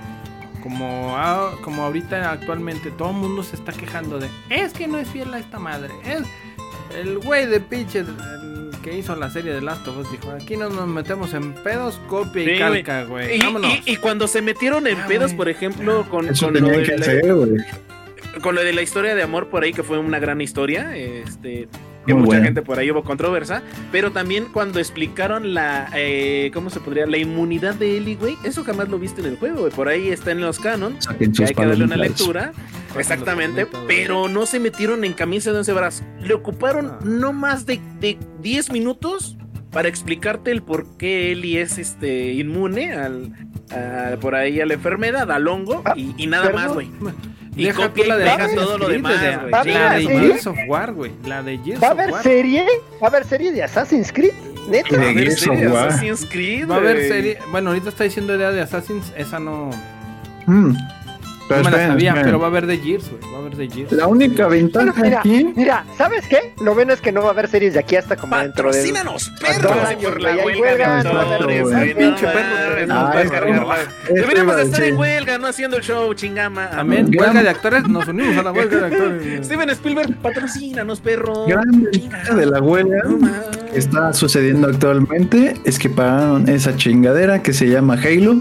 como, a- como ahorita actualmente todo el mundo se está quejando de, es que no es fiel a esta madre, es el güey de pinche el que hizo la serie de Last of Us dijo, aquí no nos metemos en pedos, copia y Sí, calca, güey. Y, Vámonos. y- y cuando se metieron en Ah, pedos, por ejemplo, con, con lo de la- hacer, con lo de la historia de amor por ahí, que fue una gran historia, este, que Muy mucha buena. gente por ahí hubo controversia, pero también cuando explicaron la, eh, ¿cómo se podría? La inmunidad de Ellie, güey, eso jamás lo viste en el juego, güey, por ahí está en los sus hay que darle una lectura, exactamente, pero no se metieron en camisa de once varas, le ocuparon Ah. no más de, de 10 minutos para explicarte el por qué Ellie es este inmune al, a- por ahí a la enfermedad, al hongo, Ah, y, y nada perdón. más, güey. Y Deja copia tú la de Assassin's todo lo demás, güey. La de. Gears of War, güey. La de Gears ¿Va a haber serie? ¿Va a haber serie de Assassin's Creed? ¿Neta? De Gears of War. Assassin's Creed, Va a haber serie. Bueno, ahorita está diciendo idea de Assassins. Esa no, Mm. Pero no me la sabía, pero va a haber de Gears, güey. Va a haber de Gears. La única ventaja mira, aquí mira, ¿sabes qué? Lo bueno es que no va a haber series de aquí hasta como dentro de... Patrocínanos, perros, años, por la huelga de pinche no perro, mames, no no puedes es cargarla. como- Deberíamos estar en huelga, no haciendo el show, chingama. Gran- huelga de actores. Nos unimos a la huelga de actores. Steven Spielberg, patrocínanos, perro. gran de la huelga que está sucediendo actualmente es que pararon esa chingadera que se llama Halo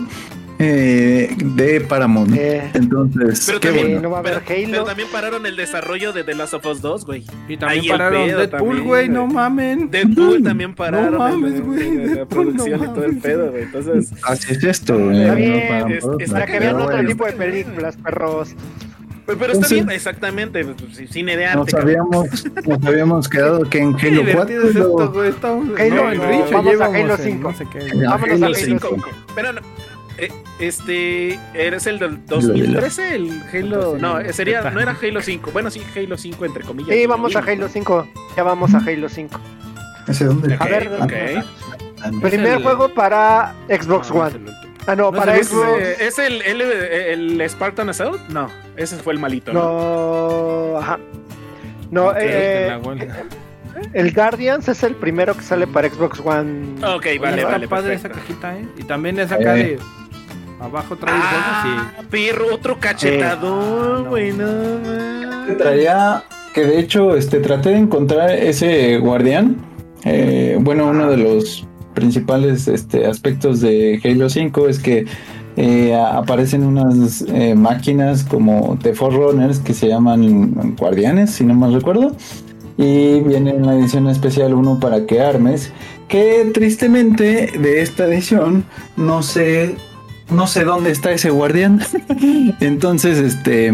eh, de Paramount. Eh, Entonces, Pero qué también, bueno. no va a haber pero, Halo. pero también pararon el desarrollo de The Last of Us 2, güey. Y también Ahí pararon pedo Deadpool, güey. No mamen. Deadpool también pararon No mames, güey, la producción no y todo el pedo, güey. Entonces, Así es esto, güey. Está No bien, para- es- es- para que vean otro tipo de películas, perros. pero, pero está bien, exactamente. pues, Cine de arte. Nos habíamos, nos habíamos quedado que en Halo 4 divertido es esto, güey. Estamos... Halo, no, en no, Richo vamos a Halo en 5. No sé qué. Vámonos Halo a Halo 5. 5. Pero no, eh, este, ¿eres el del 2013? El Halo. No, eh, sería, no era Halo 5. Bueno, sí, Halo 5, entre comillas. Sí, vamos a Halo 5. Ya vamos a Halo 5. ¿Ese dónde? A ver, Ok. Primer el- juego para Xbox One. Ah, no, para Xbox. Eh, ¿Es el, el, el Spartan Assault? No, ese fue el malito. ¿no? No, ajá. No, eh, huelga. el Guardians es el primero que sale para Xbox One. Ok, Oye, vale, está vale. padre perfecto. esa cajita, ¿eh? Y también es acá Eh. de. Abajo trae Ah, perro, otro cachetador, Ah, no. güey, no. Traía que de hecho este traté de encontrar ese guardián. Eh, bueno, uno de los principales este, aspectos de Halo 5 es que eh, aparecen unas eh, máquinas como The Forerunners que se llaman guardianes, si no mal recuerdo. Y viene en la edición especial uno para que armes. Que tristemente de esta edición no sé. No sé dónde está ese guardián. Entonces, este.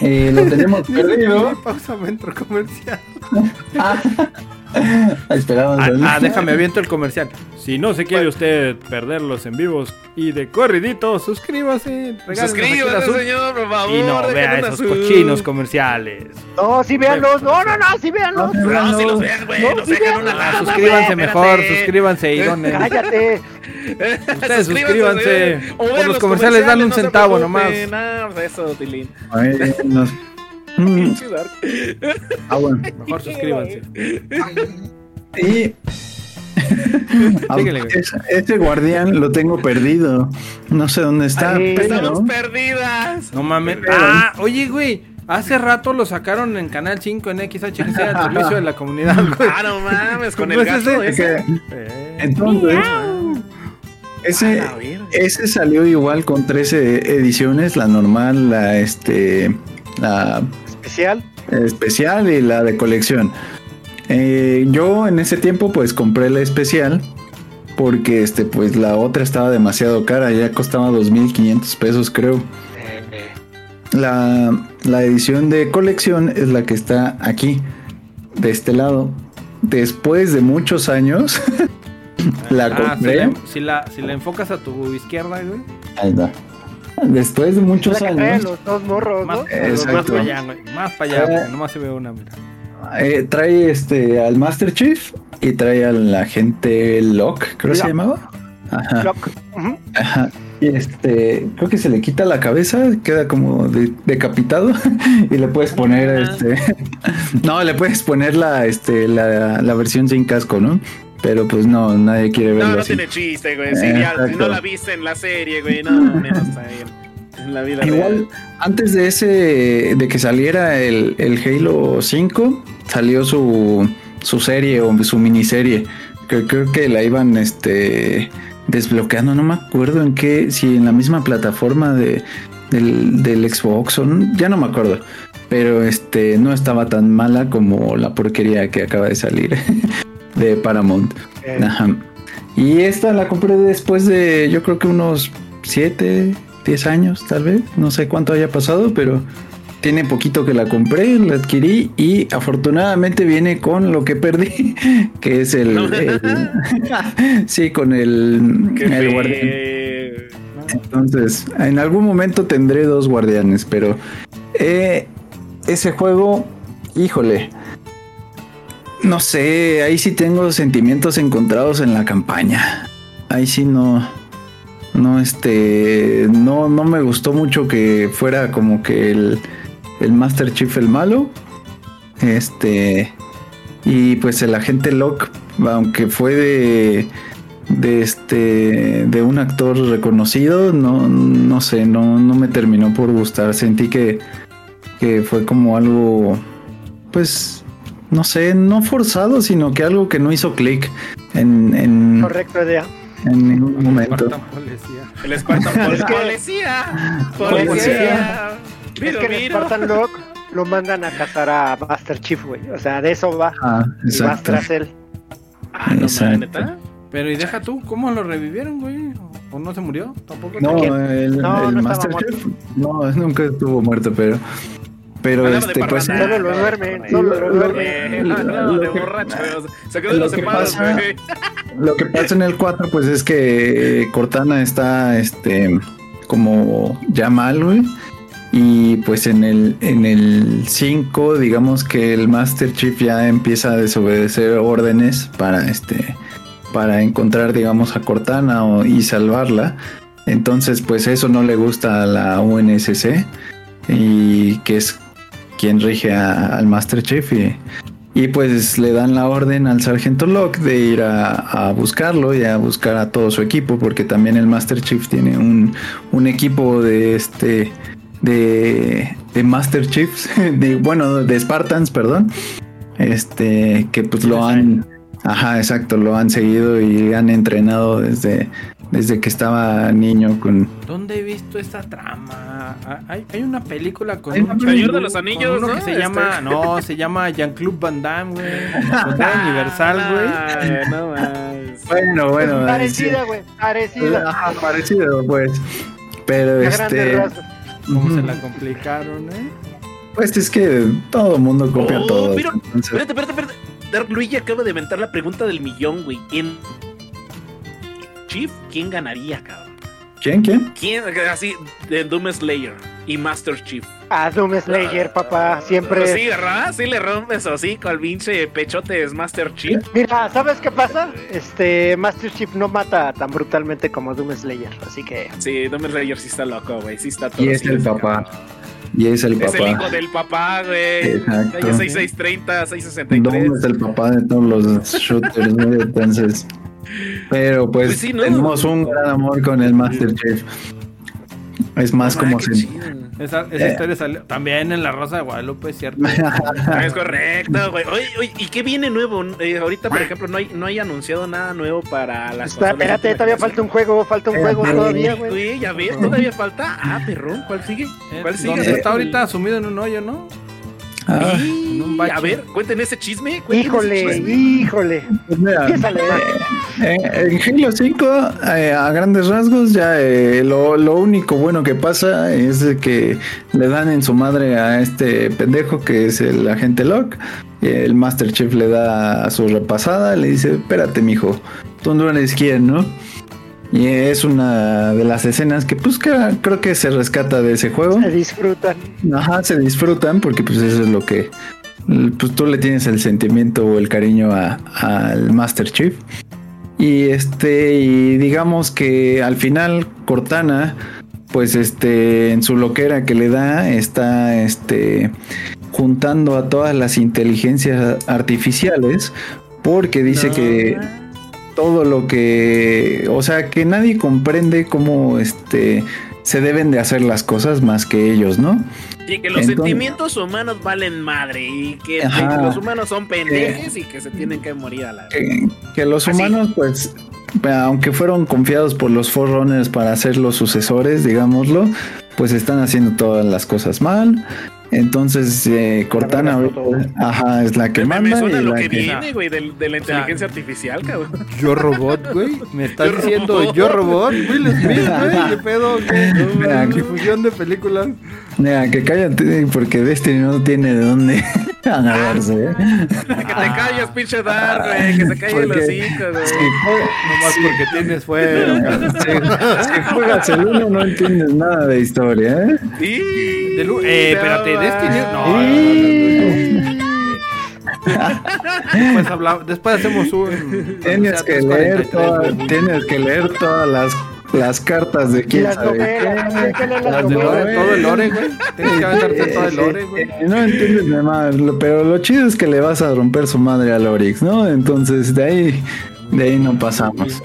eh, lo tenemos perdido. Pausa comercial. Esperamos. Ah, ah, déjame aviento el comercial. Si no se quiere usted perder los en vivos y de corridito, suscríbase. Suscríbase, señor, por favor. Y no vea esos cochinos comerciales. No, sí, véanlos. No, no, no, sí, véanlos. No, si los vean, güey, No, nos sí, dejan vean. una Ah, lana, suscríbanse güey, mejor, espérate. suscríbanse y donen. Cállate. Ustedes suscríbanse. güey. O Por vean los comerciales dan un no centavo preocupen. Ah, pues eso, Tilín. Ay, nos-. Ah, bueno. Mejor suscríbanse. Y. Ah, es- ese guardián lo tengo perdido. No sé dónde está. Ay, pero Estamos perdidas. No mames. Ah, oye, güey. Hace rato lo sacaron en Canal 5 en XHC al servicio de la comunidad, güey. Ah, no mames, con ¿Cómo el gato ese? ese. Eh, Entonces, ese, A la verga. ese salió igual con 13 ediciones, la normal, la este la Especial. especial y la de colección. Eh, yo en ese tiempo pues compré la especial porque este pues la otra estaba demasiado cara, ya costaba 2500 pesos creo. La, la edición de colección es la que está aquí, de este lado. Después de muchos años, la ah, si, compré. la, si, la, si la enfocas a tu izquierda, güey. Ahí está. Después de La muchos trae años, los dos morros, Más, ¿no? Exacto. más para allá. Más para allá, Eh. nomás se ve una, mira. eh, trae este al Master Chief y trae al agente Locke, creo que se Locke. llamaba. Ajá. Lock. Ujú. Ajá. Y este, creo que se le quita la cabeza, queda como de- decapitado y le puedes poner este, no, le puedes poner la, este, la, la versión sin casco, ¿no? Pero pues no, nadie quiere verlo No, no así. tiene chiste, güey. Sí, ya, si no la viste en la serie, güey, no, menos ahí en, en la vida Igual, real. antes de ese, de que saliera el, el Halo 5, salió su, su serie o su miniserie. Que creo que la iban este desbloqueando, no me acuerdo en qué, si en la misma plataforma de, del, del Xbox o no, ya no me acuerdo. Pero este no estaba tan mala como la porquería que acaba de salir de Paramount. Eh, Ajá. Y esta la compré después de, yo creo que unos 7, 10 años, tal vez. No sé cuánto haya pasado, pero tiene poquito que la compré, la adquirí y afortunadamente viene con lo que perdí, que es el. el- sí, con el, el guardián. Entonces, en algún momento tendré dos guardianes, pero eh, ese juego, híjole. No sé, ahí sí tengo sentimientos encontrados en la campaña. Ahí sí no. No, este. No, no me gustó mucho que fuera como que el, el Master Chief el malo. Este. Y pues el agente Locke, aunque fue de. De este. De un actor reconocido, no, no sé, no, no me terminó por gustar. Sentí que. Que fue como algo. Pues. No sé, no forzado, sino que algo que no hizo clic en, en, Correcto, idea. en ningún momento. Spartan Policía. El Spartan Pol- Es que- Policía. Policía. Policía. Es que miro. Spartan Lock lo mandan a cazar a Master Chief, güey. O sea, de eso va. Ah, Y vas exacto. tras él. Ah, no, Exacto. Pero y deja tú, ¿cómo lo revivieron, güey? ¿O no se murió? Tampoco. No, el, No, el no estaba Master muerto. Chief, no, nunca estuvo muerto, pero, pero este, pues. Solo lo duermen, Eh, solo lo duermen. eh, de borracho, güey. Se Lo los que separos, pasa- güey. lo que pasa en el 4, pues es que Cortana está, este, como ya mal, güey. Y pues en el, en el 5, digamos que el Master Chief ya empieza a desobedecer órdenes para este para encontrar, digamos, a Cortana o- y salvarla. Entonces, pues eso no le gusta a la UNSC y que es quien rige a- al Master Chief y, y pues le dan la orden al sargento Locke de ir a, a buscarlo y a buscar a todo su equipo porque también el Master Chief tiene un, un equipo de este de, de Master Chiefs de bueno de Spartans perdón este que pues lo han ajá exacto lo han seguido y han entrenado desde desde que estaba niño con ¿Dónde he visto esta trama? Ah, Hay, hay una película con chavo- Señor de los Anillos, ¿no? que se Este. llama, no, se llama Jean-Claude Van Damme, güey. El Universal, güey. Ah, no más. bueno bueno Parecida, güey. Parecida. Ajá, parecido pues pero este. Cómo se la complicaron, eh. Pues es que todo el mundo copia Oh, todo. pero- entonces- Espérate, espérate, espérate. Dark Luigi acaba de inventar la pregunta del millón, güey. En Chief, ¿quién ganaría, cabrón? ¿Quién? ¿Quién? ¿Quién? Así, de Doom Slayer y Master Chief. A Doom Slayer, papá. Siempre. Sí, ¿verdad? Sí le rompes así con el pinche pechote es Master Chief. Mira, ¿sabes qué pasa? Este Master Chief no mata tan brutalmente como Doom Slayer, así que Sí, Doom Slayer sí está loco, güey. Sí está todo. Y es el papá. Y es el Es el hijo papá. del papá, güey. Exacto. Calle 6630, 663. Dom es el papá de todos los shooters, ¿no? Entonces. Pero pues, Pues sí, ¿no? tenemos un gran amor con el Master Chief. Es más Ah, como se- chido. Esa, esa Eh. historia salió también en La Rosa de Guadalupe, es cierto. Es correcto, güey. Oye, oye, ¿y qué viene nuevo? Eh, ahorita, por ejemplo, no hay, no hay anunciado nada nuevo para las Espera, consolas espérate, todavía falta un juego, falta un Eh, juego todavía, güey. Ya ves, todavía falta. Ah, perrón, ¿cuál sigue? ¿Cuál sigue? Donde está ahorita sumido en un hoyo, ¿no? Ah, a ver, cuenten ese chisme. cuenten ese Híjole, chisme. híjole. pues mira, Empiézale. En, Halo 5, eh, a grandes rasgos, ya eh, lo, lo único bueno que pasa es que le dan en su madre a este pendejo que es el agente Locke. El Master Chief le da su repasada, le dice, espérate mijo, tú no eres quien, ¿no? Y es una de las escenas que pues que creo que se rescata de ese juego. Se disfrutan. Ajá, se disfrutan porque pues eso es lo que pues tú le tienes el sentimiento o el cariño al Master Chief. Y este, y digamos que al final Cortana, pues este, en su loquera que le da, está este juntando a todas las inteligencias artificiales. Porque dice que todo lo que. O sea que nadie comprende cómo este se deben de hacer las cosas más que ellos, ¿no? Y que los Entonces- sentimientos humanos valen madre. Y que, Ajá. que los humanos son pendejes y que se tienen que morir a la que, que los Así. humanos, pues, aunque fueron confiados por los Forerunners para ser los sucesores, digámoslo, pues están haciendo todas las cosas mal. Entonces, eh, Cortana, ajá, es la que Me, me manda. suena y lo la que que- viene, güey, del- de, la inteligencia artificial, cabrón. Yo robot, güey. Me estás Yo diciendo robot. yo robot. Will Smith, güey. ¿Qué pedo? ¿Qué? Difusión de películas. Mira, que cállate, porque Destiny no tiene de dónde agarrarse. ¿eh? que te calles, pinche Dark, güey. Que se calle el Porque- hocico, güey. Si Nomás porque tienes fuego. si- si juegas el uno, no entiendes nada de historia, ¿eh? Y... De lu- eh, espérate, Destiny. No, Después, habla- después hacemos un. Tienes que leer todas, tienes que leer todas las, las cartas de quién las sabe novelas, qué. las Las de. Lore, todo el lore, güey. Tienes que aventarte todo el lore, güey. Eh, No entiendes nada más, lo- pero lo chido es que le vas a romper su madre al Orix, ¿no? Entonces de ahí, de ahí no pasamos.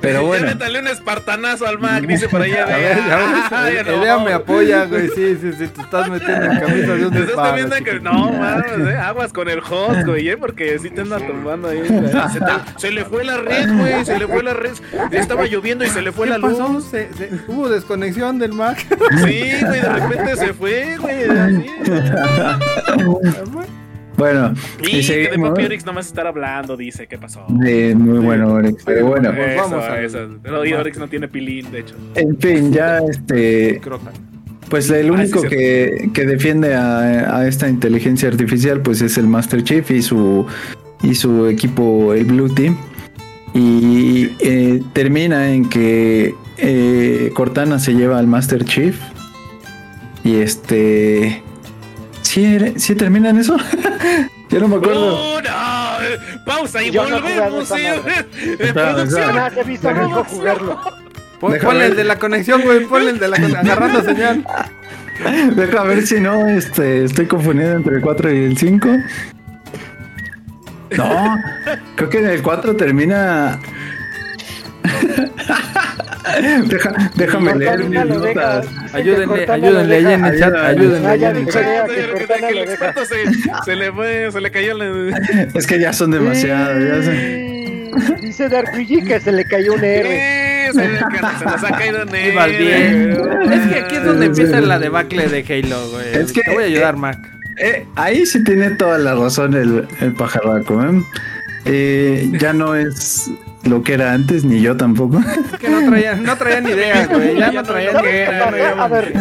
Pero Ya bueno, métale un espartanazo al Mac, dice por allá. A ver, ya ya no. Idea me apoya, güey. Sí, sí, sí. Te estás metiendo en camisa de un Te estás viendo que no, mames, eh, aguas con el host, güey, eh, porque sí te anda tumbando ahí. Se, te- se le fue la red, güey, se le fue la red. Ya estaba lloviendo y se le fue ¿Qué la pasó? luz. Se, se- hubo desconexión del Mac. Sí, güey, de repente se fue, güey. así. bueno, Y y que de seguimos. Papi Orix nomás estar hablando, dice, ¿qué pasó? Eh, muy bueno, Orix, pero bueno, Pues Eso, vamos a- eso. Pero hoy Orix no tiene pilín, de hecho. en fin, ya este. Pues el Ah, sí, único que, que defiende a, a esta inteligencia artificial pues es el Master Chief y su y su equipo el Blue Team y eh, termina en que eh, Cortana se lleva al Master Chief y este sí, sí termina en eso yo no me acuerdo ¡Oh, no! Eh, Pausa y Yo no volvemos. Espera, producción. Visto a jugarlo. Pon- el de la conexión, güey. Ponle el de la conexión. Agarrando señal. deja ver si no este estoy confundido entre el 4 y el 5 no creo que en el 4 termina Deja- déjame leer mis notas. Ayúdenle, ayúdenle ahí en el chat. Ayúdenle el experto se, se le fue, se le cayó la. Es que ya son demasiados. ya son- Dice que se le cayó un héroe. Eh, se, se nos ha caído. Ibas bien. Es que aquí es donde Sí, sí. empieza la debacle de Halo, güey. Es que- Te voy a ayudar, Mac. Eh, ahí sí tiene toda la razón el, el pajarraco. ¿eh? Eh, ya no es lo que era antes, ni yo tampoco. Es que no traían, no traían ideas, güey. Ya no traían ¿Sabes qué ideas. pasa? A ver,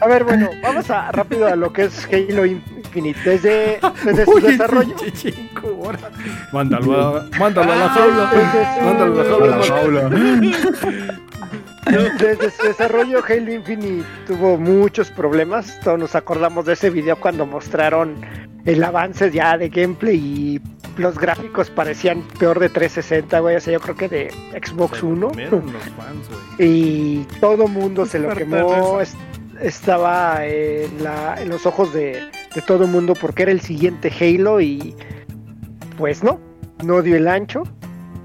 a ver, bueno, vamos a rápido a lo que es Halo Infinite. Desde, desde su Uy, desarrollo. horas. Mándalo a, mándalo a la jaula. Desde su- Mándalo a la jaula. Desde su desarrollo, Halo Infinite tuvo muchos problemas. Todos nos acordamos de ese video cuando mostraron el avance ya de gameplay y los gráficos parecían peor de 360, güey. O sea, yo creo que de Xbox One. Y todo mundo se lo quemó. es- Estaba en, la, en los ojos de, de todo mundo porque era el siguiente Halo y pues no, no dio el ancho.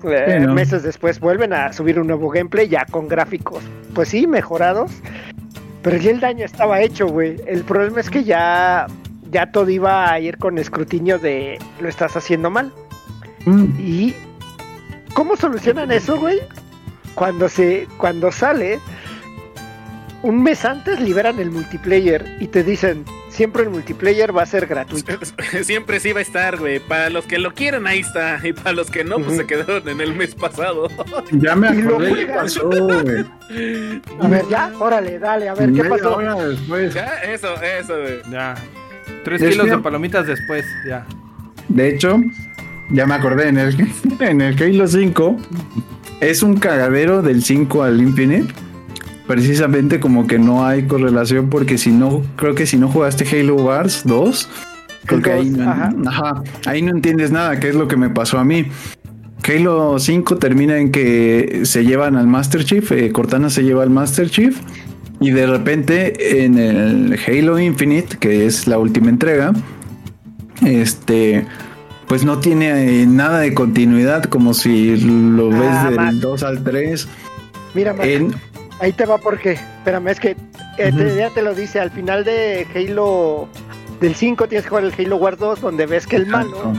Eh, Sí, ¿no? Meses después vuelven a subir un nuevo gameplay ya con gráficos, pues sí, mejorados. Pero ya el daño estaba hecho, güey. El problema es que ya, ya todo iba a ir con escrutinio de lo estás haciendo mal. Mm, ¿Y cómo solucionan eso, güey? Cuando se cuando sale un mes antes liberan el multiplayer y te dicen, siempre el multiplayer va a ser gratuito. Siempre sí va a estar, güey. Para los que lo quieran, ahí está. Y para los que no, pues se quedaron en el mes pasado. Ya me acordé qué pasó, güey. A ver, ya, órale, dale, a ver qué Media pasó. hora después. Ya, eso, eso, güey. Ya. Tres Es kilos que- de palomitas después, ya. De hecho, ya me acordé, en el, en el Halo 5 es un cagadero del 5 al Infinite. Precisamente como que no hay correlación porque si no, creo que si no jugaste Halo Wars 2, creo que ahí 2, no, ajá. ajá, ahí no entiendes nada, que es lo que me pasó a mí. Halo 5 termina en que se llevan al Master Chief, eh, Cortana se lleva al Master Chief y de repente en el Halo Infinite, que es la última entrega, este pues no tiene eh, nada de continuidad como si lo ves del Mac. 2 al 3 Mira, en ahí te va porque, espérame, es que eh, te- Ujú. ya te lo dice, al final de Halo del 5 tienes que jugar el Halo Wars 2 donde ves que el malo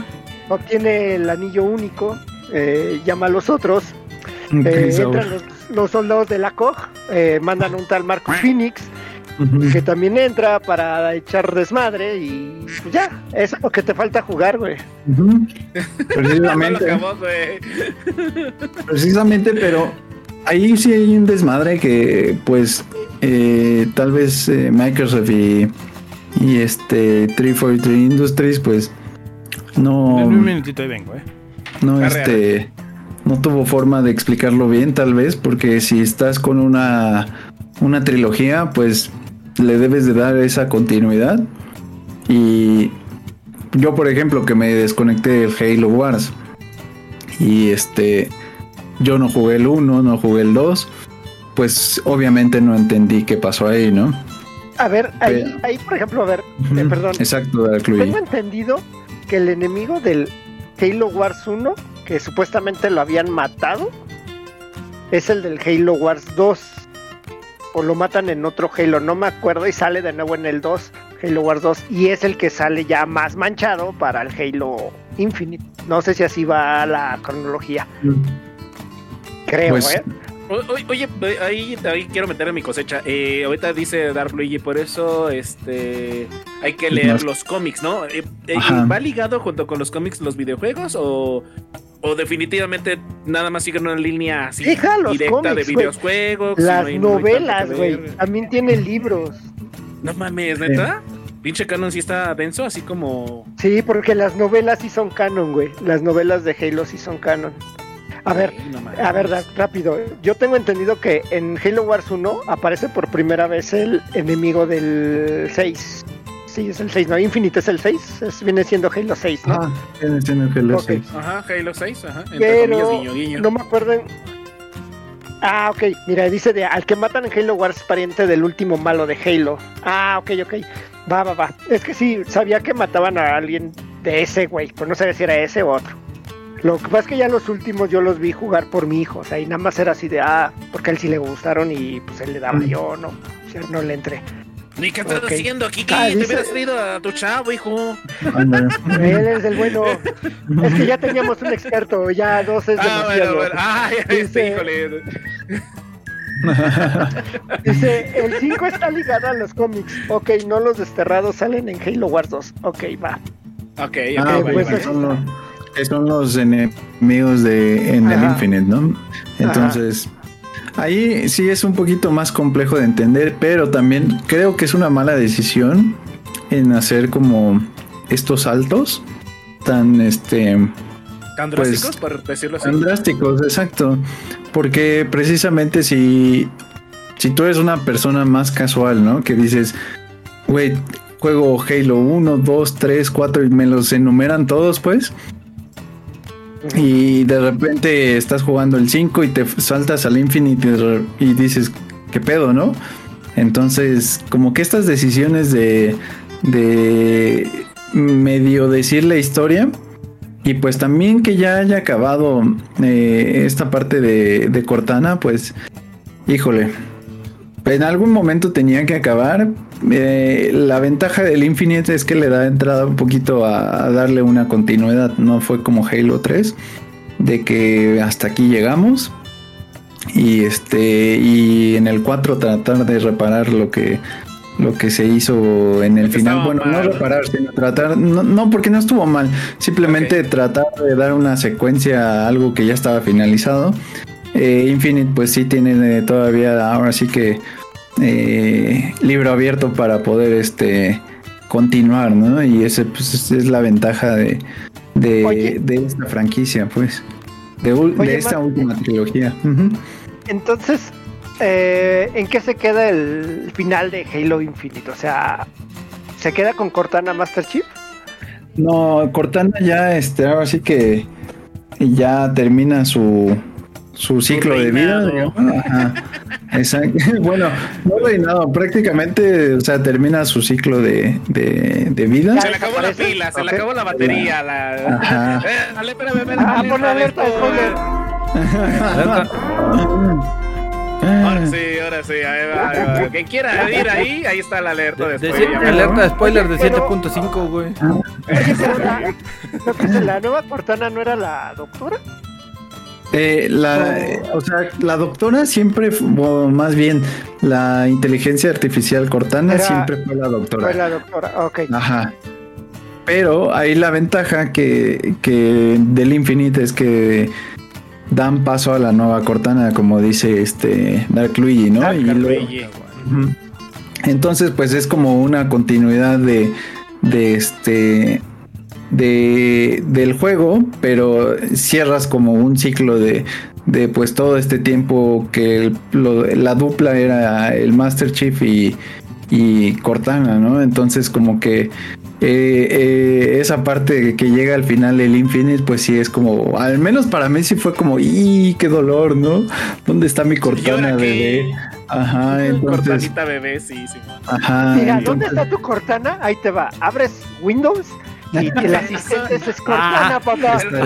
obtiene el anillo único, eh, llama a los otros, eh, entran los, los soldados de la COG, eh, mandan un tal Marco Phoenix que también entra para echar desmadre y pues ya, eso es lo que te falta jugar, güey. No Precisamente, acabó, güey. precisamente, pero ahí sí hay un desmadre que pues eh, tal vez eh, Microsoft y, y este 343 Industries pues no, En un minutito ahí vengo, eh. no este no tuvo forma de explicarlo bien tal vez porque si estás con una una trilogía pues le debes de dar esa continuidad y yo por ejemplo que me desconecté del Halo Wars y este yo no jugué el 1 no jugué el 2 pues obviamente no entendí qué pasó ahí no A ver, ahí, Pero- ahí por ejemplo, a ver, eh, perdón, exacto. Tengo entendido que el enemigo del Halo Wars 1, que supuestamente lo habían matado, es el del Halo Wars 2. O lo matan en otro Halo, no me acuerdo, y sale de nuevo en el 2, Halo Wars 2, y es el que sale ya más manchado para el Halo Infinite. No sé si así va la cronología. Creo, Pues, ¿eh? O- o- Oye, ahí, ahí quiero meter en mi cosecha. Eh, ahorita dice Dark Luigi, por eso este hay que leer Más- los cómics, ¿no? Eh, eh. ¿Va ligado junto con los cómics los videojuegos o, o definitivamente nada más siguen una línea así Deja los directa cómics, de videojuegos? Las no hay- no hay tanto novelas, güey, ver? también tiene libros. No mames, ¿neta? Pinche canon sí está denso, así como... Sí, porque las novelas sí son canon, güey. Las novelas de Halo sí son canon. A ver. A ver, rápido. Yo tengo entendido que en Halo Wars 1 aparece por primera vez el enemigo del 6. Sí, es el 6, ¿no? Infinite es el 6. Es, viene siendo Halo 6, ¿no? Ah, tiene- tiene Halo Ok. 6. Ajá, Halo 6, ajá. Entre Pero comillas, guiño, guiño. no me acuerdo. en- Ah, ok. Mira, dice de al que matan en Halo Wars es pariente del último malo de Halo. Ah, ok, ok. Va, va, va. Es que sí, sabía que mataban a alguien de ese, güey. Pero no sabía si era ese u otro. Lo que pasa es que ya los últimos yo los vi jugar por mi hijo. O sea, y nada más era así de, ah, porque a él sí le gustaron y pues él le daba Mm. yo, ¿no? O sea, no le entré. ¿Ni qué estás Ok. haciendo aquí? Ah, Te dice- hubieras traído a tu chavo, hijo. Él es el bueno. es que ya teníamos un experto, ya dos es Ah, demasiado. bueno, bueno. Ay, este, Dice- híjole. Dice, el 5 está ligado a los cómics. Ok, no los desterrados salen en Halo Wars 2. Ok, va. Ok, ok, Ah, vale, pues, ok, vale. Que son los, enemigos de en el. Infinite, ¿no? Entonces, ahí sí es un poquito más complejo de entender, pero también creo que es una mala decisión en hacer como estos saltos tan este ¿Tan pues, drásticos, por decirlo así? tan drásticos, exacto, porque precisamente si si tú eres una persona más casual, ¿no? Que dices, güey, juego Halo 1, 2, 3, 4 y me los enumeran todos, pues. Y de repente estás jugando el 5 y te saltas al Infinite y dices, ¿qué pedo, no? Entonces, como que estas decisiones de, de medio decir la historia, Y pues también que ya haya acabado eh, esta parte de Cortana, pues, híjole, en algún momento tenía que acabar. Eh, la ventaja del Infinite es que le da entrada un poquito a, a darle una continuidad. No fue como Halo 3, de que hasta aquí llegamos. Y este y en el 4 tratar de reparar lo que lo que se hizo en el final. Bueno, no reparar, sino tratar. No, no, porque no estuvo mal. Simplemente tratar de dar una secuencia a algo que ya estaba finalizado. Eh, Infinite, pues sí tiene eh, todavía, ahora sí que eh, libro abierto para poder este continuar, ¿no? Y ese pues, es- la ventaja de, de, de esta franquicia, pues. De, ul- Oye, de esta Mar- última trilogía. Entonces, eh, ¿en qué se queda el final de Halo Infinite? O sea, ¿se queda con Cortana Master Chief? No, Cortana ya, este, ahora sí que ya termina su, su ciclo de vida. reinado. digamos. Ajá. Exacto. Bueno, no reinado, prácticamente, o sea, termina su ciclo de, de, de vida. Se le acabó la pila, se le Ok. acabó la batería. La... Ajá. Eh, dale, espérame, espérame, Ah, ponle alerta de spoiler. Ahora sí, ahora sí, ahí va, ahí va. Quien quiera ir ahí, ahí está la alerta de De- de- spoiler. alerta de spoiler de Oye, pero- 7.5, güey. Oye, pero la, no, pues, la nueva Cortana no era la doctora. Eh, la, eh, o sea, la doctora siempre, o más bien, la inteligencia artificial Cortana Era- siempre fue la doctora. Fue la doctora, ok. Ajá. Pero ahí la ventaja que, que del Infinite es que dan paso a la nueva Cortana, como dice este Dark Luigi, ¿no? Dark Y Luigi. Entonces, pues es como una continuidad de, de este de, del juego, pero cierras como un ciclo de, de pues todo este tiempo que el- lo- la dupla era el Master Chief y, y Cortana, ¿no? Entonces como que eh, eh, esa parte que llega al final del Infinite, pues sí es como, al menos para mí sí fue como, ¡y qué dolor, ¿no! ¿Dónde está mi ¿Y Cortana, bebé? Ajá, entonces, Cortanita bebé, sí, sí. ajá. Mira, ¿dónde está tu Cortana? Ahí te va. Abres Windows y el asistente es Cortana, papá. Está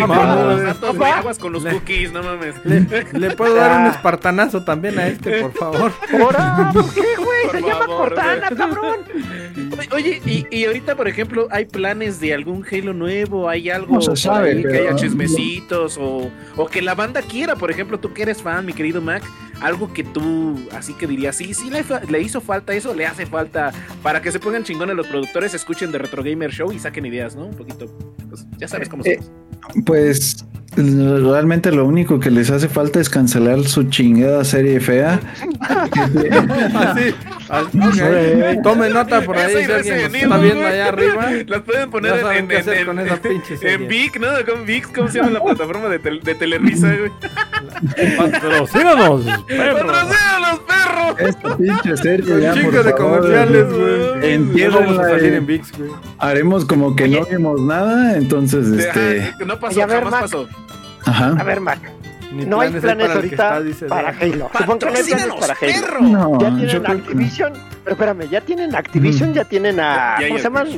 Ah, Papá. aguas con los cookies, no mames. Le, le puedo dar un Ah. espartanazo también a este, por favor. ¿Ahora? ¿Por qué, güey? Se llama Cortana, cabrón. Oye, y, y ahorita, por ejemplo, ¿hay planes de algún Halo nuevo? ¿Hay algo que haya chismecitos? O, o que la banda quiera, por ejemplo, tú que eres fan, mi querido Mac, algo que tú así que dirías, sí, sí, le, le hizo falta eso, le hace falta para que se pongan chingones los productores, escuchen de Retro Gamer Show y saquen ideas, ¿no? Un poquito, pues ya sabes cómo Eh, somos. Pues realmente lo único que les hace falta es cancelar su chingada serie fea. Así. ok. Tome nota por ahí si alguien está viendo allá arriba. Las pueden poner en, qué en, hacer en, con esa en Vic, ¿no? ¿Cómo, Vic, ¿Cómo se llama la plataforma de, tel- de Telerisa, güey? Patrocínanos. ¡Patrocina a los perros! Esta pinche serie ya, por de favor, comerciales, güey. Entiérrenla, No vamos a salir en VIX, güey. Haremos como que no vimos nada, entonces este, Ajá, no pasó, a ver, jamás Mac. pasó. A ajá. ver, Mac. Ni No hay planes para ahorita está, dice para. Halo. Supongo que no hay planes ¡Patrocínanos, para Halo. perro! No, Ya tienen que no. Activision, pero espérame, ya tienen Activision, ya tienen a. Ya- ya ¿Cómo se llaman?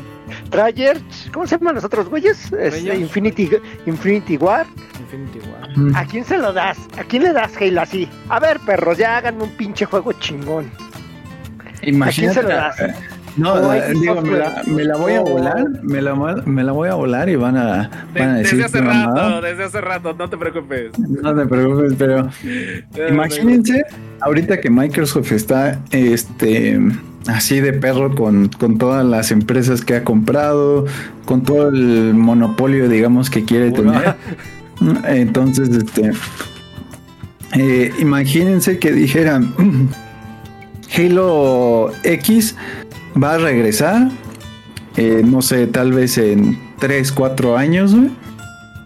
Trayers, ¿cómo se llaman los otros güeyes? Este. Infinity, Infinity War. Infinity War. ¿A quién se lo das? ¿A quién le das Halo así? A ver, perros, ya háganme un pinche juego chingón. Imagínate. se lo das? No, eh, digo, me la, me la voy a volar, me la, me la voy a volar y van a, van a decir desde hace rato, mamada. desde hace rato, no te preocupes. No te preocupes, pero imagínense ahorita que Microsoft está este así de perro con, con todas las empresas que ha comprado, con todo el monopolio, digamos, que quiere tener. Entonces, este eh, imagínense que dijeran Halo X va a regresar, eh, no sé, tal vez en 3, 4 años, güey,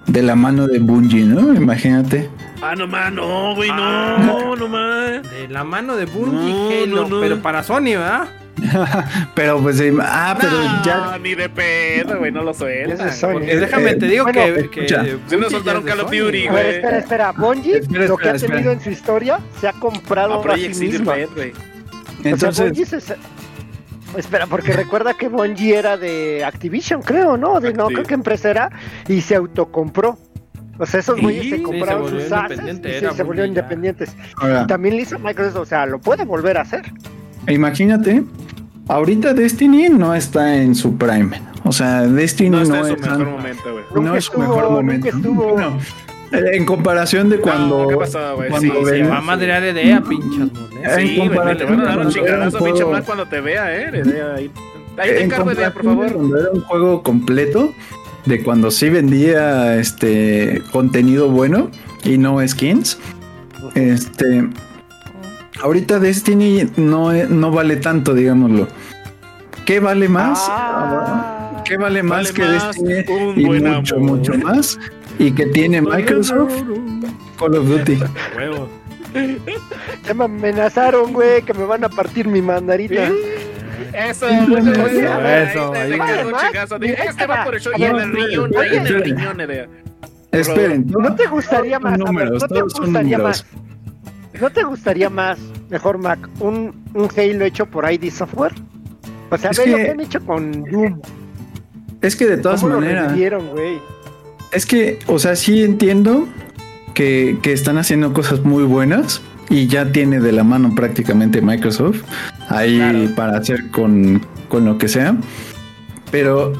de la mano de Bungie, ¿no? Imagínate. Ah, no más, no, güey, no, Ah. no más. De la mano de Bungie No, Halo, no, no. pero para Sony, ¿verdad? pero pues, ah, pero no, ya, ni de pedo, güey, no lo sueltan. Ese Sony. Déjame eh, te digo bueno, que, escucha. que no Bungie soltaron es Call of. Duty, güey. espera, espera. Bungie, Espera, lo que ha tenido espera. en su historia, se ha comprado A a, sí misma. Red, güey. O sea, entonces, Bungie se, Espera, porque recuerda que Bungie era de Activision, creo, ¿no? De no, creo que empresa era, y se autocompró. O sea, esos güeyes Sí, se compraron sus assets independiente, y se, se volvieron independientes. Ahora, También le hizo Microsoft, o sea, lo puede volver a hacer. imagínate, ahorita Destiny no está en su prime. O sea, Destiny No no, está en su está- mejor momento, güey. no es su mejor momento. eh, en comparación de cuando. ¿qué pasó, güey? cuando Sí, Se va a madrear idea, pinchas monedas. En Sí, güey, te comparación van a dar un chingadazo, pinche mal cuando te vea, eh. Dé ahí. Ahí te en encargo, idea, por comparación de favor. Cuando era un juego completo, de cuando sí vendía este contenido bueno y no skins. Este. Ahorita Destiny no, no vale tanto, digámoslo. ¿Qué vale más? Ah. ¿Qué vale más Vale que más Destiny? un Y buen mucho, amor. mucho más. Y que tiene Microsoft Call of Duty. Ya me amenazaron, güey, que me van a partir mi mandarina. Eso, Eso, muchas eso, eso. Dije, Este va por el show y en el riñón, ahí en el riñón. Esperen, ¿No te gustaría más? números, ¿no te gustaría más? ¿No te gustaría más, mejor Mac, un, un Halo hecho por ID Software? O sea, Es ve lo que- que han hecho con Doom. Es que de todas ¿Cómo lo maneras. revivieron, güey? Es que, o sea, sí entiendo que, que están haciendo cosas muy buenas y ya tiene de la mano prácticamente Microsoft ahí Claro. para hacer con, con lo que sea. Pero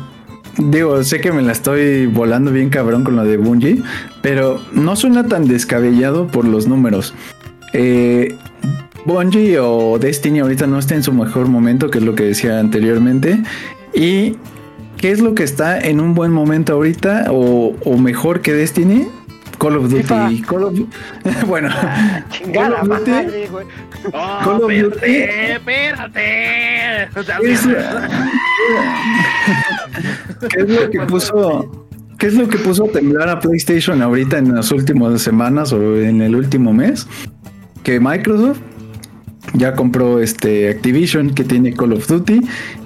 digo, sé que me la estoy volando bien cabrón con lo de Bungie, pero no suena tan descabellado por los números. Eh, Bungie o Destiny ahorita no está en su mejor momento, que es lo que decía anteriormente. Y ¿qué es lo que está en un buen momento ahorita o, o mejor que Destiny? Call of Duty. Call of- bueno, Chingada Call of Duty. madre, güey. Oh, Call of Duty. espérate, espérate. es- ¿qué es lo que puso? ¿Qué es lo que puso a temblar a PlayStation ahorita en las últimas semanas o en el último mes? Que Microsoft ya compró este Activision que tiene Call of Duty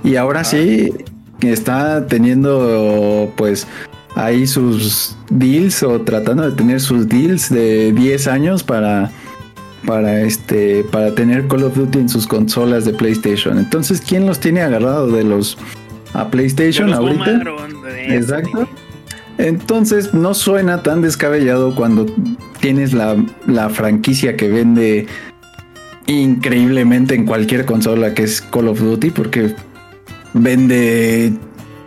y ahora sí que está teniendo pues ahí sus deals o tratando de tener sus deals de 10 años para para este para tener Call of Duty en sus consolas de PlayStation. Entonces, ¿quién los tiene agarrado de los a PlayStation Los ahorita? Exacto. Entonces no suena tan descabellado cuando tienes la, la franquicia que vende increíblemente en cualquier consola que es Call of Duty porque vende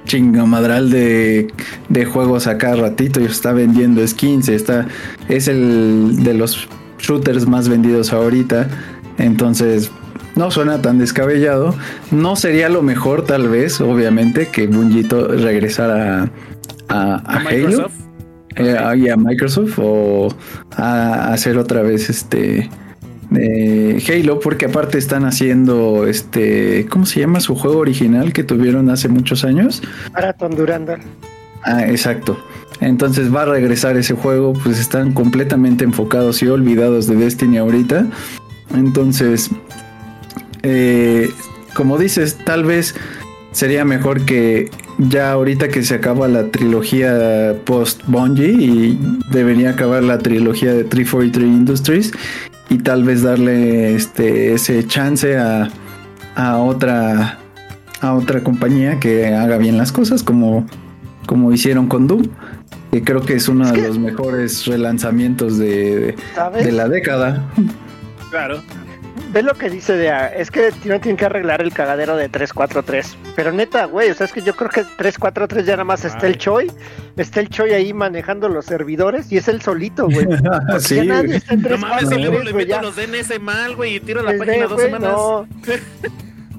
chingamadral de, de juegos a cada ratito y está vendiendo skins, está, es el de los shooters más vendidos ahorita. Entonces no suena tan descabellado. No sería lo mejor tal vez, obviamente, que Bungie to- regresara a, a, A Halo Microsoft. eh, y a Microsoft o a hacer otra vez este eh, Halo porque aparte están haciendo este ¿cómo se llama su juego original que tuvieron hace muchos años? Marathon Durandal. Ah, exacto. Entonces va a regresar ese juego, pues están completamente enfocados y olvidados de Destiny ahorita. Entonces, eh, como dices, tal vez sería mejor que ya ahorita que se acaba la trilogía post Bungie y debería acabar la trilogía de 343 Industries y tal vez darle este ese chance a, a otra a otra compañía que haga bien las cosas como como hicieron con Doom que creo que es uno Es de que- los mejores relanzamientos de, de la década Claro. Ve lo que dice de ah, es que no tienen que arreglar el cagadero de 343. Pero neta, güey, o sea, es que yo creo que 343 ya nada más está el Choi, está el Choi ahí manejando los servidores y es el solito, güey. Sí, ya nadie está en No mames, le 343, meto ya. los DNS mal, güey, y tiro la Pues página dos güey, semanas. no.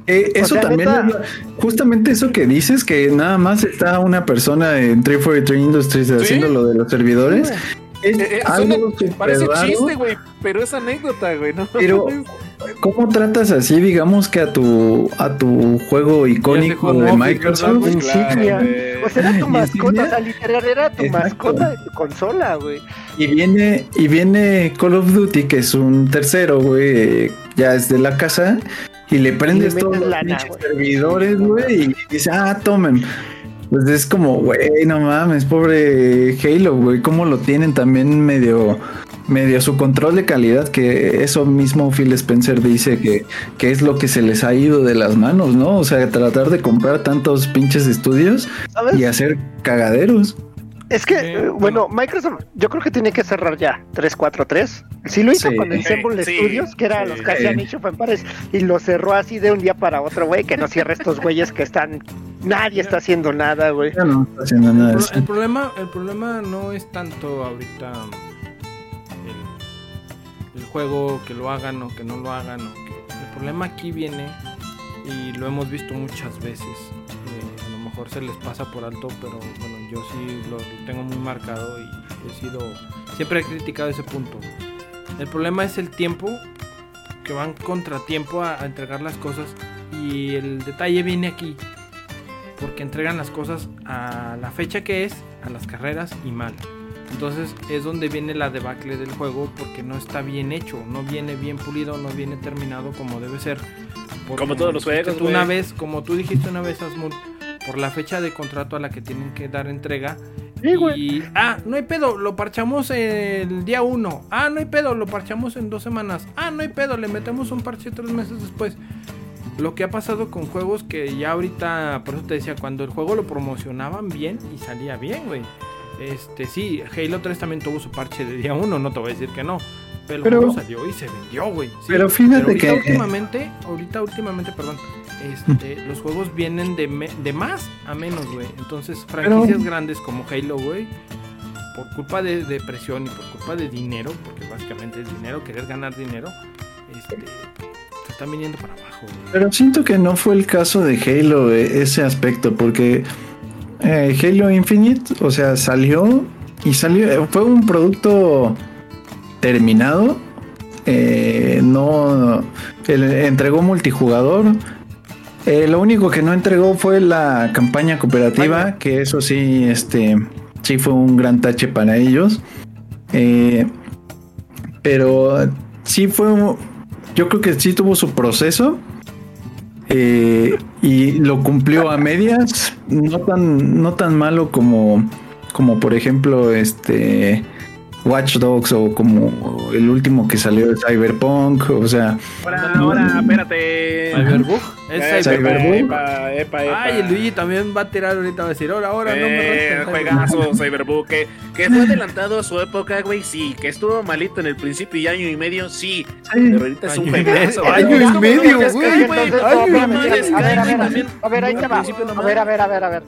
Eh, O eso sea, también neta- justamente eso que dices que nada más está una persona en 343 Industries haciendo lo de los servidores es Eh, eh, algo súper Parece chiste, güey, pero es anécdota, güey, ¿no? Pero ¿cómo tratas así digamos que a tu a tu juego icónico de Microsoft? Insignia. O sea, era tu ¿Y mascota, o sea, literal era tu Exacto. mascota de tu consola, güey. Y viene, y viene Call of Duty, que es un tercero, güey, ya es de la casa, y le prendes todos los lana, güey. servidores, güey, y dice, ah, tomen. Pues es como, güey, no mames, pobre Halo, güey, cómo lo tienen también medio, medio su control de calidad, que eso mismo Phil Spencer dice que, que es lo que se les ha ido de las manos, ¿no? O sea, tratar de comprar tantos pinches estudios ¿Sabes? y hacer cagaderos. Es que, Sí, eh, bueno, Microsoft, yo creo que tiene que cerrar ya 343. Sí lo hizo Sí. con Ensemble Sí, Studios, que era sí. los que hacían Age of Empires, y lo cerró así de un día para otro, güey, que no cierre estos güeyes que están... Nadie está haciendo nada, güey. Ya no está haciendo nada Pro- eso. El problema, el problema no es tanto ahorita el, el juego que lo hagan o que no lo hagan. el problema aquí viene y lo hemos visto muchas veces. a lo mejor se les pasa por alto, pero bueno, yo sí lo, lo tengo muy marcado y he sido siempre he criticado ese punto. El problema es el tiempo que van contratiempo a, a entregar las cosas y el detalle viene aquí porque entregan las cosas a la fecha que es, a las carreras y mal. Entonces es donde viene la debacle del juego porque no está bien hecho, no viene bien pulido, no viene terminado como debe ser. Como todos los juegos, tú una vez, como tú dijiste una vez, Asmund, por la fecha de contrato a la que tienen que dar entrega. Sí, güey. Y, ah, no hay pedo, lo parchamos el día 1. Ah, no hay pedo, lo parchamos en dos semanas. Ah, no hay pedo, le metemos un parche tres meses después. Lo que ha pasado con juegos que ya ahorita, por eso te decía, cuando el juego lo promocionaban bien y salía bien, güey. Este, sí, Halo 3 también tuvo su parche de día 1, no te voy a decir que no. Pero, Pero- salió y se vendió, güey. Sí, Pero fíjate ahorita que- últimamente, ahorita últimamente, perdón, este, los juegos vienen de, me- de más a menos, güey. Entonces, franquicias grandes como Halo, güey, por culpa de, de presión y por culpa de dinero, porque básicamente es dinero, querer ganar dinero, este, se están viniendo para abajo, güey. Pero siento que no fue el caso de Halo eh, ese aspecto, porque eh, Halo Infinite, o sea, salió y salió, eh, fue un producto terminado, eh, no el- entregó multijugador. Eh, lo único que no entregó fue la campaña cooperativa, que eso sí, este, sí fue un gran tache para ellos. Eh, pero sí fue, yo creo que sí tuvo su proceso. Y lo cumplió a medias, no tan, no tan malo como, como por ejemplo este Watch Dogs o como el último que salió de Cyberpunk, o sea, Ahora, ahora, espérate. Cyberbug, es Cyberbug. Cyberbug. Epa, epa, epa. Ay, el Luigi también va a tirar ahorita, va a decir, ahora, ahora, no me juegazo que, que fue adelantado a su época, güey, sí, que estuvo malito en el principio y año y medio, sí, pero ahorita es un Año y juegazo. medio, güey. año y medio, güey. a ver, a ver, también, a ver, ahí te va. A ver, a ver, a ver, a ver.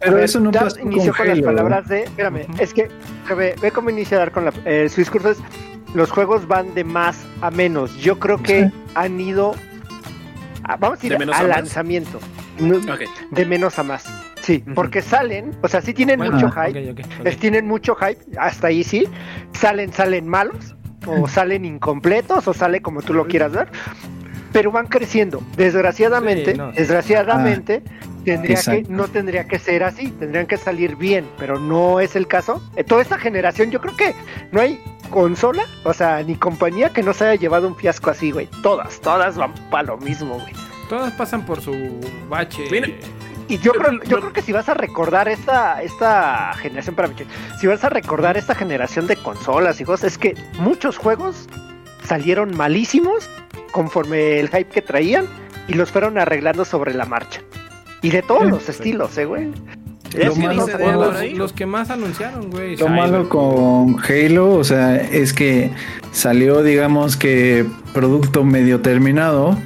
pero ver, eso no pasó inició con con las palabras de. Espérame, es que, ve, ve cómo inicia Dar con la, eh, su discurso. Es, los juegos van de más a menos. Yo creo que han ido. A- vamos a ir ¿De menos al lanzamiento. De menos a más. Sí, porque salen, o sea, sí tienen Bueno, mucho ok, hype. ok, ok. es- tienen mucho hype, hasta ahí sí. Salen, salen malos, o salen incompletos, o sale como tú lo quieras ver. Pero van creciendo. Desgraciadamente, Sí, no, desgraciadamente, tendría que, no tendría que ser así. Tendrían que salir bien, pero no es el caso. Eh, toda esta generación, yo creo que no hay consola, o sea, ni compañía que no se haya llevado un fiasco así, güey. Todas, todas van para lo mismo, güey. Todas pasan por su bache. Mira, Y yo creo, Pero- yo creo que si vas a recordar esta, esta generación, para si vas a recordar esta generación de consolas y cosas, es que muchos juegos salieron malísimos conforme el hype que traían y los fueron arreglando sobre la marcha. Y de todos los estilos, eh, güey. Lo malo los, por que más anunciaron, güey. Lo malo con Halo, o sea, es que salió, digamos que producto medio terminado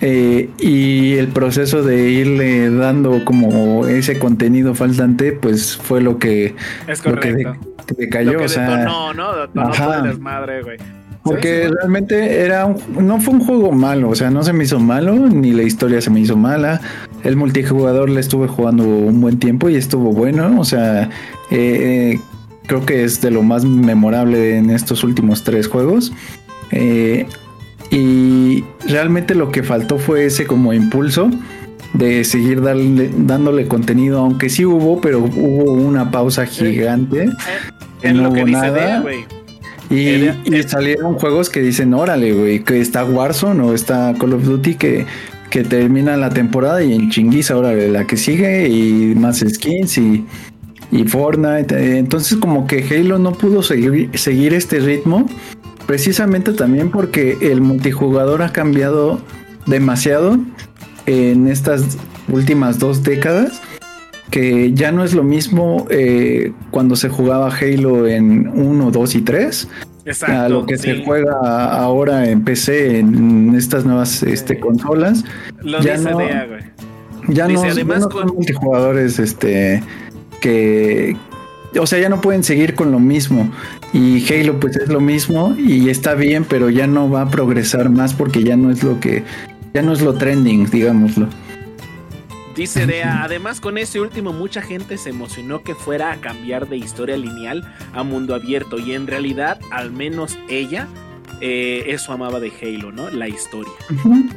eh, y el proceso de irle dando como ese contenido faltante, pues fue lo que, Es lo que correcto. de- decayó, Lo que o sea, detonó, ¿no? Detonó ajá. todo el desmadre, güey. Porque realmente era un- no fue un juego malo, o sea, no se me hizo malo, ni la historia se me hizo mala. El multijugador le estuve jugando un buen tiempo y estuvo bueno, o sea, eh, creo que es de lo más memorable en estos últimos tres juegos. Eh, y realmente lo que faltó fue ese como impulso de seguir darle, dándole contenido, aunque sí hubo, pero hubo una pausa gigante. que En no lo que nada. Y, Era- y salieron juegos que dicen, órale, güey, que está Warzone o está Call of Duty que, que termina la temporada y en chinguiza ahora la que sigue y más skins y, y Fortnite. Eh, Entonces como que Halo no pudo seguir, seguir este ritmo precisamente también porque el multijugador ha cambiado demasiado en estas últimas dos décadas que ya no es lo mismo eh, cuando se jugaba Halo en 1, 2 y 3 Exacto. a lo que sí. se juega ahora en PC en estas nuevas este, consolas. Lo ya dice no- güey. Ya Dice, no, ya no con- son multijugadores este, que... O sea, ya no pueden seguir con lo mismo. Y Halo pues es lo mismo y está bien, pero ya no va a progresar más porque ya no es lo que... Ya no es lo trending, digámoslo. Dice Dea, además con ese último mucha gente se emocionó que fuera a cambiar de historia lineal a mundo abierto y en realidad, al menos ella, eh, eso amaba de Halo, ¿no? La historia.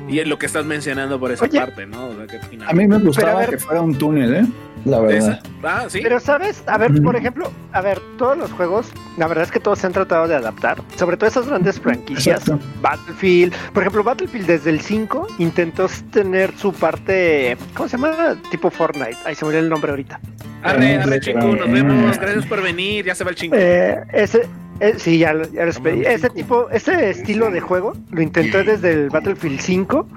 Y es lo que estás mencionando por esa Oye. parte, ¿no? O sea, que final- A mí me gustaba ver- que fuera un túnel, ¿eh? La verdad. Esa- Ah, sí. Pero sabes, a ver, por ejemplo, a ver, todos los juegos, la verdad es que todos se han tratado de adaptar, sobre todo esas grandes franquicias, Exacto. Battlefield, por ejemplo, Battlefield desde el 5 intentó tener su parte, ¿cómo se llama? Tipo Fortnite, ahí se me olvidó el nombre ahorita. Arre, arre, chico, nos vemos. Gracias por venir. Ya se va el chingo. Eh, ese, eh, sí, ya, lo- ya lo despedí. Ese tipo, ese estilo de juego lo intenté desde el Battlefield 5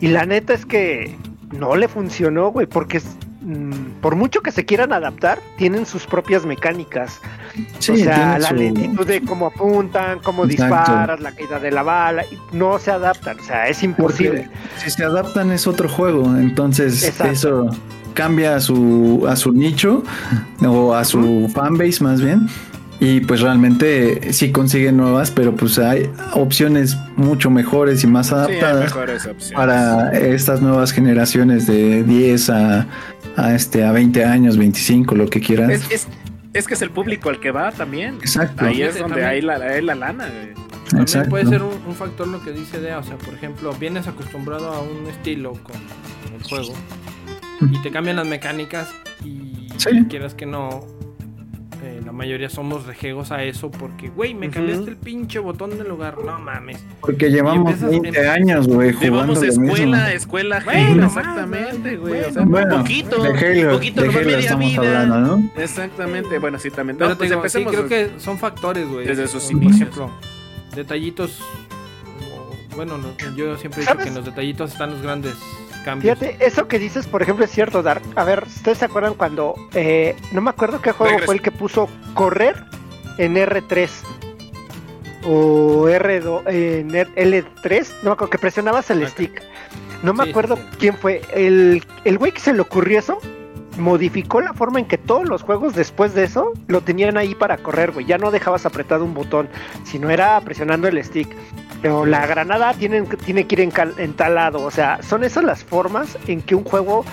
y la neta es que no le funcionó, güey, porque es, mm, por mucho que se quieran adaptar, tienen sus propias mecánicas. Sí, o sea, la su- lentitud de cómo apuntan, cómo Exacto. disparas, la caída de la bala, y no se adaptan, o sea, es imposible. Si se adaptan es otro juego, entonces Exacto. eso cambia a su, a su nicho o a su fanbase más bien. Y pues realmente sí consiguen nuevas, pero pues hay opciones mucho mejores y más adaptadas para estas nuevas generaciones de 10 a, a, este, a 20 años, 25, lo que quieras. Es, es, es que es el público al que va también. Exacto. Ahí es donde también. hay la, hay la lana, güey. También Exacto. puede ser un, un factor lo que dice Dea, o sea, por ejemplo, vienes acostumbrado a un estilo con, con el juego y te cambian las mecánicas y Sí. quieras que no, eh, mayoría somos rejegos a eso porque, güey, me cambiaste el pinche botón de lugar, no mames. Porque llevamos empiezas- 20 años, güey, jugando Llevamos lo escuela, mismo. escuela, Bueno, exactamente, güey. bueno, o sea, Bueno, poquito, de Halo, poquito, de Halo media estamos vida. hablando, ¿no? Exactamente, bueno, sí, también. Pero No, te pues digo, sí, empecemos. creo que son factores, güey. Desde sus Por inicios. ejemplo, detallitos, bueno, no, yo siempre he dicho ¿Sabes? que en los detallitos están los grandes cambios. Fíjate, eso que dices, por ejemplo, es cierto, Dark. A ver, ¿ustedes se acuerdan cuando, eh, no me acuerdo qué juego fue el que puso correr en R3? O R2, en R- L3, no me acuerdo, que presionabas el stick. No me Sí, acuerdo sí. quién fue. El, el güey que se le ocurrió eso, modificó la forma en que todos los juegos después de eso lo tenían ahí para correr, güey. Ya no dejabas apretado un botón, sino era presionando el stick. Pero la granada tiene, tiene que ir entalado. O sea, son esas las formas en que un juego,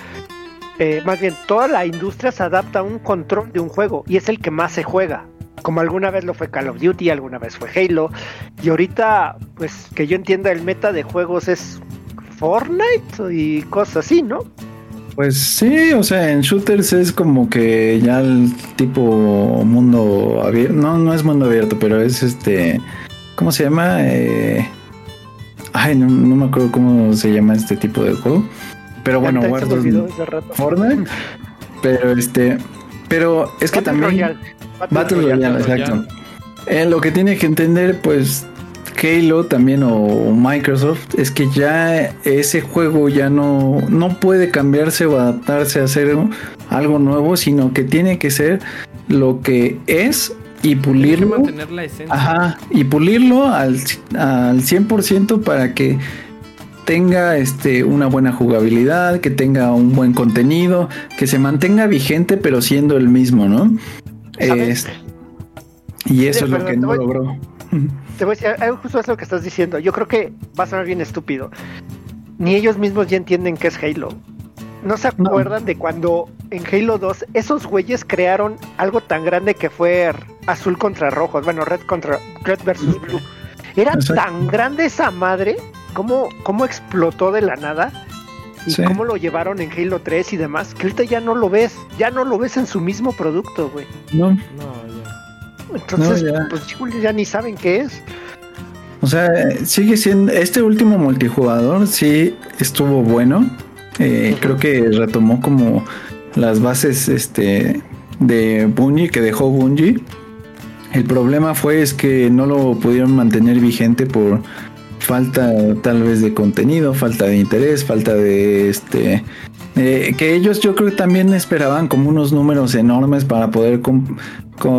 eh, más bien toda la industria se adapta a un control de un juego y es el que más se juega. Como alguna vez lo fue Call of Duty, alguna vez fue Halo. Y ahorita, pues que yo entienda, el meta de juegos es Fortnite y cosas así, ¿no? Pues sí, o sea, en shooters es como que ya el tipo mundo abierto, no, no es mundo abierto, pero es este, ¿cómo se llama? Eh, ay, no, no me acuerdo cómo se llama este tipo de juego, pero bueno, rato. Fortnite, pero este, pero es que Battle también Royale. Battle Royale, Battle exacto. Eh, lo que tiene que entender, pues, Halo también o Microsoft, es que ya ese juego ya no, no puede cambiarse o adaptarse a hacer algo nuevo, sino que tiene que ser lo que es y pulirlo. mantener la esencia. Ajá, y pulirlo al, al 100% para que tenga este una buena jugabilidad, que tenga un buen contenido, que se mantenga vigente pero siendo el mismo, ¿no? Es- y eso Sí, es lo que no voy- logró. Te voy a decir, justo eso que estás diciendo. Yo creo que va a sonar bien estúpido. Ni ellos mismos ya entienden qué es Halo. ¿No se No. acuerdan de cuando en Halo 2 esos güeyes crearon algo tan grande que fue azul contra rojo? Bueno, red contra red versus blue. Era Exacto. tan grande esa madre, cómo, cómo explotó de la nada y Sí. cómo lo llevaron en Halo 3 y demás, que ahorita ya no lo ves, ya no lo ves en su mismo producto, güey. No, No, ya. Entonces, No, ya. pues ya ni saben qué es. O sea, sigue siendo. Este último multijugador sí estuvo bueno. Eh, creo que retomó como las bases este, de Bungie que dejó Bungie. El problema fue es que no lo pudieron mantener vigente por falta tal vez de contenido, falta de interés, falta de este eh, que ellos yo creo que también esperaban como unos números enormes para poder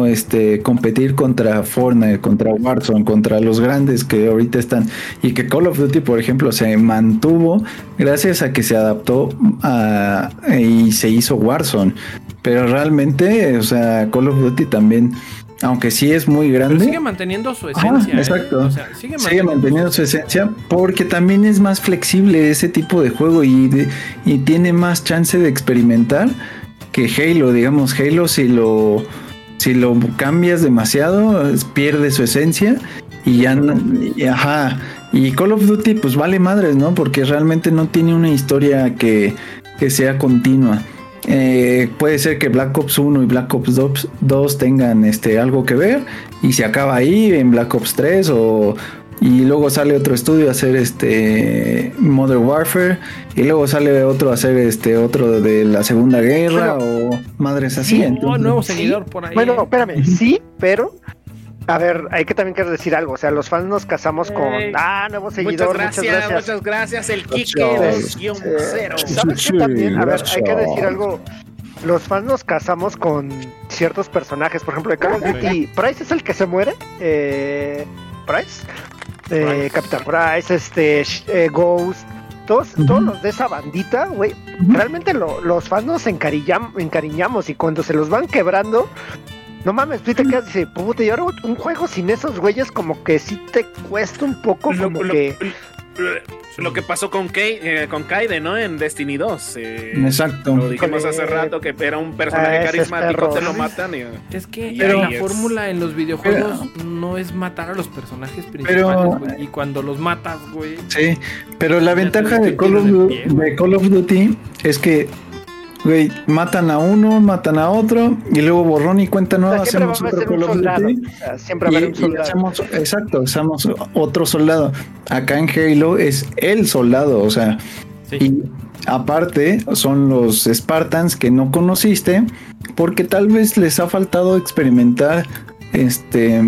este, competir contra Fortnite, contra Warzone, contra los grandes que ahorita están. Y que Call of Duty por ejemplo se mantuvo gracias a que se adaptó y se hizo Warzone, pero realmente, o sea, Call of Duty también aunque sí es muy Pero grande. sigue manteniendo su Ajá, esencia. ¿eh? exacto. O sea, sigue, Sigue manteniendo su esencia porque también es más flexible ese tipo de juego y, de- y tiene más chance de experimentar que Halo. Digamos, Halo si lo, si lo cambias demasiado pierde su esencia y ya no- y- ajá. Y Call of Duty pues vale madres, ¿no? Porque realmente no tiene una historia que, que sea continua. Eh, puede ser que Black Ops 1 y Black Ops 2, 2 tengan este, algo que ver y se acaba ahí en Black Ops 3 o y luego sale otro estudio a hacer este Modern Warfare y luego sale otro a hacer este otro de la Segunda Guerra o madres así. Sí, entonces- nuevo Sí. seguidor por ahí. Bueno, espérame, sí, pero. A ver, hay que también que decir algo. O sea, los fans nos casamos con. Ah, nuevo Muchas seguidor, gracias, muchas gracias. muchas gracias. El Kike Gracias. 2-0. Eh, ¿Sabes Sí, qué también? A ver, gracias. hay que decir algo. Los fans nos casamos con ciertos personajes. Por ejemplo, de Call of Duty, Price es el que se muere. Eh, Price. Eh, Price. Capitán Price, este, eh, Ghost. Todos, todos los de esa bandita, güey. Realmente lo- los fans nos encarillam- encariñamos y cuando se los van quebrando. No mames, tú te quedas y dices, puta, y ahora un juego sin esos güeyes como que sí te cuesta un poco, Lo, como lo- que... lo que pasó con, Kay, eh, con Kaide, ¿no? En Destiny 2. eh, Exacto. Lo dijimos hace rato que era un personaje Ah, carismático, te lo matan y... Es que Y la fórmula en los videojuegos no es matar a los personajes principales, Pero- güey. Y cuando los matas, güey. Sí, pero la ventaja Call, of, de Call of Duty es que, güey, matan a uno, matan a otro y luego borrón y cuenta o sea, nueva siempre va hacemos a otro Call of soldado. Duty. o sea, siempre va a Y, haber un y soldado. hacemos, exacto, usamos otro soldado. Acá en Halo es el soldado, o sea, Sí. y aparte son los Spartans que no conociste porque tal vez les ha faltado experimentar este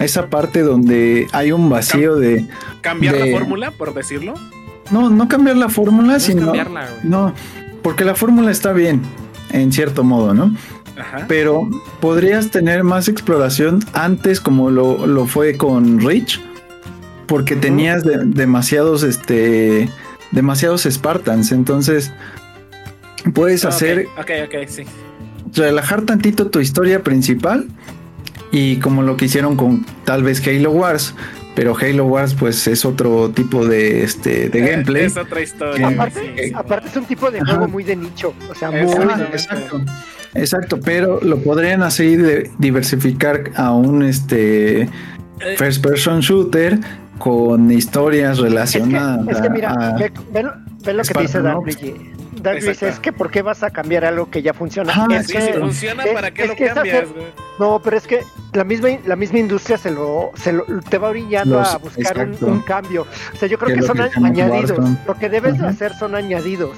esa parte donde hay un vacío de Cambiar De- la fórmula, por decirlo. no no cambiar la fórmula No sino cambiarla, güey. no porque la fórmula está bien en cierto modo no Ajá. pero podrías tener más exploración antes como lo, lo fue con Rich porque tenías de- demasiados este demasiados Spartans. Entonces puedes Ah, hacer Ok, ok, sí. relajar tantito tu historia principal y como lo que hicieron con tal vez Halo Wars pero Halo Wars pues es otro tipo de este de gameplay Es otra historia. Que- Aparte, aparte es un tipo de Ajá. juego muy de nicho. O sea, muy Exacto. Exacto. Exacto, pero lo podrían así de diversificar a un este Eh, first person shooter con historias Es que, relacionadas es que mira, a- ve, ve lo- ve lo que te dice Spartan Exacto. es que ¿por qué vas a cambiar algo que ya funciona? Ajá, Es sí, que- si funciona, es- ¿para qué es lo que es cambias? No, pero es que la misma la misma industria se lo, se lo te va orillando Los- a buscar un, cambio. O sea, yo creo Que son que añadidos. Warzone. Lo que debes de hacer son añadidos.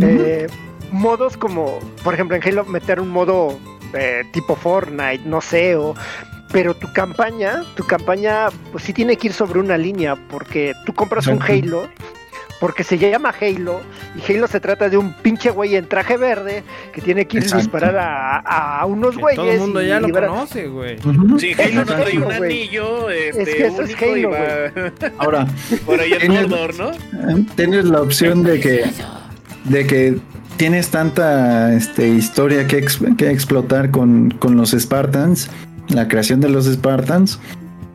Eh, modos como, por ejemplo, en Halo meter un modo eh, tipo Fortnite, no sé, o pero tu campaña, tu campaña, pues sí tiene que ir sobre una línea, porque tú compras un. Halo, porque se llama Halo, y Halo se trata de un pinche güey en traje verde que tiene que ir a disparar a, a unos Que güeyes. todo el mundo ya lo conoce, güey. Sí, Halo no trae un güey. anillo este, Es que eso es Halo, va Ahora, por ahí en Tienes- Mordor, ¿no? eh, tienes la opción de que de que tienes tanta este, historia que, ex- que explotar con, con los Spartans, la creación de los Spartans,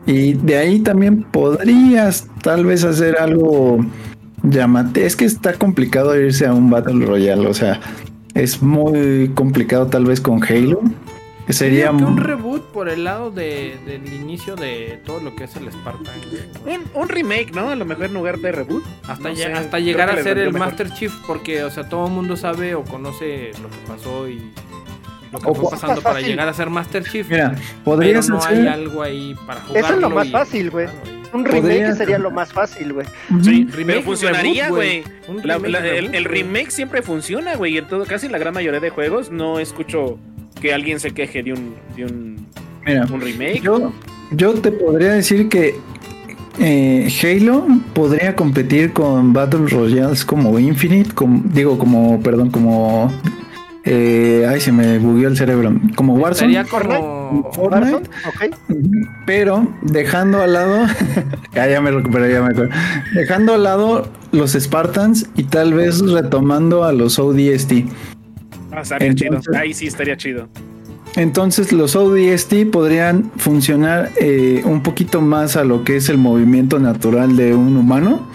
y de ahí también podrías tal vez hacer algo llamate. Es que está complicado irse a un Battle Royale, o sea, es muy complicado tal vez con Halo. que Sería que un reboot por el lado de, del inicio de todo lo que es el Spartan. Un, un remake, ¿no? A lo mejor en lugar de reboot. Hasta, No lle- sé, hasta llegar a ser el mejor. Master Chief, porque, o sea, todo el mundo sabe o conoce lo que pasó y lo que O- fue pasando para llegar a ser Master Chief. Mira, pero podrías no hacer. hay algo ahí para jugarlo. Eso es lo más y- fácil, güey. claro, Un remake Podría- sería lo más fácil, güey. Sí, Remake, pero funcionaría, güey. El, remake siempre funciona, güey. y En todo, casi la gran mayoría de juegos no escucho que alguien se queje de un, de un, Mira, un remake. yo, yo te podría decir que eh, Halo podría competir con Battle Royales como Infinite, como, digo, como, perdón, como... Eh, ay, se me bugueó el cerebro. Como Warzone. Sería como. Fortnite. Warzone, ok. Pero dejando al lado, ya, ya me recuperé, ya me acuerdo. Dejando al lado los Spartans y tal vez retomando a los ODST. Ah, estaría Entonces- chido. Ahí sí estaría chido. Entonces los ODST podrían funcionar eh, un poquito más a lo que es el movimiento natural de un humano,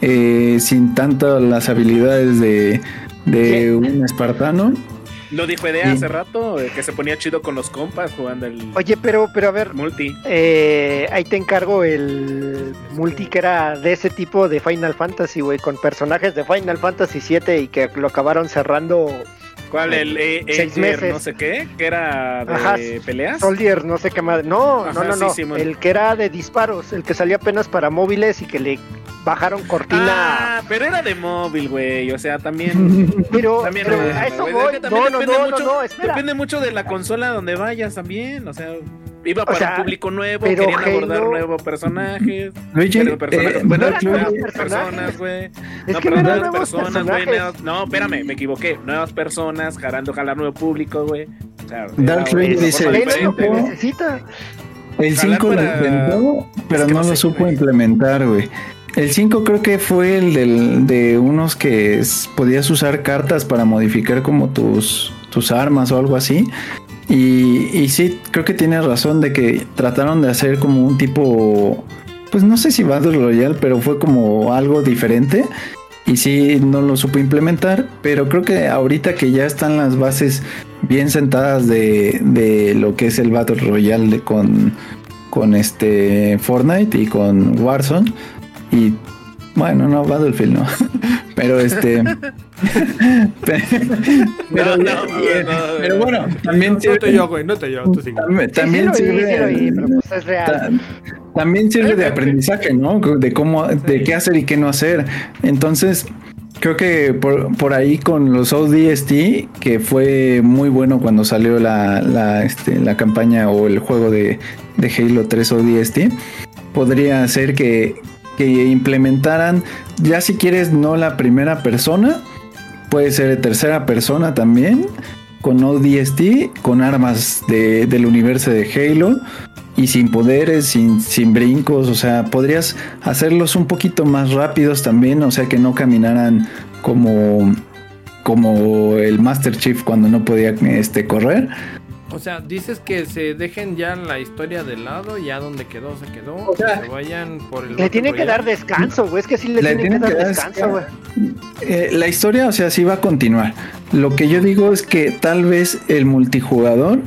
eh, sin tanto las habilidades de, de un espartano. Lo dijo Edea Sí. hace rato, eh, que se ponía chido con los compas jugando el Oye, pero, pero a ver, multi. eh, ahí te encargo el multi que era de ese tipo de Final Fantasy, güey, con personajes de Final Fantasy 7 y que lo acabaron cerrando ¿Cuál? El eh, Seis Ether, meses. no sé qué, que era de Ajá. peleas. Soldier, no sé qué más. No, Ajá, no, no, sí, no. Simón. el que era de disparos, el que salió apenas para móviles y que le bajaron cortina. Ah, pero era de móvil, güey. O sea, también. pero también pero no, a eso güey, voy. es que también No, no, depende no, mucho, no, no, espera. Depende mucho de la consola donde vayas también. O sea, iba para sea, un público nuevo, querían abordar nuevos personajes. Eh, bueno, no personas, güey. Que eran nuevas nuevos personas, güey. nuevas- No, espérame, me equivoqué. Nuevas personas jalando, jalar nuevo público, güey. O sea, Dark dice, lo que necesita. El Jalar 5 lo intentó, pero Es que no, no lo supo implementar, güey. El 5 creo que fue el de unos que podías usar cartas para modificar como tus, tus armas o algo así. Y, sí, creo que tienes razón de que trataron de hacer como un tipo, pues no sé si Battle Royale, pero fue como algo diferente. Y sí, no lo supo implementar, pero creo que ahorita que ya están las bases bien sentadas de, de lo que es el Battle Royale con, con este Fortnite y con Warzone. Y bueno, no, Battlefield no. pero este. pero, No, no, no, no, pero bueno, también No te sirve, yo, güey, no te yo, tú sigue. también, sí sirve, sí lo vi, pero pues es real. ta- también sirve de aprendizaje, ¿no? De cómo, de qué hacer y qué no hacer. Entonces, creo que por, por ahí con los ODST, que fue muy bueno cuando salió la, la, este, la campaña o el juego de, de Halo 3 ODST, podría ser que, que implementaran, ya si quieres, no la primera persona, puede ser tercera persona también, con ODST, con armas de- del universo de Halo y sin poderes, sin, sin brincos, o sea, podrías hacerlos un poquito más rápidos también, o sea, que no caminaran como como el Master Chief cuando no podía este correr. O sea, dices que se dejen ya la historia de lado, ya donde quedó, se quedó. O sea, que se vayan por el. Le tienen que dar descanso, güey. Es que sí le, Le tienen, que dar dar descanso, güey. Eh, la historia, o sea, sí va a continuar. Lo que yo digo es que tal vez el multijugador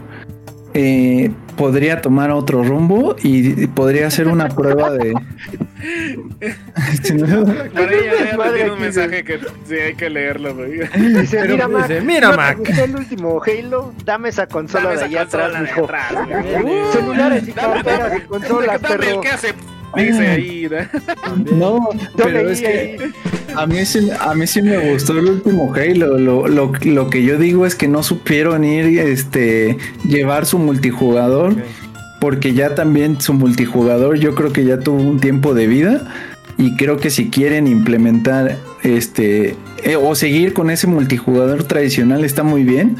eh, podría tomar otro rumbo y podría hacer una prueba de. Ya Madre tiene un mensaje que sí hay que leerlo, güey. Dice, Pero mira, dice, Mac, mira, ¿no te Mac. gustó el último Halo, dame esa consola Dame de allá consola atrás, de mijo. Celulares y Dame, carteras y consolas, perro. hace. Dice ahí. ¿no? No, pero es que a mí, sí, a mí sí me gustó el último Halo. Lo, lo, lo que yo digo es que no supieron ir, este, llevar su multijugador. Porque ya también su multijugador yo creo que ya tuvo un tiempo de vida. Y creo que si quieren implementar este eh, o seguir con ese multijugador tradicional está muy bien.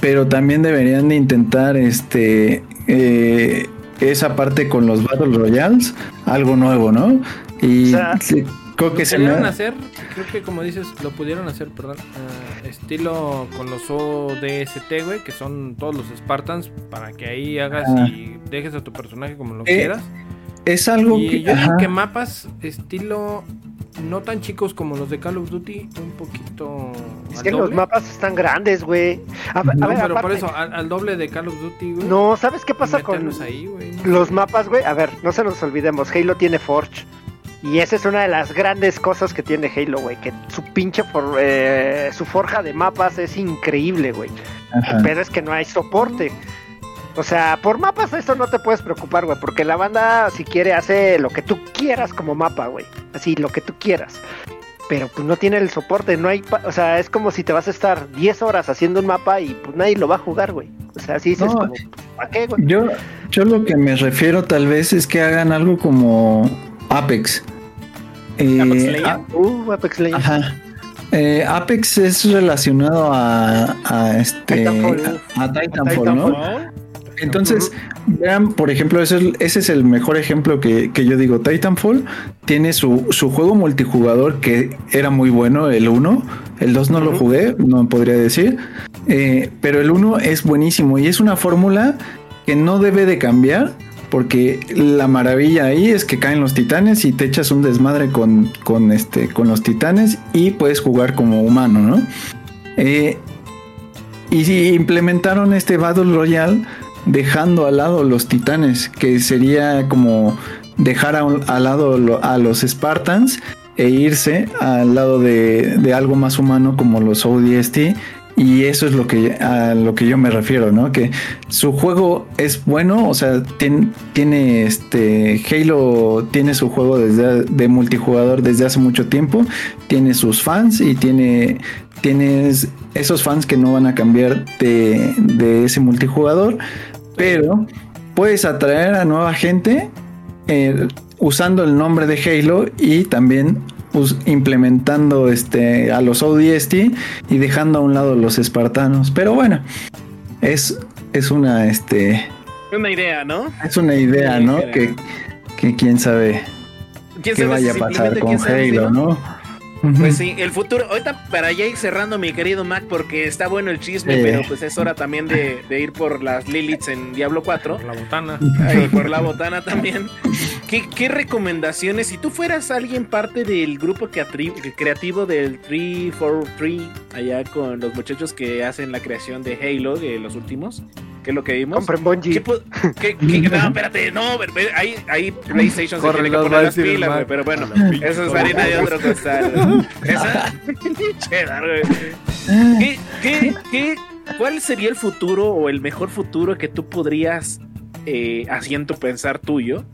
Pero también deberían de intentar este eh, esa parte con los Battle Royales, algo nuevo, ¿no? Y O sea, sí, creo que Lo se me pudieron hacer, creo que como dices, lo pudieron hacer, perdón, ah, estilo con los ODST, güey, que son todos los Spartans, para que ahí hagas Ah. y dejes a tu personaje como lo Eh, quieras. es algo Y que, yo digo ajá. que mapas estilo no tan chicos como los de Call of Duty, un poquito Es al que los mapas están grandes, güey. A, ver- a No, ver, pero por eso, al, al doble de Call of Duty, güey. No, ¿sabes qué pasa con meterlos ahí, güey. los mapas, güey? A ver, no se nos olvidemos, Halo tiene Forge. Y esa es una de las grandes cosas que tiene Halo, güey. Que su pinche for- eh, su forja de mapas es increíble, güey. Pero es que no hay soporte. O sea, por mapas eso no te puedes preocupar, güey, porque la banda si quiere hace lo que tú quieras como mapa, güey. Así, lo que tú quieras. Pero pues no tiene el soporte, no hay, pa- o sea, es como si te vas a estar 10 horas haciendo un mapa y pues nadie lo va a jugar, güey. O sea, así dices No. como, ¿para qué, güey? Yo, yo lo que me refiero tal vez es que hagan algo como Apex. Eh, Apex Legends. a- Uh, Apex Legends. Ajá. Eh, Apex es relacionado a, a este Titanfall. a, a Titanfall, ¿no? ¿No? Entonces, vean, por ejemplo, ese es, el- ese es el mejor ejemplo que, que yo digo. Titanfall tiene su, su juego multijugador que era muy bueno, el 1. El 2 no lo jugué, no podría decir. Eh, pero el 1 es buenísimo y es una fórmula que no debe de cambiar. Porque la maravilla ahí es que caen los titanes y te echas un desmadre con, con, este, con los titanes y puedes jugar como humano, ¿no? Eh, y si implementaron este Battle Royale dejando al lado los titanes, que sería como dejar al lado a los Spartans e irse al lado de, de algo más humano como los ODST. Y eso es lo que a lo que yo me refiero, ¿no? Que su juego es bueno, o sea, tiene, tiene este Halo tiene su juego desde de multijugador desde hace mucho tiempo, tiene sus fans y tiene tienes esos fans que no van a cambiar de, de ese multijugador, pero puedes atraer a nueva gente eh, usando el nombre de Halo y también implementando este a los ODST y dejando a un lado los espartanos. Pero bueno, es, es una este Una idea, ¿no? es una idea, ¿no? Que, que quién sabe ¿Quién qué vaya a pasar con Halo, ¿no? Pues sí, el futuro. Ahorita para ya ir cerrando, mi querido Mac, porque está bueno el chisme, Sí. pero pues es hora también de, de ir por las Liliths en Diablo 4. Por la botana. Y por la botana también. ¿Qué, qué recomendaciones? Si tú fueras alguien parte del grupo creativo del 343, allá con los muchachos que hacen la creación de Halo, de los últimos, que es lo que vimos. Compren Bungie. ¿Qué, qué- qué- no, espérate, no, ahí, ahí PlayStation se Corre, tiene que poner las pilas, güey, pero bueno, eso es harina de otro costal. Esa, cheddar, güey. ¿Qué, qué, qué, cuál sería el futuro o el mejor futuro que tú podrías, eh, asiento pensar tuyo,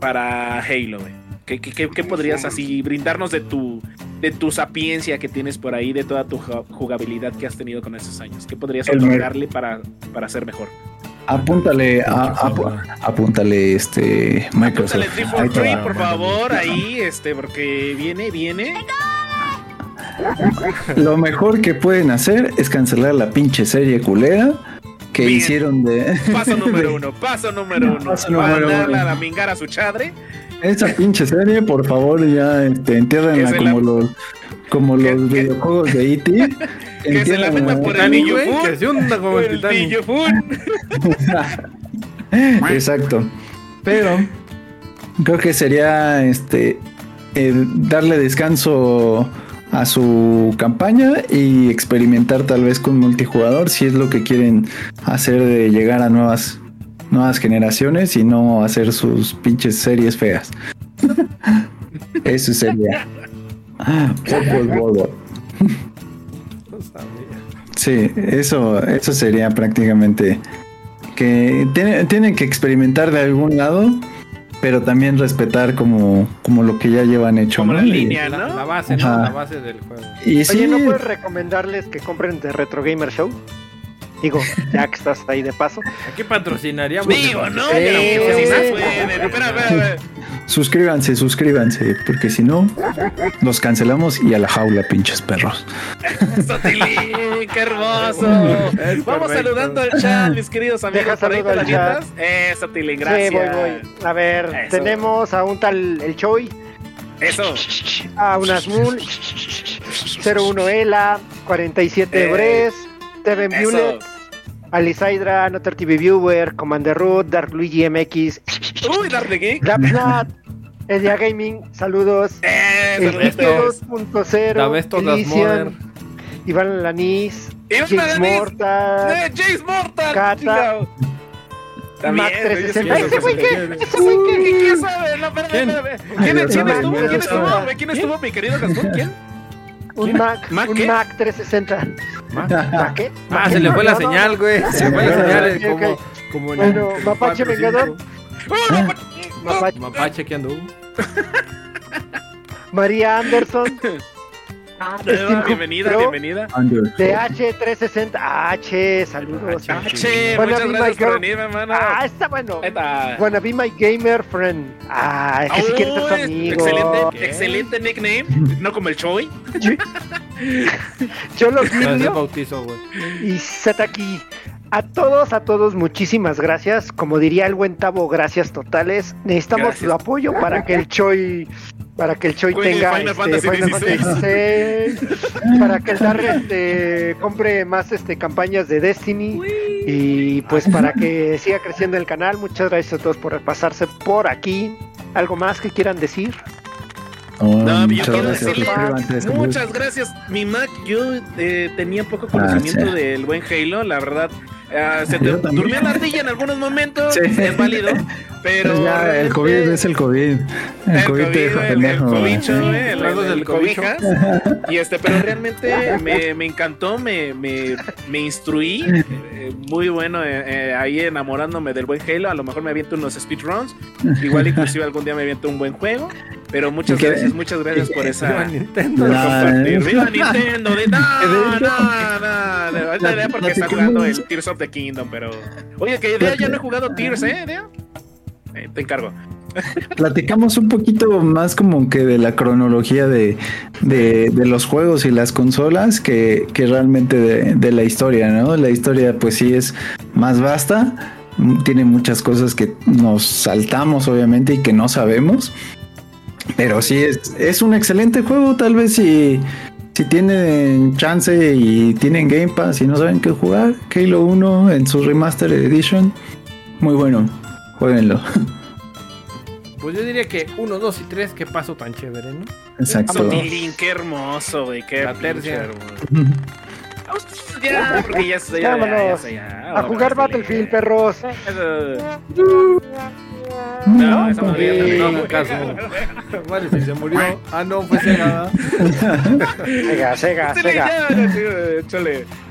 para Halo, güey? ¿Qué, qué, qué- qué podrías así brindarnos de tu, de tu sapiencia que tienes por ahí, de toda tu ju- jugabilidad que has tenido con esos años? ¿Qué podrías El me- otorgarle para, para ser mejor? Apúntale, a- apu- apúntale este Microsoft. Apúntale Ahí te 343, va. por favor, ahí, este, porque viene, viene. Lo mejor que pueden hacer es cancelar la pinche serie culera que Bien. hicieron de Paso número uno, paso número uno. Paso número uno. a mingar a su chadre. esa pinche serie, por favor, ya este, entiérrenla la- como los como los videojuegos de E.T. Que se la meta por el niño que se hunda como el El. Exacto. Pero creo que sería este el darle descanso a su campaña y experimentar tal vez con multijugador si es lo que quieren hacer de llegar a nuevas nuevas generaciones y no hacer sus pinches series feas. Eso sería. Sí, eso, eso sería prácticamente que tiene- tienen que experimentar de algún lado, pero también respetar como, como lo que ya llevan hecho. Como ¿no? la línea, La, ¿no? la base, ¿no? La base del juego. Y, sí, Oye, ¿no puedes recomendarles que compren de Retro Gamer Show? Digo, ya que estás ahí de paso. Aquí patrocinaríamos. Digo, no, suscríbanse, suscríbanse, porque si no, los cancelamos y a la jaula, pinches perros. Sotilín, qué hermoso. Es Vamos saludando al chat, mis queridos amigos. Deja por ahí, saludo al peladitas. Eh, Sotilín, gracias. Sí, voy, voy. A ver, Eso. tenemos a un tal El Choi, Eso. a un Asmul, 01 Ela, 47 Eh. Bres, Steven Eso. Bueller, Alisaidra, Notar TV Viewer, Commander Root, Dark Luigi MX, Uy, Darle Geek. Edia Gaming, saludos. Eh, El saluditos. 2.0, Davesto Das Elysian, Iván Lanis, James. Mortal, Eh, Jace Mortal. Cata. chingado. También, Mac 360. yo ¿Ese güey qué? sé- ¿Ese güey qué? ¿Qué- ¿Quién sabe? No, espérame, ¿Quién? espérame. ¿Quién, quién Dios estuvo? mío, ¿Quién Dios estuvo? mío. güey? ¿Quién estuvo, mi querido Gastón? ¿Quién? Un Mac, ¿Mac un qué? Mac 360. ¿Mac qué? Ah, se le fue la señal, güey. Se le fue la señal ok. como, como en Bueno, el Mapache 4, Vengador. 5. Mapache- Mapache que anduvo. María Anderson. Bienvenida, Pro bienvenida. Under. De H360. H, saludos. Che, Wanna muchas be gracias my por venir, hermano. Ah, está bueno. Está. Wanna be my gamer friend. Ah, es que si quieres ser tu amigo. Excelente, ¿Qué? excelente nickname. No como el Choi. Yo lo güey. y Zetaki. A todos, a todos, muchísimas gracias. Como diría el buen Tavo, gracias totales. Necesitamos Gracias. su apoyo para que el Choi, para que el Choi Juegue tenga Final este, Fantasy Final XVI. Fantasy XVI, para que el Dar este, compre más este, campañas de Destiny y pues para que siga creciendo el canal. Muchas gracias a todos por pasarse por aquí. ¿Algo más que quieran decir? Oh, No, yo muchas quiero gracias, decirle muchas gracias. Mi Mac, yo eh, tenía poco conocimiento Ah, sí. del buen Halo, la verdad. Ah, se te durmió la ardilla en algunos momentos, Sí. es válido, pero Pues ya, el COVID es el COVID. El, el COVID te deja el- el pendejo. cobicho, eh, el, el- del el cobijas. Y este, pero realmente me, me encantó, me, me, me instruí. eh, muy bueno eh, eh, ahí enamorándome del buen Halo. A lo mejor me aviento unos speedruns. Igual inclusive algún día me aviento un buen juego. Pero muchas gracias, muchas gracias por Viva esa Nintendo. compartir. eh. ¡Viva Nintendo! De... No, no, no. Ahorita porque está jugando el Tears of the Kingdom, pero. Oye, que Dea ya no he jugado Tears, ¿eh? Eh, te encargo. Platicamos un poquito más como que de la cronología de, de, de los juegos y las consolas que, que realmente de, de la historia, ¿no? La historia pues sí es más vasta, tiene muchas cosas que nos saltamos obviamente y que no sabemos, pero sí es, es un excelente juego, tal vez si, si tienen chance y tienen Game Pass y no saben qué jugar, Halo 1 en su Remaster Edition, muy bueno, jueguenlo. Pues yo diría que 1, 2 y 3, qué paso tan chévere, ¿no? Exacto. Qué hermoso, güey. Qué La tercia. hermoso. Ya, porque ya ya, ya, ya. Ya ya, Ya, no hay ahora nadie sí, para hacer sí, la sí. radio. Metal Metal por ahí 1 en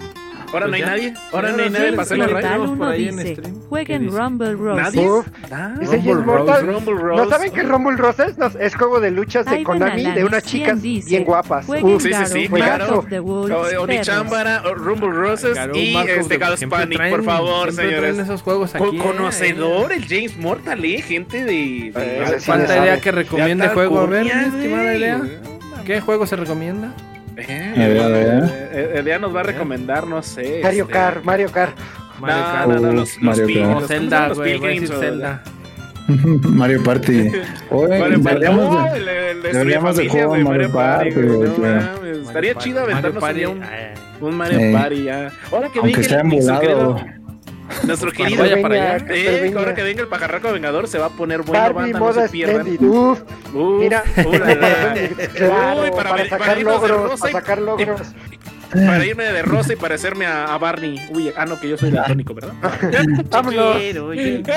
dice, stream. ¿Qué jueguen dice? Rumble Rose. ¿Nadie? Uf, Ah, Dice Rumble Jim Mortal. Rumble ¿No Rose. saben que Rumble Roses no, es juego de luchas de Konami de unas chicas dice, bien guapas? Jueguen Sí, sí, sí, claro. Onichambara, Rumble Roses y este siempre Panic, por favor, señores. esos juegos aquí. Co- ¿eh? Conocedor, el James Mortal, eh, gente de. Eh, Falta idea que recomiende juego. A ver, estimada idea. ¿Qué juego se recomienda? Eh, A ver, a ver. eh, nos va a recomendar, no sé. Mario este- Kart, Mario Kart. Mario Kart. no, no, Uf, los, Mario Kart. Los- ¿cómo se Zelda, güey. Mario Party. Oye, Mario Party. de- deberíamos güey, Mario Party, güey, güey, no claro. mames, Estaría Mario chido aventarnos Mario un, Party, un Mario Eh. Party ya. Ahora que Aunque venga sea emulado. querido- Nuestro querido vaya para allá. Eh, ahora que venga el pajarraco vengador se va a poner bueno, Barbie banda, no se pierdan. Uf, Uf, mira, claro, Uy, para para, sacar logros, rosa para sacar logros. para irme de rosa y parecerme a, a Barney. Uy, ah, no, que yo soy daltónico, ¿verdad? Vámonos. Elden Ring.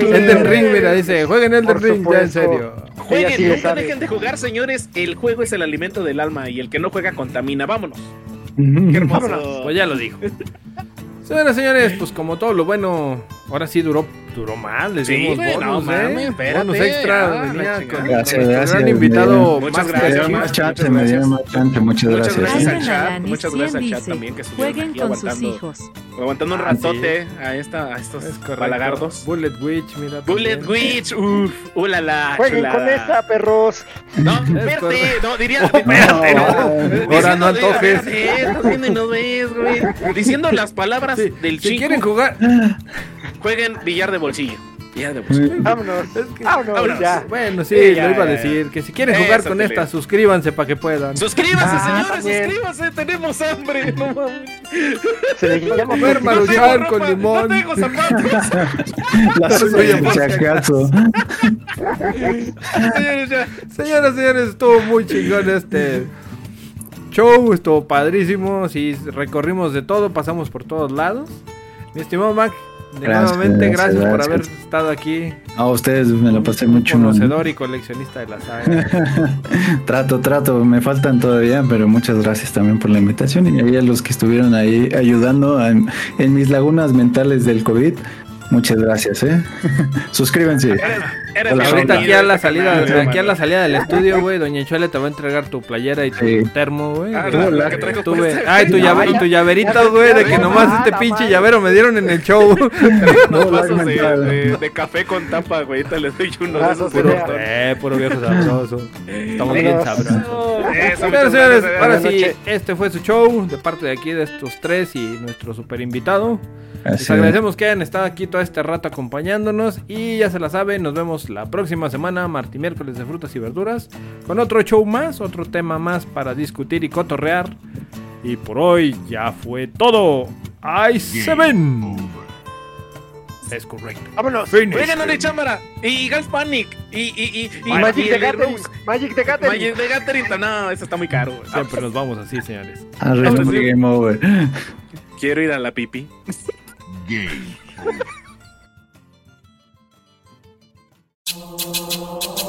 Elden Ring, mira, dice, jueguen Elden Ring, ya en serio. Jueguen, sí nunca sabe. dejen de jugar, señores. El juego es el alimento del alma y el que no juega contamina. Vámonos. Qué hermoso. Vámonos. Pues ya lo dijo. Señoras, señores, pues como todo lo bueno, ahora sí duró, duró más, les Sí, dimos güey, no bonus, mames, ¿eh? espérate, bonus extra, ah, venía con, chingada. con Gracias, gracias, gran me invitado, Muchas gracias, más muchas chance, me dieron más chance. Muchas Muchas gracias. gracias al chat, muchas gracias al chat también que estuvieron Jueguen aquí con sus aguantando, hijos. aguantando un Ah, ratote a, esta, a estos Es correcto. balagardos. Bullet Witch, mira. Bullet también. Witch, uff, ulala, Jueguen chulada. con esa, perros. No, verte, no, diría, espérate, no. Ahora no Diciendo, antojes. estás viendo y no ves, güey. Diciendo las palabras del si chico, quieren jugar, jueguen billar de bolsillo. Billar de bolsillo. Vámonos. Vámonos. Vámonos ya. bueno, sí, Sí, ya, lo iba a decir, que si quieren jugar Eso con esta, leo. suscríbanse para que puedan. Suscríbanse, Ah, señores, también. suscríbanse, tenemos hambre, no mames. Se le llama Comer maruchan con limón. No tengo zapatos. Por si acaso. Señores, señores, estuvo muy chingón este show, estuvo padrísimo, sí, recorrimos de todo, pasamos por todos lados. Mi estimado Mac, De Gracias, nuevamente, gracias, gracias, por haber estado aquí. A ustedes me la pasé mucho. ¿no? Conocedor y coleccionista de la saga. trato, trato, me faltan todavía, pero muchas gracias también por la invitación y a los que estuvieron ahí ayudando en, en mis lagunas mentales del COVID. Muchas gracias, ¿eh? Suscríbanse. Eres, Ahorita aquí a la salida, aquí a la salida del estudio, güey, Doña Chole te va a entregar tu playera y tu Sí. termo, güey. Ah. Ay, tu, llave- y tu llaverito, güey, de que nomás este pinche llavero me dieron en el show. Unos No, vasos de, de- de café con tapa, güey. Ahorita les doy uno de esos. Puro, eh, puro viejo sabroso. Estamos bien sabrosos. Pero señores, ahora buenas sí, noches. este fue su show de parte de aquí de estos tres y nuestro super invitado. Les agradecemos que hayan estado aquí todo este rato acompañándonos y ya se la saben, nos vemos la próxima semana, martes y miércoles de frutas y verduras, con otro show más, otro tema más para discutir y cotorrear. Y por hoy ya fue todo. ¡Ahí se ven! Es correcto. Vámonos. Finish. Oigan, Ori Chámara y Gas Panic y, y, y, y Magic de Gathering. Magic de Gathering. Magic de Gathering. No, eso está muy caro. Siempre nos vamos así, señores. Arre, game over. Quiero ir a la pipi. Game. Oh.